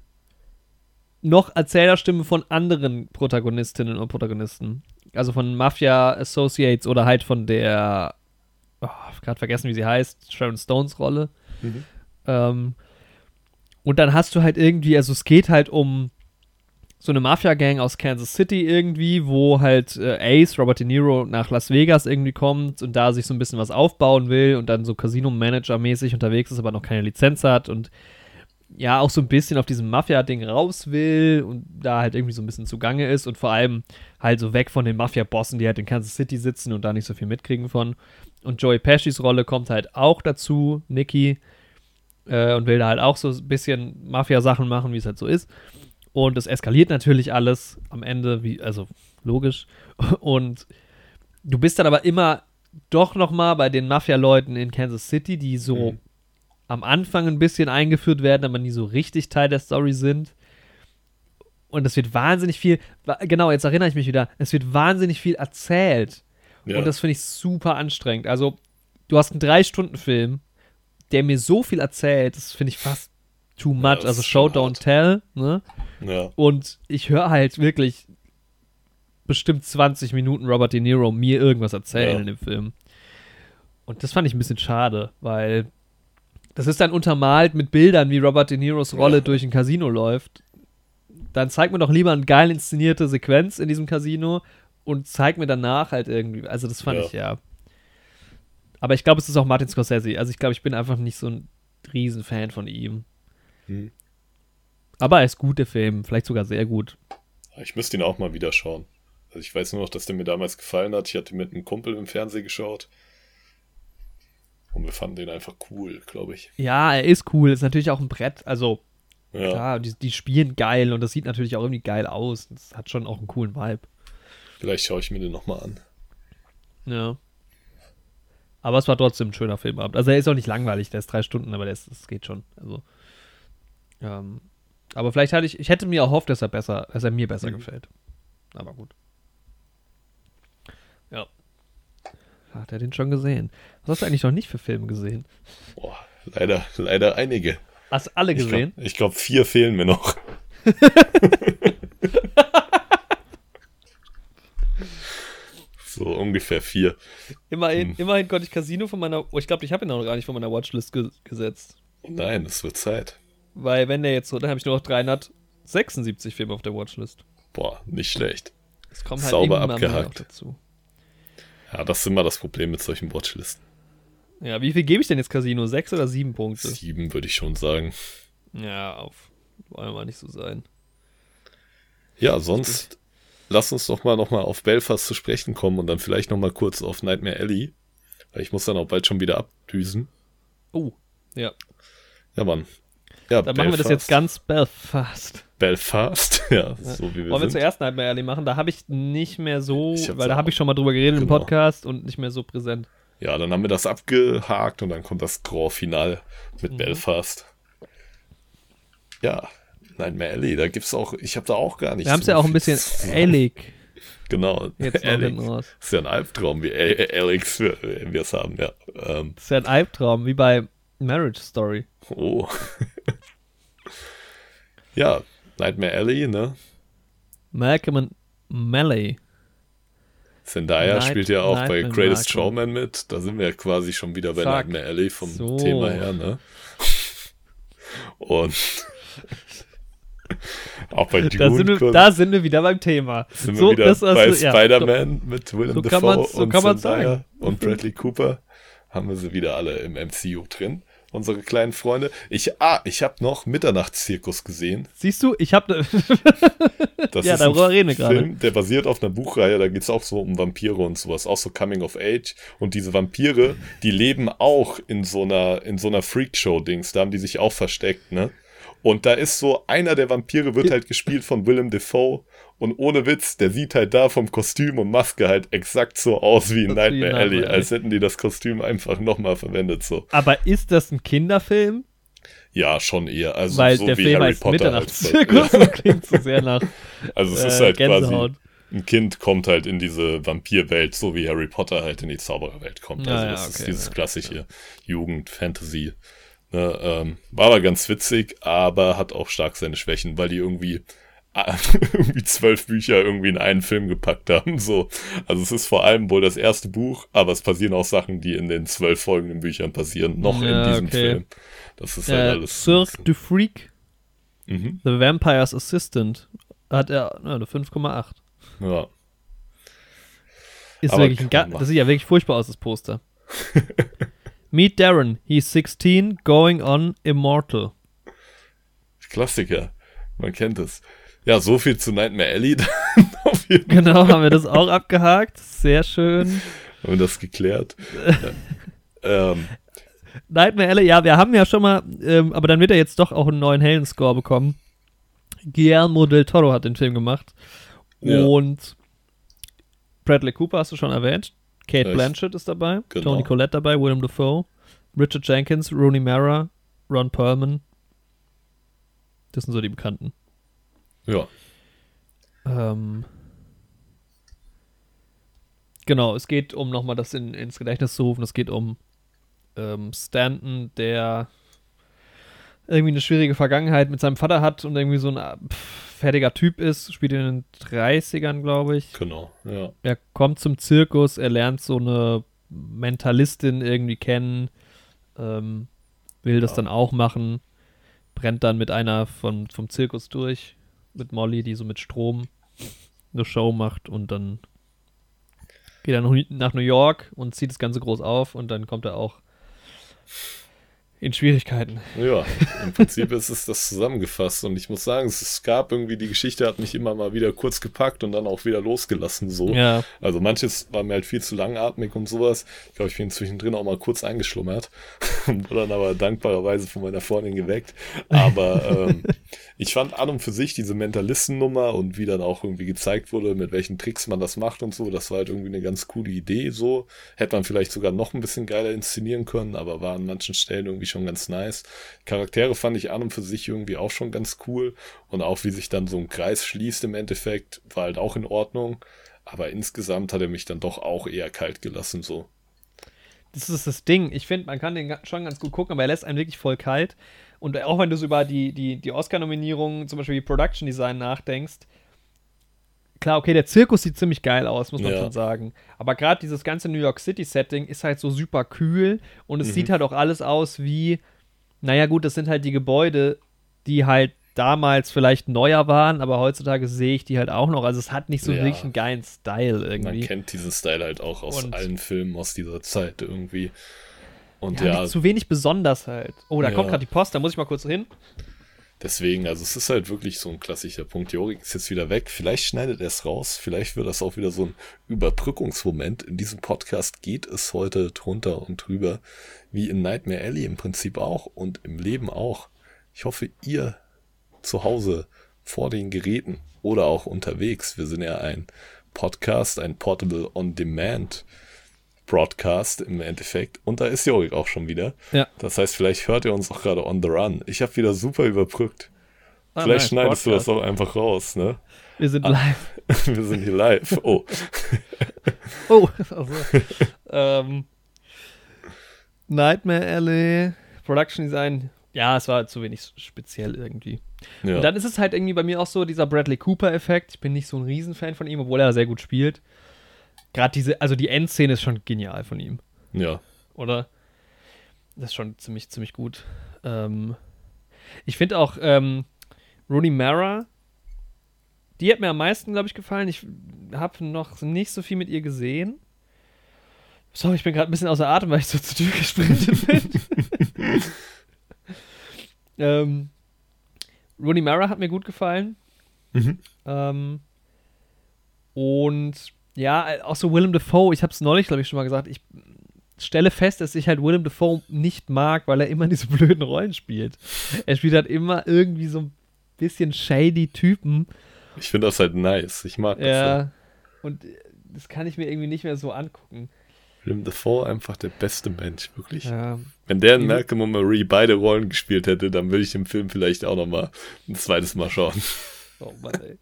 noch Erzählerstimmen von anderen Protagonistinnen und Protagonisten. Also von Mafia Associates oder halt von der, oh, gerade vergessen, wie sie heißt, Sharon Stones Rolle. Mhm. Ähm, und dann hast du halt irgendwie, also es geht halt um so eine Mafia-Gang aus Kansas City irgendwie, wo halt äh, Ace, Robert De Niro, nach Las Vegas irgendwie kommt und da sich so ein bisschen was aufbauen will und dann so Casino-Manager-mäßig unterwegs ist, aber noch keine Lizenz hat und ja, auch so ein bisschen auf diesem Mafia-Ding raus will und da halt irgendwie so ein bisschen zugange ist und vor allem halt so weg von den Mafia-Bossen, die halt in Kansas City sitzen und da nicht so viel mitkriegen von. Und Joey Pescis Rolle kommt halt auch dazu, Nicky, äh, und will da halt auch so ein bisschen Mafia-Sachen machen, wie es halt so ist. Und es eskaliert natürlich alles am Ende, wie, also logisch. Und du bist dann aber immer doch noch mal bei den Mafia-Leuten in Kansas City, die so Mhm. am Anfang ein bisschen eingeführt werden, aber nie so richtig Teil der Story sind. Und es wird wahnsinnig viel, genau, jetzt erinnere ich mich wieder, es wird wahnsinnig viel erzählt. Ja. Und das finde ich super anstrengend. Also, du hast einen Drei-Stunden-Film, der mir so viel erzählt, das finde ich fast too much. das also, Show, don't hart. tell, ne? Ja. Und ich höre halt wirklich bestimmt 20 Minuten Robert De Niro mir irgendwas erzählen Ja. in dem Film. Und das fand ich ein bisschen schade, weil das ist dann untermalt mit Bildern, wie Robert De Niros Rolle Ja. durch ein Casino läuft. Dann zeig mir doch lieber eine geil inszenierte Sequenz in diesem Casino und zeig mir danach halt irgendwie. Also, das fand Ja. ich ja. Aber ich glaube, es ist auch Martin Scorsese. Also, ich glaube, ich bin einfach nicht so ein Riesenfan von ihm. Hm. Aber er ist gut, der Film. Vielleicht sogar sehr gut. Ich müsste ihn auch mal wieder schauen. Also ich weiß nur noch, dass der mir damals gefallen hat. Ich hatte mit einem Kumpel im Fernsehen geschaut. Und wir fanden den einfach cool, glaube ich. Ja, er ist cool. Ist natürlich auch ein Brett. Also, Ja. klar, die, die spielen geil und das sieht natürlich auch irgendwie geil aus. Das hat schon auch einen coolen Vibe. Vielleicht schaue ich mir den nochmal an. Ja. Aber es war trotzdem ein schöner Filmabend. Also er ist auch nicht langweilig, der ist drei Stunden, aber das, das geht schon. Also. Ähm, aber vielleicht hatte ich, ich hätte mir erhofft, dass er besser, dass er mir besser Mhm. gefällt. Aber gut. Ja. Hat er den schon gesehen? Was hast du eigentlich noch nicht für Filme gesehen? Boah, leider, leider einige. Hast du alle Ich gesehen? glaube, glaub, vier fehlen mir noch. so ungefähr vier. Immerhin, Hm. immerhin konnte ich Casino von meiner, oh, ich glaube, ich habe ihn noch gar nicht von meiner Watchlist ge gesetzt. Nein, es wird Zeit. Weil wenn der jetzt so, dann habe ich nur noch 376 Filme auf der Watchlist. Boah, nicht schlecht. Es kommt halt Sauber immer abgehakt. dazu. Ja, das ist immer das Problem mit solchen Watchlisten. Ja, wie viel gebe ich denn jetzt Casino? Sechs oder sieben Punkte? Sieben würde ich schon sagen. Ja, auf. Wollen wir mal nicht so sein. Ja, sonst lass uns doch mal noch mal auf Belfast zu sprechen kommen und dann vielleicht noch mal kurz auf Nightmare Alley. Weil ich muss dann auch bald schon wieder abdüsen. Oh, ja. Ja, Mann. Ja, Dann machen wir das jetzt ganz Belfast. Belfast, ja, so wie wir Wollen wir sind. zuerst Nightmare Alley machen? Da habe ich nicht mehr so, weil da habe ich schon mal drüber geredet im Genau. Podcast und nicht mehr so präsent. Ja, dann haben wir das abgehakt und dann kommt das Grand Final mit Mhm. Belfast. Ja, Nightmare Alley, da gibt's auch, ich habe da auch gar nicht Wir haben es ja auch ein bisschen. Alec Genau, jetzt raus. Ist ja ein Albtraum, wie Al- Alex wir es haben, ja. Ähm, Das ist ja ein Albtraum, wie bei Marriage Story. oh. Ja, Nightmare Alley, ne? Malcolm und Melee. Zendaya Night- spielt ja auch bei Nightmare Greatest Malcolm. Showman mit. Da sind wir ja quasi schon wieder bei Fuck. Nightmare Alley vom So. Thema her, ne? Und auch bei Dune Da sind, wir, da sind wir wieder beim Thema. sind so, wir wieder das bei ja, Spider-Man mit Willem so Dafoe so und sagen. und Bradley Cooper. Haben wir sie wieder alle im MCU drin. Unsere kleinen Freunde. Ich, ah, ich habe noch Mitternachtszirkus gesehen. Siehst du, ich habe Das Ja, ist ein darüber reden wir gerade. Film, der basiert auf einer Buchreihe, da geht's auch so um Vampire und sowas, auch so Coming of Age. Und diese Vampire, die leben auch in so einer, in so einer Freakshow-Dings, da haben die sich auch versteckt, ne? Und da ist so, einer der Vampire wird halt gespielt von Willem Dafoe. Und ohne Witz, der sieht halt da vom Kostüm und Maske halt exakt so aus wie in ist wie in Nightmare Alley, Nightmare als hätten die das Kostüm einfach nochmal verwendet, so. Aber ist das ein Kinderfilm? Ja, schon eher, also Weil so der wie Film Harry heißt Potter. Halt. Mitternachtszirkus und klingt so sehr nach Also es ist äh, halt Gänsehaut. quasi ein Kind kommt halt in diese Vampirwelt, so wie Harry Potter halt in die Zaubererwelt kommt. Ja, also ja, das okay, ist dieses ja, klassische Jugend, Fantasy. Ne, ähm, war aber ganz witzig, aber hat auch stark seine Schwächen, weil die irgendwie irgendwie zwölf Bücher irgendwie in einen Film gepackt haben. So, also es ist vor allem wohl das erste Buch, aber es passieren auch Sachen, die in den zwölf folgenden Büchern passieren, noch Ja, in diesem okay. Film. Das ist halt äh, alles. Cirque du Freak, Mhm. The Vampire's Assistant. Hat er ne, eine 5,8. Ja. Ist Aber wirklich das sieht ja wirklich furchtbar aus, das Poster. Meet Darren, he's 16, going on immortal. Klassiker. Man kennt es. Ja, so viel zu Nightmare Alley. Genau, haben wir das auch abgehakt. Sehr schön. haben wir das geklärt. Ja. ähm, Nightmare Alley, ja, wir haben ja schon mal, ähm, aber dann wird er jetzt doch auch einen neuen hellen Score bekommen. Guillermo del Toro hat den Film gemacht. Ja. Und Bradley Cooper hast du schon erwähnt. Kate ich- Blanchett ist dabei. Genau. Tony Collette dabei. Willem Dafoe. Richard Jenkins, Rooney Mara, Ron Perlman. Das sind so die Bekannten. Ja. Ähm, genau, es geht um nochmal das in, ins Gedächtnis zu rufen. Es geht um ähm, Stanton, der irgendwie eine schwierige Vergangenheit mit seinem Vater hat und irgendwie so ein äh, pff, fertiger Typ ist. Spielt in den 30ern, glaube ich. Genau. Ja. Er kommt zum Zirkus, er lernt so eine Mentalistin irgendwie kennen, ähm, will das Ja. dann auch machen, brennt dann mit einer von, vom Zirkus durch, mit Molly, die so mit Strom eine Show macht und dann geht er nach- New York und zieht das Ganze groß auf und dann kommt er auch In Schwierigkeiten. Ja, im Prinzip ist es das zusammengefasst und ich muss sagen, es gab irgendwie, die Geschichte hat mich immer mal wieder kurz gepackt und dann auch wieder losgelassen so. Ja. Also manches war mir halt viel zu langatmig und sowas. Ich glaube, ich bin zwischendrin auch mal kurz eingeschlummert und wurde dann aber dankbarerweise von meiner Freundin geweckt. Aber ähm, ich fand an und für sich diese Mentalistennummer und wie dann auch irgendwie gezeigt wurde, mit welchen Tricks man das macht und so, das war halt irgendwie eine ganz coole Idee so. Hätte man vielleicht sogar noch ein bisschen geiler inszenieren können, aber war an manchen Stellen irgendwie schon ganz nice. Charaktere fand ich an und für sich irgendwie auch schon ganz cool und auch wie sich dann so ein Kreis schließt im Endeffekt, war halt auch in Ordnung. Aber insgesamt hat er mich dann doch auch eher kalt gelassen, so. Das ist das Ding. Ich finde, man kann den schon ganz gut gucken, aber er lässt einen wirklich voll kalt. Und auch wenn du so über die, die, die Oscar-Nominierungen, zum Beispiel wie Production Design nachdenkst, klar, okay, der Zirkus sieht ziemlich geil aus, muss man Ja. schon sagen. Aber gerade dieses ganze New York City-Setting ist halt so super kühl und es Mhm. sieht halt auch alles aus wie, naja, gut, das sind halt die Gebäude, die halt damals vielleicht neuer waren, aber heutzutage sehe ich die halt auch noch. Also es hat nicht so Ja. wirklich einen geilen Style Man irgendwie. kennt diesen Style halt auch aus Und- allen Filmen aus dieser Zeit irgendwie. Und Ja, ja, zu wenig besonders halt. Oh, da Ja. kommt gerade die Post, da muss ich mal kurz hin. deswegen, also es ist halt wirklich so ein klassischer Punkt. Jorik ist jetzt wieder weg. Vielleicht schneidet er es raus. Vielleicht wird das auch wieder so ein Überbrückungsmoment. In diesem Podcast geht es heute drunter und drüber, wie in Nightmare Alley im Prinzip auch und im Leben auch. Ich hoffe, ihr zu Hause vor den Geräten oder auch unterwegs. Wir sind ja ein Podcast, ein Portable on Demand Broadcast im Endeffekt. Und da ist Jorik auch schon wieder. Ja. Das heißt, vielleicht hört ihr uns auch gerade on the run. Ich habe wieder super überbrückt. Ah, vielleicht nice, schneidest du das Podcast. auch einfach raus, ne? Wir sind Ah. live. Wir sind hier live. Oh, Oh, also, ähm, Nightmare Alley, Production Design. Ja, es war zu wenig speziell irgendwie. ja. Und dann ist es halt irgendwie bei mir auch so dieser Bradley Cooper-Effekt. Ich bin nicht so ein Riesenfan von ihm, obwohl er sehr gut spielt. Gerade diese, also die Endszene ist schon genial von ihm, ja. oder? Das ist schon ziemlich, ziemlich gut. Ähm, ich finde auch ähm, Rooney Mara, die hat mir am meisten, glaube ich, gefallen. Ich habe noch nicht so viel mit ihr gesehen. Sorry, ich bin gerade ein bisschen außer Atem, weil ich so zur Tür gesprintet bin. ähm, Rooney Mara hat mir gut gefallen. Mhm. Ähm, und ja, auch so Willem Dafoe, ich habe es neulich, glaube ich, schon mal gesagt, ich stelle fest, dass ich halt Willem Dafoe nicht mag, weil er immer diese blöden Rollen spielt. Er spielt halt immer irgendwie so ein bisschen shady Typen. Ich finde das halt nice. Ich mag das. Ja. Ja. Und äh, das kann ich mir irgendwie nicht mehr so angucken. Willem Dafoe einfach der beste Mensch, wirklich. Ja. Wenn der in Malcolm und Marie beide Rollen gespielt hätte, dann würde ich den Film vielleicht auch noch mal ein zweites Mal schauen. Oh Mann, ey.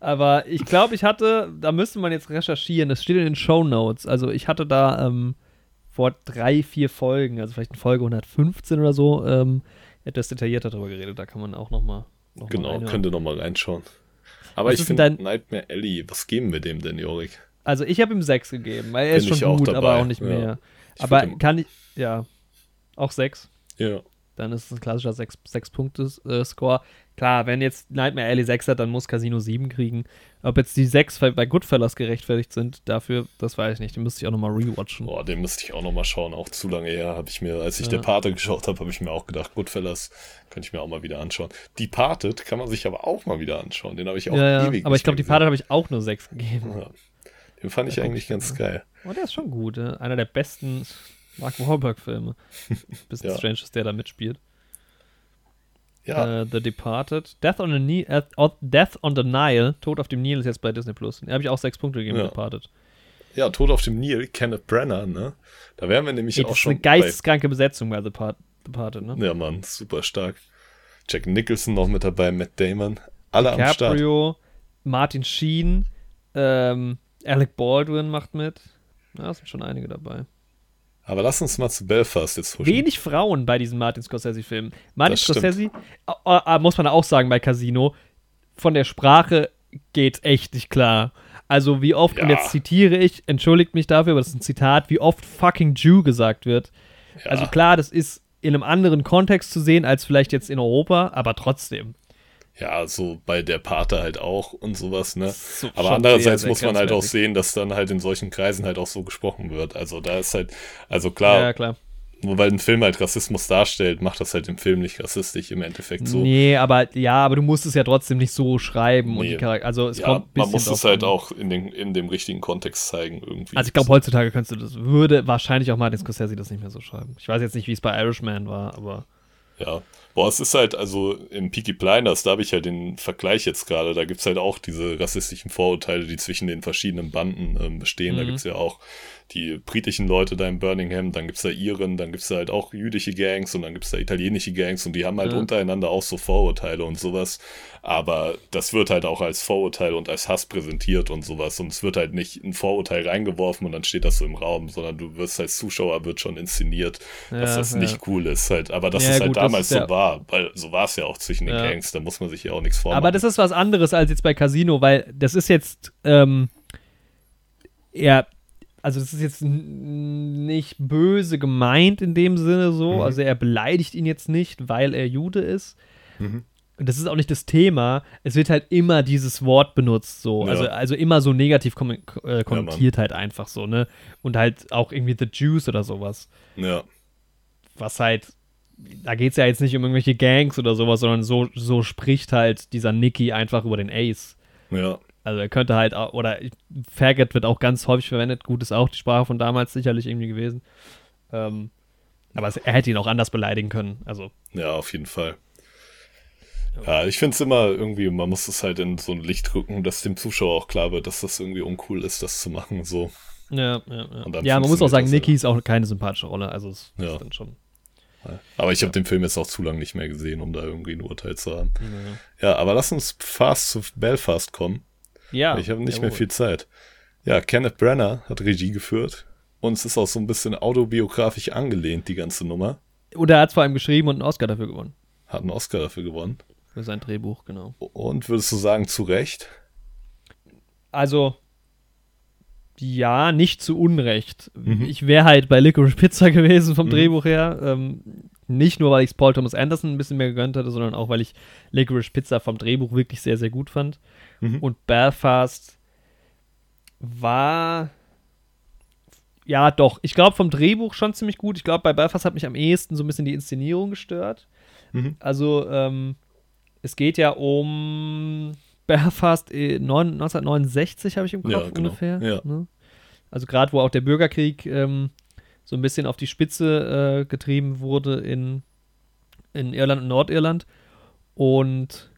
Aber ich glaube, ich hatte, da müsste man jetzt recherchieren, das steht in den Show Notes. Also ich hatte da ähm, vor drei, vier Folgen, also vielleicht in Folge 115 oder so, ähm, etwas detaillierter darüber geredet. Da kann man auch nochmal. Noch mal Genau, reinhören. könnt ihr noch mal reinschauen. Aber Was ich finde dein- Nightmare Alley, was geben wir dem denn, Jorik? Also ich habe ihm 6 gegeben, weil er Bin ist schon gut, dabei, aber auch nicht ja. mehr. Ich aber kann ich, ja, auch 6. Ja. Dann ist es ein klassischer 6-Punkte-Score. Klar, wenn jetzt Nightmare Alley 6 hat, dann muss Casino 7 kriegen. Ob jetzt die 6 bei Goodfellas gerechtfertigt sind, dafür, das weiß ich nicht. Den müsste ich auch nochmal rewatchen. Boah, den müsste ich auch noch mal schauen. Auch zu lange her habe ich mir, als ich Ja. der Pate geschaut habe, habe ich mir auch gedacht, Goodfellas könnte ich mir auch mal wieder anschauen. Departed kann man sich aber auch mal wieder anschauen. Den habe ich auch ja, ja. ewig Aber ich glaube, die Party habe ich auch nur 6 gegeben. Ja. Den fand ich eigentlich ich ganz geil. Oh, der ist schon gut. Ne? Einer der besten Mark Wahlberg-Filme. Bisschen Ja. strange, dass der da mitspielt. Ja, Äh, the Departed. Death on, the Ni äh, oh, Death on the Nile. Tod auf dem Nil ist jetzt bei Disney Plus. Da habe ich auch 6 Punkte gegeben, Ja. Departed. ja, Tod auf dem Nil, Kenneth Branagh, ne? Da wären wir nämlich Ey, auch das ist schon eine geisteskranke Besetzung bei The Part Departed, ne? Ja, Mann, super stark. Jack Nicholson noch mit dabei, Matt Damon. Alle am Start. DiCaprio, Martin Sheen, ähm, Alec Baldwin macht mit. Ja, es sind schon einige dabei. Aber lass uns mal zu Belfast jetzt huschen. Wenig Frauen bei diesen Martin Scorsese-Filmen. Martin. Scorsese, äh, äh, muss man auch sagen bei Casino, von der Sprache geht echt nicht klar. Also wie oft, und Ja. jetzt zitiere ich, entschuldigt mich dafür, aber das ist ein Zitat, wie oft fucking Jew gesagt wird. Ja. Also klar, das ist in einem anderen Kontext zu sehen als vielleicht jetzt in Europa, aber trotzdem. Ja, so bei der Pate halt auch und sowas, ne? So, Aber andererseits sehr, muss man halt auch sehen, dass dann halt in solchen Kreisen halt auch so gesprochen wird. Also da ist halt, also klar, Ja, klar. nur weil ein Film halt Rassismus darstellt, macht das halt den Film nicht rassistisch im Endeffekt so. Nee, aber ja, aber du musst es ja trotzdem nicht so schreiben. Und Nee. die Charak- also es ja, kommt ein man bisschen muss drauf es halt auch in, den, in dem richtigen Kontext zeigen irgendwie. Also ich glaube, heutzutage könntest du das, würde wahrscheinlich auch Martin Scorsese das nicht mehr so schreiben. Ich weiß jetzt nicht, wie es bei Irishman war, aber Ja. Boah, es ist halt, also im Peaky Blinders, da habe ich halt den Vergleich jetzt gerade, da gibt's halt auch diese rassistischen Vorurteile, die zwischen den verschiedenen Banden ähm, bestehen. Da Mhm. gibt's ja auch die britischen Leute da in Birmingham, dann gibt's da Iren, dann gibt's da halt auch jüdische Gangs und dann gibt's da italienische Gangs und die haben halt Ja. untereinander auch so Vorurteile und sowas. Aber das wird halt auch als Vorurteil und als Hass präsentiert und sowas. Und es wird halt nicht ein Vorurteil reingeworfen und dann steht das so im Raum, sondern du wirst als Zuschauer wird schon inszeniert, dass Ja, das ja. nicht cool ist halt. Aber dass Ja, es halt gut, das damals ist ja- so war, weil so war es ja auch zwischen den Ja. Gangs, da muss man sich ja auch nichts vormachen. Aber das ist was anderes als jetzt bei Casino, weil das ist jetzt ähm, eher, also das ist jetzt nicht böse gemeint in dem Sinne so. Mhm. Also er beleidigt ihn jetzt nicht, weil er Jude ist. Mhm. Und das ist auch nicht das Thema. Es wird halt immer dieses Wort benutzt, so. Ja. Also, also immer so negativ kommen, äh, konnotiert halt einfach so, ne? Und halt auch irgendwie The Jews oder sowas. ja, was halt, da geht es ja jetzt nicht um irgendwelche Gangs oder sowas, sondern so, so spricht halt dieser Nicky einfach über den Ace. ja, Also er könnte halt auch, oder Faggot wird auch ganz häufig verwendet, gut ist auch die Sprache von damals sicherlich irgendwie gewesen. Ähm, aber es, er hätte ihn auch anders beleidigen können. Also, ja, auf jeden Fall. Ja, ich finde es immer irgendwie, man muss es halt in so ein Licht rücken, dass dem Zuschauer auch klar wird, dass das irgendwie uncool ist, das zu machen, so. ja, ja, ja. Ja man muss auch sagen. Nicky ist auch keine sympathische Rolle. Also es Ja. ist dann schon. Aber ich habe den Film jetzt auch zu lange nicht mehr gesehen, um da irgendwie ein Urteil zu haben. Ja, aber lass uns fast zu Belfast kommen. Ja. Ich habe nicht jawohl. mehr viel Zeit. Ja, Kenneth Branagh hat Regie geführt. Und es ist auch so ein bisschen autobiografisch angelehnt, die ganze Nummer. Und er hat es vor allem geschrieben und einen Oscar dafür gewonnen. Hat einen Oscar dafür gewonnen. Für sein Drehbuch, genau. Und würdest du sagen, zu Recht? Also, ja, nicht zu Unrecht. Mhm. Ich wäre halt bei Licorice Pizza gewesen vom Drehbuch her. Ähm, nicht nur, weil ich es Paul Thomas Anderson ein bisschen mehr gegönnt hatte, sondern auch, weil ich Licorice Pizza vom Drehbuch wirklich sehr, sehr gut fand. Mhm. Und Belfast war. Ja, doch. Ich glaube vom Drehbuch schon ziemlich gut. Ich glaube, bei Belfast hat mich am ehesten so ein bisschen die Inszenierung gestört. Mhm. Also, ähm, es geht ja um Belfast äh, neun- 1969, habe ich im Kopf Ja, genau. ungefähr. Ja. Ne? Also gerade, wo auch der Bürgerkrieg ähm, so ein bisschen auf die Spitze äh, getrieben wurde in, in Irland und Nordirland. Und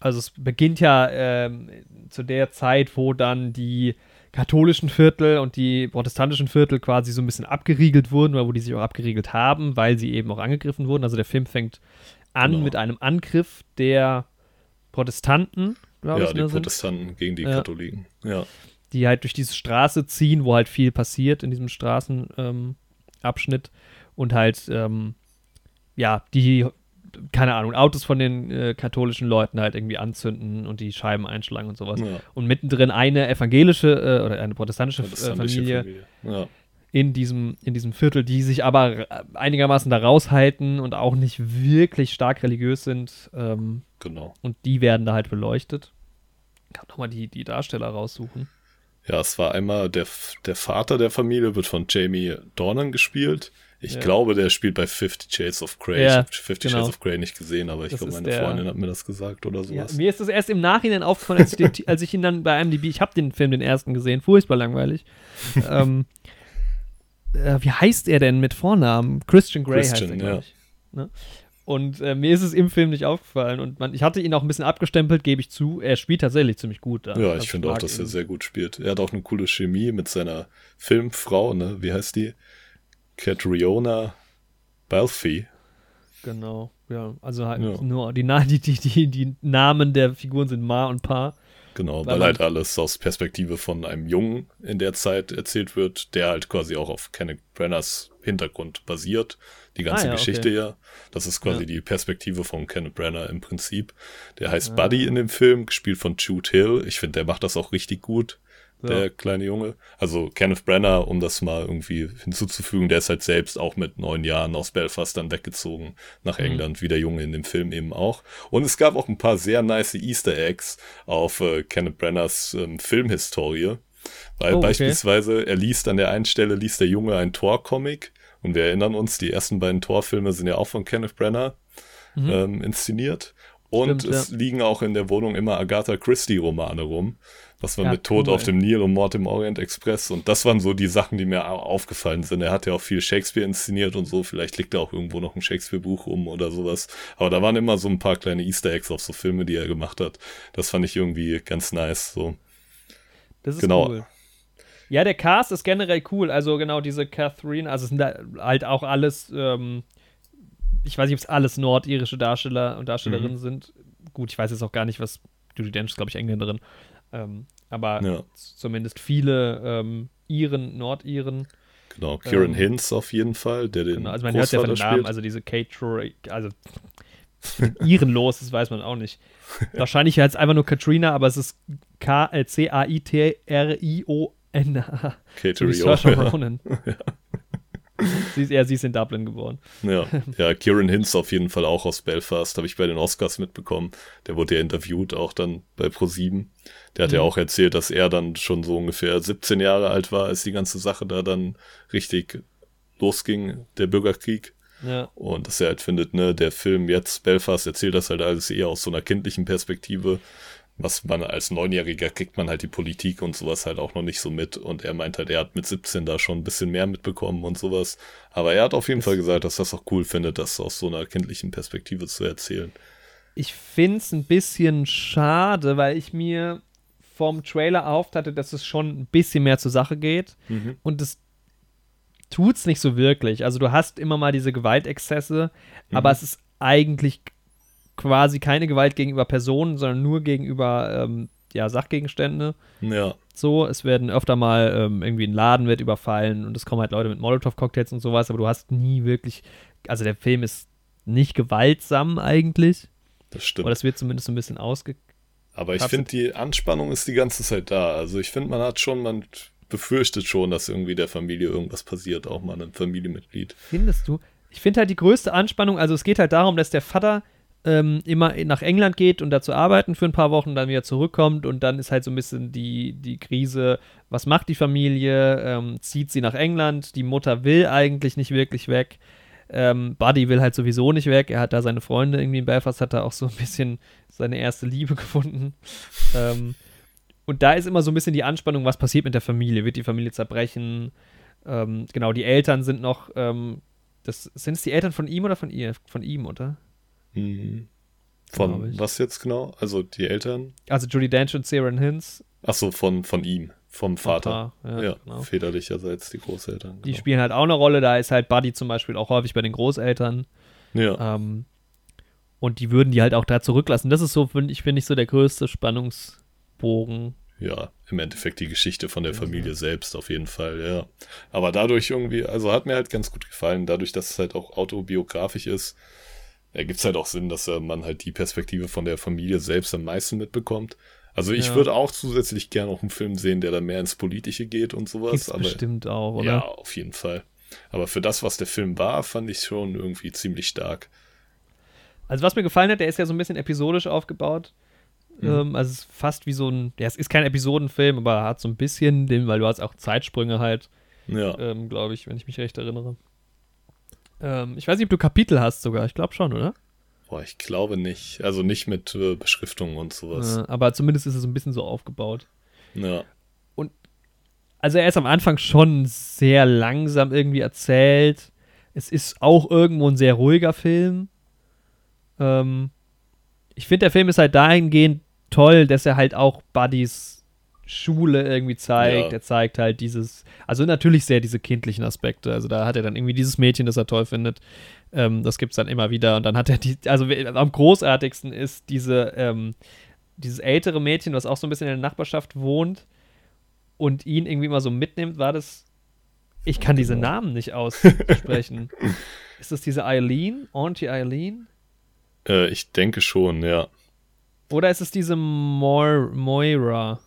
also es beginnt ja ähm, zu der Zeit, wo dann die katholischen Viertel und die protestantischen Viertel quasi so ein bisschen abgeriegelt wurden, oder wo die sich auch abgeriegelt haben, weil sie eben auch angegriffen wurden. Also der Film fängt an Genau. mit einem Angriff der Protestanten, glaube Ja, ich, die ne, sind, Protestanten gegen die Ja. Katholiken. Ja. die halt durch diese Straße ziehen, wo halt viel passiert in diesem Straßenabschnitt ähm, und halt, ähm, ja, die, keine Ahnung, Autos von den äh, katholischen Leuten halt irgendwie anzünden und die Scheiben einschlagen und sowas. Ja. Und mittendrin eine evangelische äh, oder eine protestantische, äh, Protestantische Familie, Familie. Ja. in diesem, in diesem Viertel, die sich aber äh, einigermaßen da raushalten und auch nicht wirklich stark religiös sind. Ähm, Genau. und die werden da halt beleuchtet. Ich kann nochmal die, die Darsteller raussuchen. Ja, es war einmal der, der Vater der Familie, wird von Jamie Dornan gespielt. Ich Ja. glaube, der spielt bei Fifty Shades of Grey. Ja, ich habe Fifty genau. Shades of Grey nicht gesehen, aber ich glaube, meine der- Freundin hat mir das gesagt oder Ja, sowas. mir ist das erst im Nachhinein aufgefallen, als ich, den, als ich ihn dann bei IMDb, ich habe den Film den ersten gesehen, furchtbar langweilig. ähm, äh, wie heißt er denn mit Vornamen? Christian Grey heißt er, Christian, ja. Ne? Und äh, mir ist es im Film nicht aufgefallen. Und man, ich hatte ihn auch ein bisschen abgestempelt, gebe ich zu. Er spielt tatsächlich ziemlich gut da. Ja, Also ich finde auch, dass er ihn. sehr gut spielt. Er hat auch eine coole Chemie mit seiner Filmfrau, ne? Wie heißt die? Catriona Balfi. Genau, ja. Also halt Ja. nur die, die, die, die, Namen der Figuren sind Ma und Pa. Genau, Weil weil, halt alles aus Perspektive von einem Jungen in der Zeit erzählt wird, der halt quasi auch auf Kenneth Branaghs Hintergrund basiert. Die ganze Ah, ja, Geschichte okay. ja. Das ist quasi Ja. die Perspektive von Kenneth Branagh im Prinzip. Der heißt Buddy in dem Film, gespielt von Jude Hill. Ich finde, der macht das auch richtig gut. Der Ja. kleine Junge. Also Kenneth Branagh, um das mal irgendwie hinzuzufügen, der ist halt selbst auch mit neun Jahren aus Belfast dann weggezogen nach Mhm. England, wie der Junge in dem Film eben auch. Und es gab auch ein paar sehr nice Easter Eggs auf äh, Kenneth Branaghs ähm, Filmhistorie. Weil Oh, okay. beispielsweise, er liest an der einen Stelle, liest der Junge ein Tor-Comic Und wir erinnern uns, die ersten beiden Torfilme sind ja auch von Kenneth Brenner Mhm. ähm, inszeniert. Und Stimmt, es liegen auch in der Wohnung immer Agatha Christie-Romane rum. Was war Ja, mit Tod cool. auf dem Nil und Mord im Orient Express. Und das waren so die Sachen, die mir au- aufgefallen sind. Er hat ja auch viel Shakespeare inszeniert und so. Vielleicht liegt da auch irgendwo noch ein Shakespeare-Buch rum oder sowas. Aber da waren immer so ein paar kleine Easter Eggs auf so Filme, die er gemacht hat. Das fand ich irgendwie ganz nice. So. Das ist Genau. cool. Ja, der Cast ist generell cool. Also genau diese Catherine, also es sind da halt auch alles, ähm, ich weiß nicht, ob es alles nordirische Darsteller und Darstellerinnen Mhm. sind. Gut, ich weiß jetzt auch gar nicht, was Judy Dench ist, glaube ich, Engländerin. Ähm, aber Ja. zumindest viele ähm, Iren, Nordiren. Genau. Kieran Ähm, Hinz auf jeden Fall, der den Genau, also man hört ja von Großvater den Namen, spielt. also diese Kate Troy, also Iren los, das weiß man auch nicht. Wahrscheinlich heißt es einfach nur Katrina, aber es ist K äh, C-A-I-T-R-I-O-N. Kate So wie Rio. Saoirse Ronan. sie ist, ja, sie ist in Dublin geboren. Ja, ja, Kieran Hinz auf jeden Fall auch aus Belfast, habe ich bei den Oscars mitbekommen. Der wurde ja interviewt, auch dann bei Pro7. Der hat ja Mhm. auch erzählt, dass er dann schon so ungefähr 17 Jahre alt war, als die ganze Sache da dann richtig losging, der Bürgerkrieg. Ja. Und dass er halt findet, ne, der Film jetzt, Belfast, erzählt das halt alles eher aus so einer kindlichen Perspektive. Was man als Neunjähriger kriegt man halt die Politik und sowas halt auch noch nicht so mit. Und er meint halt, er hat mit 17 da schon ein bisschen mehr mitbekommen und sowas. Aber er hat auf jeden Fall gesagt, dass das auch cool findet, das aus so einer kindlichen Perspektive zu erzählen. Ich finde es ein bisschen schade, weil ich mir vom Trailer erhofft hatte, dass es schon ein bisschen mehr zur Sache geht. Und es tut's nicht so wirklich. Also du hast immer mal diese Gewaltexzesse, aber es ist eigentlich quasi keine Gewalt gegenüber Personen, sondern nur gegenüber ähm, ja, Sachgegenstände. Ja, So, es werden öfter mal ähm, irgendwie ein Laden wird überfallen und es kommen halt Leute mit Molotow-Cocktails und sowas, aber du hast nie wirklich, also der Film ist nicht gewaltsam eigentlich. das stimmt. Oder das wird zumindest ein bisschen ausge. Aber ich finde, die Anspannung ist die ganze Zeit da. Also ich finde, man hat schon, man befürchtet schon, dass irgendwie der Familie irgendwas passiert, auch mal einem Familienmitglied. Findest du? Ich finde halt die größte Anspannung, also es geht halt darum, dass der Vater ähm, immer nach England geht und da zu arbeiten für ein paar Wochen, dann wieder zurückkommt und dann ist halt so ein bisschen die, die Krise, was macht die Familie? Ähm, zieht sie nach England? Die Mutter will eigentlich nicht wirklich weg. Ähm, Buddy will halt sowieso nicht weg. Er hat da seine Freunde irgendwie in Belfast, hat da auch so ein bisschen seine erste Liebe gefunden. ähm, und da ist immer so ein bisschen die Anspannung, was passiert mit der Familie? Wird die Familie zerbrechen? Ähm, genau, die Eltern sind noch, ähm, das, sind es die Eltern von ihm oder von ihr? Von ihm, oder? Mhm. Von was jetzt genau? Also die Eltern? Also Judy Dench und Sarah Hinz. Ach so, von, von ihm, vom Vater. Paar, Ja, genau. väterlicherseits die Großeltern. Die Genau. spielen halt auch eine Rolle. Da ist halt Buddy zum Beispiel auch häufig bei den Großeltern. Ja, Ähm, und die würden die halt auch da zurücklassen. Das ist so, finde ich, finde ich, so der größte Spannungsbogen. ja, im Endeffekt die Geschichte von der Familie selbst auf jeden Fall, ja. Aber dadurch irgendwie, also hat mir halt ganz gut gefallen, dadurch, dass es halt auch autobiografisch ist, ergibt es halt auch Sinn, dass äh, man halt die Perspektive von der Familie selbst am meisten mitbekommt. Also ich Ja. würde auch zusätzlich gerne noch einen Film sehen, der da mehr ins Politische geht und sowas. Gibt's aber bestimmt auch, oder? ja, auf jeden Fall. Aber für das, was der Film war, fand ich schon irgendwie ziemlich stark. Also was mir gefallen hat, der ist ja so ein bisschen episodisch aufgebaut. Ähm, also es ist fast wie so ein, ja, es ist kein Episodenfilm, aber hat so ein bisschen, den, weil du hast auch Zeitsprünge halt, Ja, ähm, glaube ich, wenn ich mich recht erinnere. Ähm, ich weiß nicht, ob du Kapitel hast sogar. Ich glaube schon, oder? boah, ich glaube nicht. Also nicht mit äh, Beschriftungen und sowas. Äh, aber zumindest ist es ein bisschen so aufgebaut. Ja, Also er ist am Anfang schon sehr langsam irgendwie erzählt. Es ist auch irgendwo ein sehr ruhiger Film. Ähm, ich finde, der Film ist halt dahingehend toll, dass er halt auch Buddys Schule irgendwie zeigt. Ja. Er zeigt halt dieses, also natürlich sehr diese kindlichen Aspekte. Also da hat er dann irgendwie dieses Mädchen, das er toll findet. Ähm, das gibt's dann immer wieder. Und dann hat er die, also am großartigsten ist diese, ähm, dieses ältere Mädchen, was auch so ein bisschen in der Nachbarschaft wohnt und ihn irgendwie immer so mitnimmt, war das. Ich kann diese Genau. Namen nicht aussprechen. ist das diese Eileen? Auntie Eileen? äh, ich denke schon, ja. Oder ist es diese Moir Moira?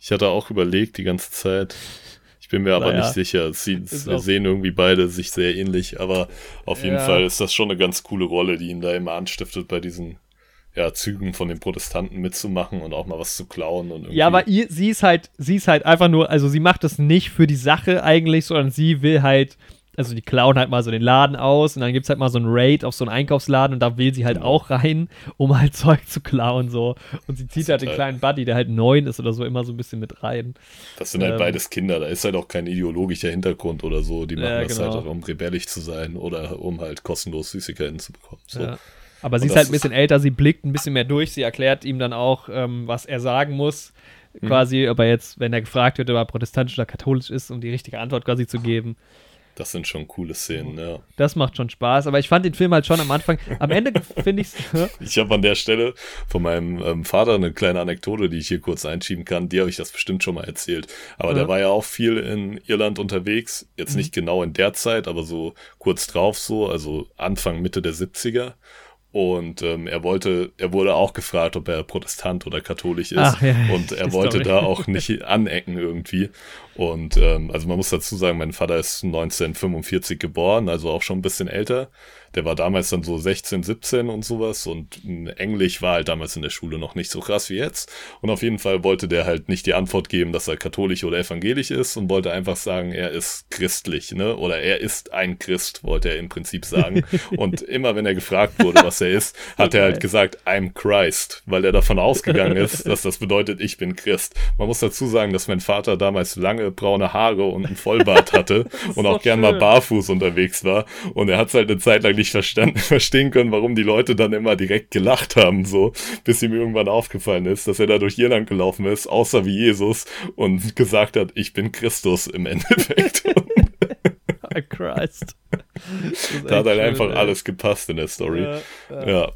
Ich hatte auch überlegt die ganze Zeit. Ich bin mir aber Naja. nicht sicher. Sie auch- sehen irgendwie beide sich sehr ähnlich, aber auf jeden Ja. Fall ist das schon eine ganz coole Rolle, die ihn da immer anstiftet, bei diesen ja, Zügen von den Protestanten mitzumachen und auch mal was zu klauen und irgendwie. Ja, aber ihr, sie ist halt, sie ist halt einfach nur, also sie macht das nicht für die Sache eigentlich, sondern sie will halt also die klauen halt mal so den Laden aus und dann gibt es halt mal so einen Raid auf so einen Einkaufsladen und da will sie halt Genau. auch rein, um halt Zeug zu klauen so. Und sie zieht halt den halt- kleinen Buddy, der halt neun ist oder so, immer so ein bisschen mit rein. Das sind halt Ähm. beides Kinder, da ist halt auch kein ideologischer Hintergrund oder so. Die machen Ja, das genau. halt, um rebellisch zu sein oder um halt kostenlos Süßigkeiten zu bekommen. So. Ja. Aber sie Und ist halt ein bisschen älter, sie blickt ein bisschen mehr durch, sie erklärt ihm dann auch, ähm, was er sagen muss. Mhm. Quasi, ob er jetzt, wenn er gefragt wird, ob er protestantisch oder katholisch ist, um die richtige Antwort quasi zu geben. Das sind schon coole Szenen, ja. Das macht schon Spaß, aber ich fand den Film halt schon am Anfang. Am Ende finde ich Ich habe an der Stelle von meinem ähm, Vater eine kleine Anekdote, die ich hier kurz einschieben kann. Die habe ich das bestimmt schon mal erzählt. Aber Ja. der war ja auch viel in Irland unterwegs. Jetzt Mhm. nicht genau in der Zeit, aber so kurz drauf so, also Anfang, Mitte der 70er. Und ähm, er wollte, er wurde auch gefragt, ob er Protestant oder katholisch ist. Ach, ja, und er wollte Story. da auch nicht anecken irgendwie. Und ähm, also man muss dazu sagen, mein Vater ist 1945 geboren, also auch schon ein bisschen älter. Der war damals dann so 16, 17 und sowas und Englisch war halt damals in der Schule noch nicht so krass wie jetzt. Und auf jeden Fall wollte der halt nicht die Antwort geben, dass er katholisch oder evangelisch ist und wollte einfach sagen, er ist christlich, ne? Oder er ist ein Christ, wollte er im Prinzip sagen. und immer wenn er gefragt wurde, was er ist, hat er halt gesagt, I'm Christ, weil er davon ausgegangen ist, dass das bedeutet, ich bin Christ. Man muss dazu sagen, dass mein Vater damals lange braune Haare und einen Vollbart hatte und auch gern mal schön. barfuß unterwegs war. Und er hat es halt eine Zeit lang nicht verstanden, verstehen können, warum die Leute dann immer direkt gelacht haben, so, bis ihm irgendwann aufgefallen ist, dass er da durch Irland gelaufen ist, außer wie Jesus und gesagt hat, ich bin Christus im Endeffekt. Oh, Christ. Da hat halt einfach ey. alles gepasst in der Story. Ja, ja, Ja,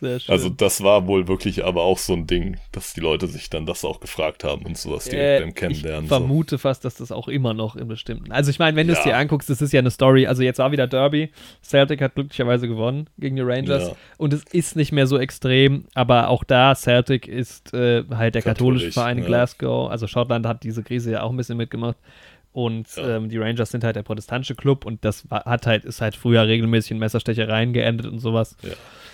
sehr schön. also das war wohl wirklich aber auch so ein Ding, dass die Leute sich dann das auch gefragt haben und sowas direkt Äh, beim Kennenlernen. Ich so. vermute fast, dass das auch immer noch in bestimmten. Also ich meine, wenn du es Ja. dir anguckst, das ist ja eine Story. Also jetzt war wieder Derby. Celtic hat glücklicherweise gewonnen gegen die Rangers. Ja. Und es ist nicht mehr so extrem, aber auch da, Celtic ist äh, halt der katholische Katholisch, Verein in ja. Glasgow. Also Schottland hat diese Krise ja auch ein bisschen mitgemacht. Und Ja. ähm, die Rangers sind halt der protestantische Club und das hat halt, ist halt früher regelmäßig in Messerstechereien geendet und sowas. Ja.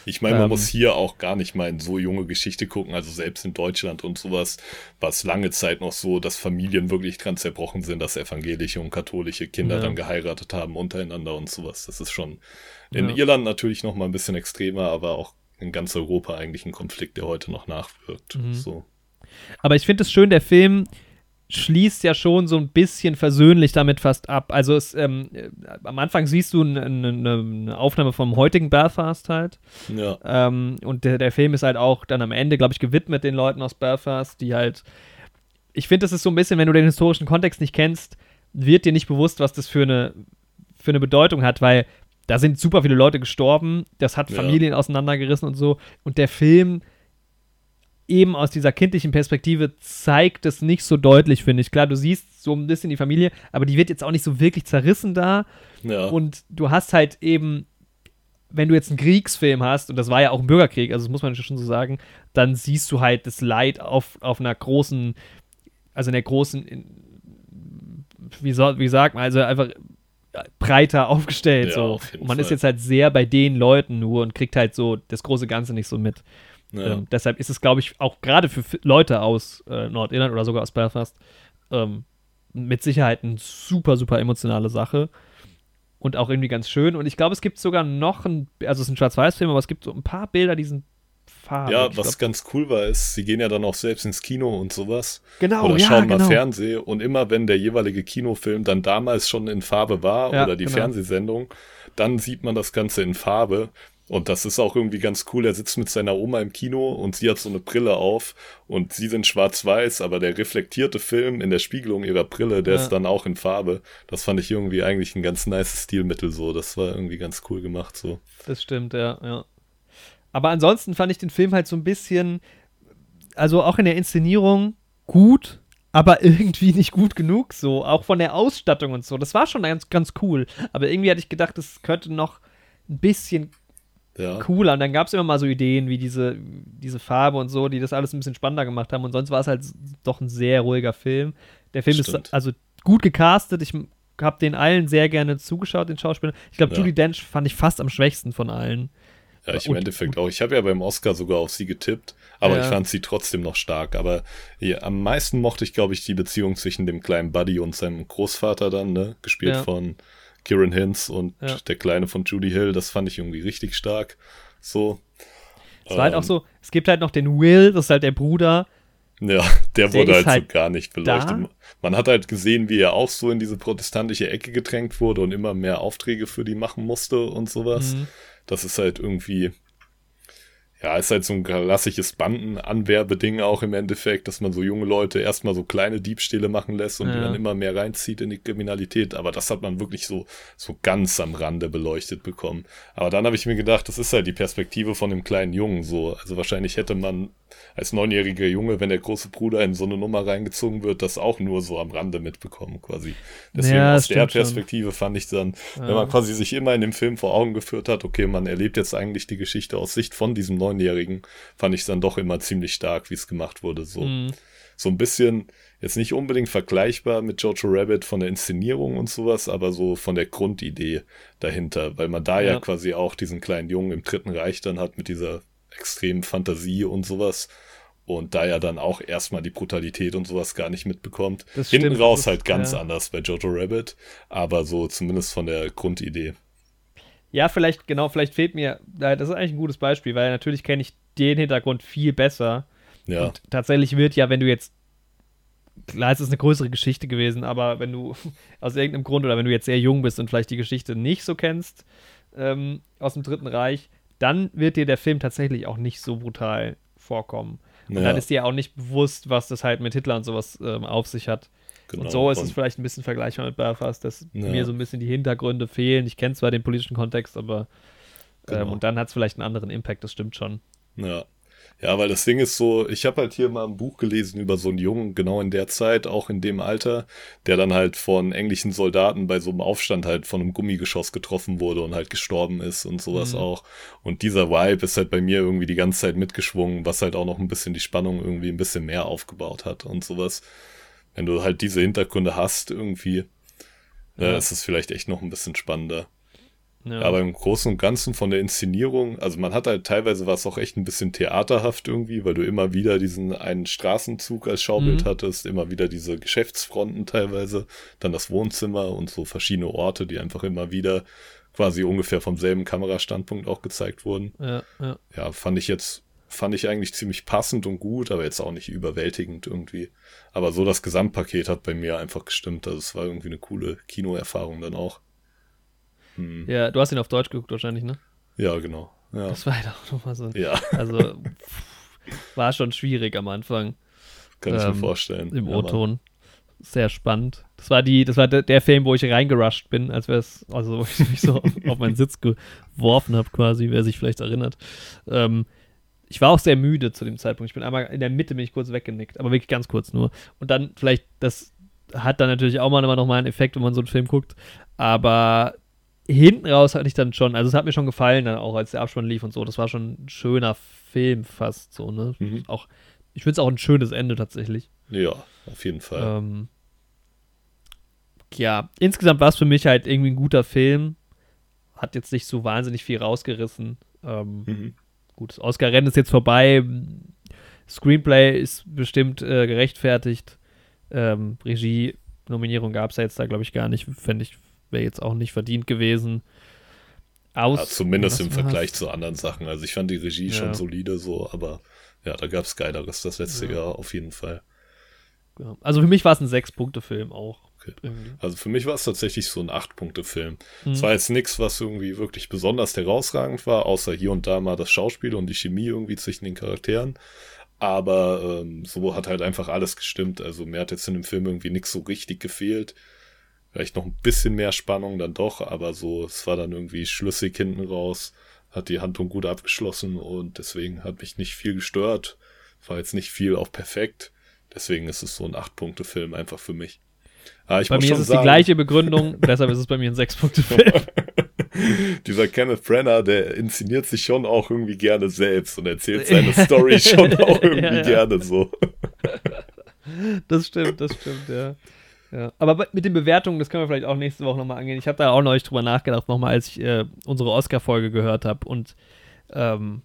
Ich meine, man Ähm, muss hier auch gar nicht mal in so junge Geschichte gucken. Also selbst in Deutschland und sowas war es lange Zeit noch so, dass Familien wirklich dran zerbrochen sind, dass evangelische und katholische Kinder Ja. dann geheiratet haben untereinander und sowas. Das ist schon in Ja. Irland natürlich noch mal ein bisschen extremer, aber auch in ganz Europa eigentlich ein Konflikt, der heute noch nachwirkt. Mhm. So. Aber ich finde es schön, der Film schließt ja schon so ein bisschen versöhnlich damit fast ab. Also es, ähm, äh, am Anfang siehst du eine, eine, Aufnahme vom heutigen Belfast halt. Ja, Ähm, und der, der Film ist halt auch dann am Ende, glaube ich, gewidmet den Leuten aus Belfast, die halt. Ich finde, das ist so ein bisschen, wenn du den historischen Kontext nicht kennst, wird dir nicht bewusst, was das für eine, für eine Bedeutung hat, weil da sind super viele Leute gestorben, das hat Ja. Familien auseinandergerissen und so. Und der Film eben aus dieser kindlichen Perspektive zeigt es nicht so deutlich, finde ich. Klar, du siehst so ein bisschen die Familie, aber die wird jetzt auch nicht so wirklich zerrissen da. ja. Und du hast halt eben, wenn du jetzt einen Kriegsfilm hast, und das war ja auch ein Bürgerkrieg, also das muss man schon so sagen, dann siehst du halt das Leid auf, auf einer großen, also in der großen, in, wie, soll, wie sagt man, also einfach breiter aufgestellt. Ja, so. auf Und man ist Fall. jetzt halt sehr bei den Leuten nur und kriegt halt so das große Ganze nicht so mit. Ja. Ähm, deshalb ist es, glaube ich, auch gerade für Leute aus äh, Nordirland oder sogar aus Belfast ähm, mit Sicherheit eine super, super emotionale Sache. Und auch irgendwie ganz schön. Und ich glaube, es gibt sogar noch ein, also es ist ein Schwarz-Weiß-Film, aber es gibt so ein paar Bilder, die sind farbig. Ja, was glaub- ganz cool war, ist, sie gehen ja dann auch selbst ins Kino und sowas. genau, oder ja, schauen genau. mal Fernsehen und immer wenn der jeweilige Kinofilm dann damals schon in Farbe war Ja, oder die genau. Fernsehsendung, dann sieht man das Ganze in Farbe. Und das ist auch irgendwie ganz cool. Er sitzt mit seiner Oma im Kino und sie hat so eine Brille auf und sie sind schwarz-weiß, aber der reflektierte Film in der Spiegelung ihrer Brille, der Ja. ist dann auch in Farbe. Das fand ich irgendwie eigentlich ein ganz nice Stilmittel so. Das war irgendwie ganz cool gemacht so. Das stimmt, ja, ja. Aber ansonsten fand ich den Film halt so ein bisschen, also auch in der Inszenierung gut, aber irgendwie nicht gut genug, so. Auch von der Ausstattung und so. Das war schon ganz, ganz cool. Aber irgendwie hatte ich gedacht, das könnte noch ein bisschen Ja. cooler. Und dann gab es immer mal so Ideen wie diese, diese Farbe und so, die das alles ein bisschen spannender gemacht haben. Und sonst war es halt doch ein sehr ruhiger Film. Der Film Stimmt. ist also gut gecastet. Ich habe den allen sehr gerne zugeschaut, den Schauspielern. Ich glaube, Ja. Judy Dench fand ich fast am schwächsten von allen. Ja, ich im Und- Endeffekt auch. Ich habe ja beim Oscar sogar auf sie getippt, aber Ja. ich fand sie trotzdem noch stark. Aber ja, am meisten mochte ich, glaube ich, die Beziehung zwischen dem kleinen Buddy und seinem Großvater dann, ne? Gespielt Ja. von Kieran Hintz und Ja. der Kleine von Judy Hill, das fand ich irgendwie richtig stark. So. Es war halt Ähm, auch so, es gibt halt noch den Will, das ist halt der Bruder. Ja, der Der wurde halt, halt so gar nicht beleuchtet. da. Man hat halt gesehen, wie er auch so in diese protestantische Ecke gedrängt wurde und immer mehr Aufträge für die machen musste und sowas. Mhm. Das ist halt irgendwie, ja, ist halt so ein klassisches Bandenanwerbeding auch im Endeffekt, dass man so junge Leute erstmal so kleine Diebstähle machen lässt und die Ja. dann immer mehr reinzieht in die Kriminalität. Aber das hat man wirklich so, so ganz am Rande beleuchtet bekommen. Aber dann habe ich mir gedacht, das ist halt die Perspektive von dem kleinen Jungen so. Also wahrscheinlich hätte man als neunjähriger Junge, wenn der große Bruder in so eine Nummer reingezogen wird, das auch nur so am Rande mitbekommen quasi. Deswegen Ja, aus der stimmt schon. Perspektive fand ich dann, wenn man quasi sich immer in dem Film vor Augen geführt hat, okay, man erlebt jetzt eigentlich die Geschichte aus Sicht von diesem Neunjährigen, fand ich es dann doch immer ziemlich stark, wie es gemacht wurde. So, Mhm. so ein bisschen, jetzt nicht unbedingt vergleichbar mit Jojo Rabbit von der Inszenierung und sowas, aber so von der Grundidee dahinter, weil man da ja, Ja. quasi auch diesen kleinen Jungen im Dritten Reich dann hat mit dieser extremen Fantasie und sowas. Und da ja dann auch erstmal die Brutalität und sowas gar nicht mitbekommt. Das Hinten stimmt, raus halt ganz ja. anders bei Jojo Rabbit, aber so zumindest von der Grundidee. Ja, vielleicht, genau, vielleicht fehlt mir, das ist eigentlich ein gutes Beispiel, weil natürlich kenne ich den Hintergrund viel besser. Ja, Und tatsächlich wird ja, wenn du jetzt, klar, es ist eine größere Geschichte gewesen, aber wenn du aus irgendeinem Grund oder wenn du jetzt sehr jung bist und vielleicht die Geschichte nicht so kennst ähm, aus dem Dritten Reich, dann wird dir der Film tatsächlich auch nicht so brutal vorkommen. Und Ja. dann ist dir auch nicht bewusst, was das halt mit Hitler und sowas ähm, auf sich hat. genau. Und so ist es Und- vielleicht ein bisschen vergleichbar mit Belfast, dass Ja. mir so ein bisschen die Hintergründe fehlen. Ich kenne zwar den politischen Kontext, aber ähm, Genau. und dann hat es vielleicht einen anderen Impact, das stimmt schon. Ja. Ja, weil das Ding ist so, ich habe halt hier mal ein Buch gelesen über so einen Jungen, genau in der Zeit, auch in dem Alter, der dann halt von englischen Soldaten bei so einem Aufstand halt von einem Gummigeschoss getroffen wurde und halt gestorben ist und sowas Mhm. auch. Und dieser Vibe ist halt bei mir irgendwie die ganze Zeit mitgeschwungen, was halt auch noch ein bisschen die Spannung irgendwie ein bisschen mehr aufgebaut hat und sowas. Wenn du halt diese Hintergründe hast irgendwie, Ja. ja. ist es vielleicht echt noch ein bisschen spannender. Ja. Aber im Großen und Ganzen von der Inszenierung, also man hat halt teilweise war es auch echt ein bisschen theaterhaft irgendwie, weil du immer wieder diesen einen Straßenzug als Schaubild Mhm. hattest, immer wieder diese Geschäftsfronten teilweise, dann das Wohnzimmer und so verschiedene Orte, die einfach immer wieder quasi ungefähr vom selben Kamerastandpunkt auch gezeigt wurden. ja, ja. Ja, fand ich jetzt, fand ich eigentlich ziemlich passend und gut, aber jetzt auch nicht überwältigend irgendwie. Aber so das Gesamtpaket hat bei mir einfach gestimmt. Also es war irgendwie eine coole Kinoerfahrung dann auch. Hm. ja, du hast ihn auf Deutsch geguckt wahrscheinlich, ne? Ja, genau. Ja. Das war halt auch nochmal so. Ja, Also pff, war schon schwierig am Anfang kann ich Ähm, mir vorstellen. im ja. O-Ton. Sehr spannend. Das war die, das war der, der Film, wo ich reingerusht bin, als wäre es, also wo ich mich so auf meinen Sitz geworfen habe, quasi, wer sich vielleicht erinnert. Ähm, ich war auch sehr müde zu dem Zeitpunkt. Ich bin einmal in der Mitte bin ich kurz weggenickt, aber wirklich ganz kurz nur. Und dann vielleicht, das hat dann natürlich auch mal immer noch mal einen Effekt, wenn man so einen Film guckt. Aber hinten raus hatte ich dann schon, also es hat mir schon gefallen, dann auch als der Abspann lief und so. Das war schon ein schöner Film fast so, ne? Mhm. Auch, ich finde es auch ein schönes Ende tatsächlich. Ja, auf jeden Fall. Ähm, ja, insgesamt war es für mich halt irgendwie ein guter Film. Hat jetzt nicht so wahnsinnig viel rausgerissen. Ähm, Mhm. gut, das Oscar-Rennen ist jetzt vorbei. Screenplay ist bestimmt äh, gerechtfertigt. Ähm, Regie-Nominierung gab es ja jetzt da, glaube ich, gar nicht. Fände ich, wäre jetzt auch nicht verdient gewesen. Aus, Ja, zumindest im? Vergleich zu anderen Sachen. Also ich fand die Regie Ja. schon solide so, aber ja, da gab es Geileres das letzte Ja. Jahr auf jeden Fall. Also für mich war es ein Sechs-Punkte-Film auch. Okay. Also für mich war es tatsächlich so ein Acht-Punkte-Film. Mhm. Es war jetzt nichts, was irgendwie wirklich besonders herausragend war, außer hier und da mal das Schauspiel und die Chemie irgendwie zwischen den Charakteren. Aber ähm, so hat halt einfach alles gestimmt. Also mir hat jetzt in dem Film irgendwie nichts so richtig gefehlt. Vielleicht noch ein bisschen mehr Spannung dann doch, aber so, es war dann irgendwie schlüssig hinten raus, hat die Handlung gut abgeschlossen und deswegen hat mich nicht viel gestört. War jetzt nicht viel auch perfekt. Deswegen ist es so ein Acht-Punkte-Film einfach für mich. Aber ich Bei muss mir schon ist es sagen, die gleiche Begründung, deshalb ist es bei mir ein Sechs-Punkte-Film. Dieser Kenneth Brenner, der inszeniert sich schon auch irgendwie gerne selbst und erzählt seine Story schon auch irgendwie Ja, ja. gerne so. Das stimmt, das stimmt, ja. Ja. Aber mit den Bewertungen, das können wir vielleicht auch nächste Woche nochmal angehen. Ich habe da auch neulich drüber nachgedacht, nochmal, als ich äh, unsere Oscar-Folge gehört habe. Und ähm,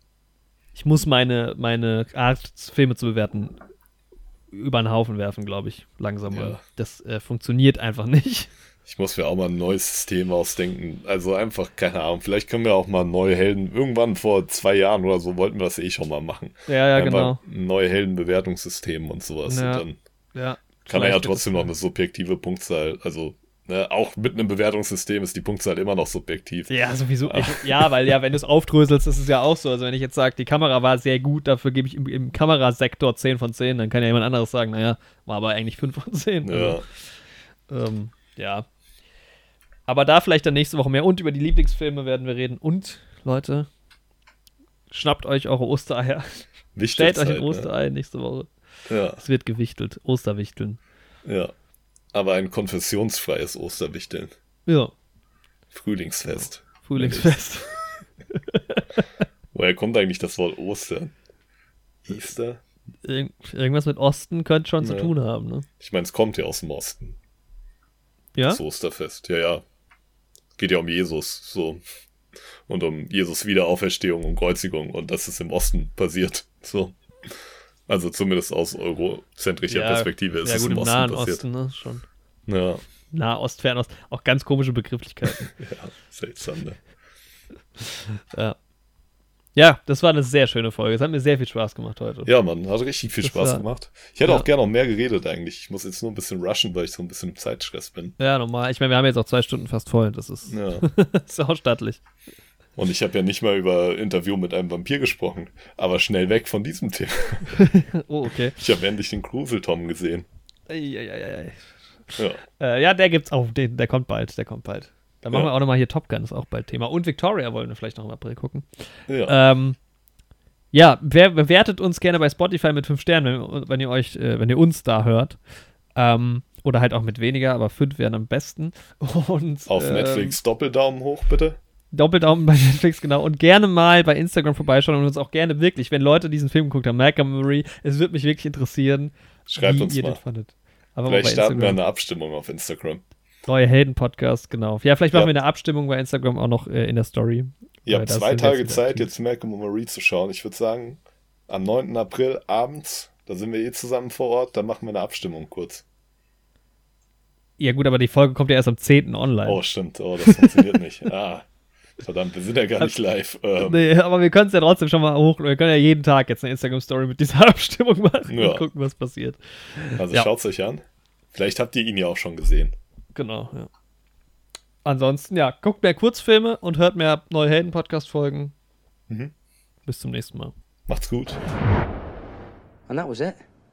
ich muss meine, meine Art, Filme zu bewerten, über den Haufen werfen, glaube ich, langsam. Ja. Das äh, funktioniert einfach nicht. Ich muss mir auch mal ein neues System ausdenken. Also einfach, keine Ahnung, vielleicht können wir auch mal neue Helden. Irgendwann vor zwei Jahren oder so wollten wir das eh schon mal machen. Ja, ja, einfach genau. Neue Heldenbewertungssysteme und sowas. Ja. Und dann Ja. Kann er ja trotzdem noch eine subjektive Punktzahl. Also, ne, auch mit einem Bewertungssystem ist die Punktzahl immer noch subjektiv. Ja, sowieso. Ich, ja, weil ja, wenn du es aufdröselst, ist es ja auch so. Also wenn ich jetzt sage, die Kamera war sehr gut, dafür gebe ich im, im Kamerasektor 10 von 10, dann kann ja jemand anderes sagen, naja, war aber eigentlich 5 von 10. Ja. Also, ähm, ja. Aber da vielleicht dann nächste Woche mehr. Und über die Lieblingsfilme werden wir reden. Und, Leute, schnappt euch eure Ostereier. Wichtig. Stellt euch ein Osterei nächste Woche. Ja, Es wird gewichtelt. Osterwichteln. ja. Aber ein konfessionsfreies Osterwichteln. Ja, Frühlingsfest. Frühlingsfest. Woher kommt eigentlich das Wort Ostern? Easter? Irg irgendwas mit Osten könnte schon zu Ja. tun haben, ne? Ich meine, es kommt ja aus dem Osten. Ja? Das Osterfest. Ja, ja. Geht ja um Jesus, so. Und um Jesus Wiederauferstehung und Kreuzigung. Und das ist im Osten passiert. So. Also zumindest aus eurozentrischer Perspektive ist ja, es gut, im im Osten Nahen passiert. Osten, ne? Schon. Ja, Nahost, Fernost, auch ganz komische Begrifflichkeiten. ja, seltsam, ne? ja. Ja, das war eine sehr schöne Folge. Es hat mir sehr viel Spaß gemacht heute. Ja, man, hat richtig viel Das Spaß war- gemacht. Ich hätte Ja. auch gerne noch mehr geredet eigentlich. Ich muss jetzt nur ein bisschen rushen, weil ich so ein bisschen im Zeitstress bin. Ja, normal. Ich meine, wir haben jetzt auch zwei Stunden fast voll. Das ist, Ja. das ist auch stattlich. Und ich habe ja nicht mal über Interview mit einem Vampir gesprochen. Aber schnell weg von diesem Thema. Oh, okay. Ich habe endlich den Grusel-Tom gesehen. Eieiei. Ja. Äh, ja, der gibt's auch. Den, der kommt bald. Der kommt bald. Dann machen Ja. wir auch nochmal hier Top Gun, ist auch bald Thema. Und Victoria wollen wir vielleicht noch im April gucken. Ja. Ähm, ja, wer, bewertet uns gerne bei Spotify mit 5 Sternen, wenn, wenn ihr euch, äh, wenn ihr uns da hört. Ähm, oder halt auch mit weniger, aber 5 wären am besten. Und, Auf ähm, Netflix Doppeldaumen hoch, bitte. Doppeldaumen bei Netflix, genau. Und gerne mal bei Instagram vorbeischauen und uns auch gerne wirklich, wenn Leute diesen Film geguckt haben, Malcolm Marie, es würde mich wirklich interessieren, Schreibt wie uns ihr mal. den fandet. Aber Vielleicht starten wir eine Abstimmung auf Instagram. Neue Helden-Podcast, genau. Ja, vielleicht machen Ja. wir eine Abstimmung bei Instagram auch noch äh, in der Story. Ihr habt zwei Tage jetzt Zeit, aktiv. jetzt Malcolm und Marie zu schauen. Ich würde sagen, am 9. April abends, da sind wir eh zusammen vor Ort, da machen wir eine Abstimmung kurz. Ja, gut, aber die Folge kommt ja erst am 10. online. Oh, stimmt. Oh, das funktioniert nicht. Ah, verdammt, wir sind ja gar nicht live. Ähm, Nee, aber wir können es ja trotzdem schon mal hoch. Wir können ja jeden Tag jetzt eine Instagram-Story mit dieser Abstimmung machen Ja. und gucken, was passiert. Also Ja. schaut's euch an. Vielleicht habt ihr ihn ja auch schon gesehen. Genau, ja. Ansonsten, ja, guckt mehr Kurzfilme und hört mehr neue Helden-Podcast-Folgen. Mhm. Bis zum nächsten Mal. Macht's gut. And that was it.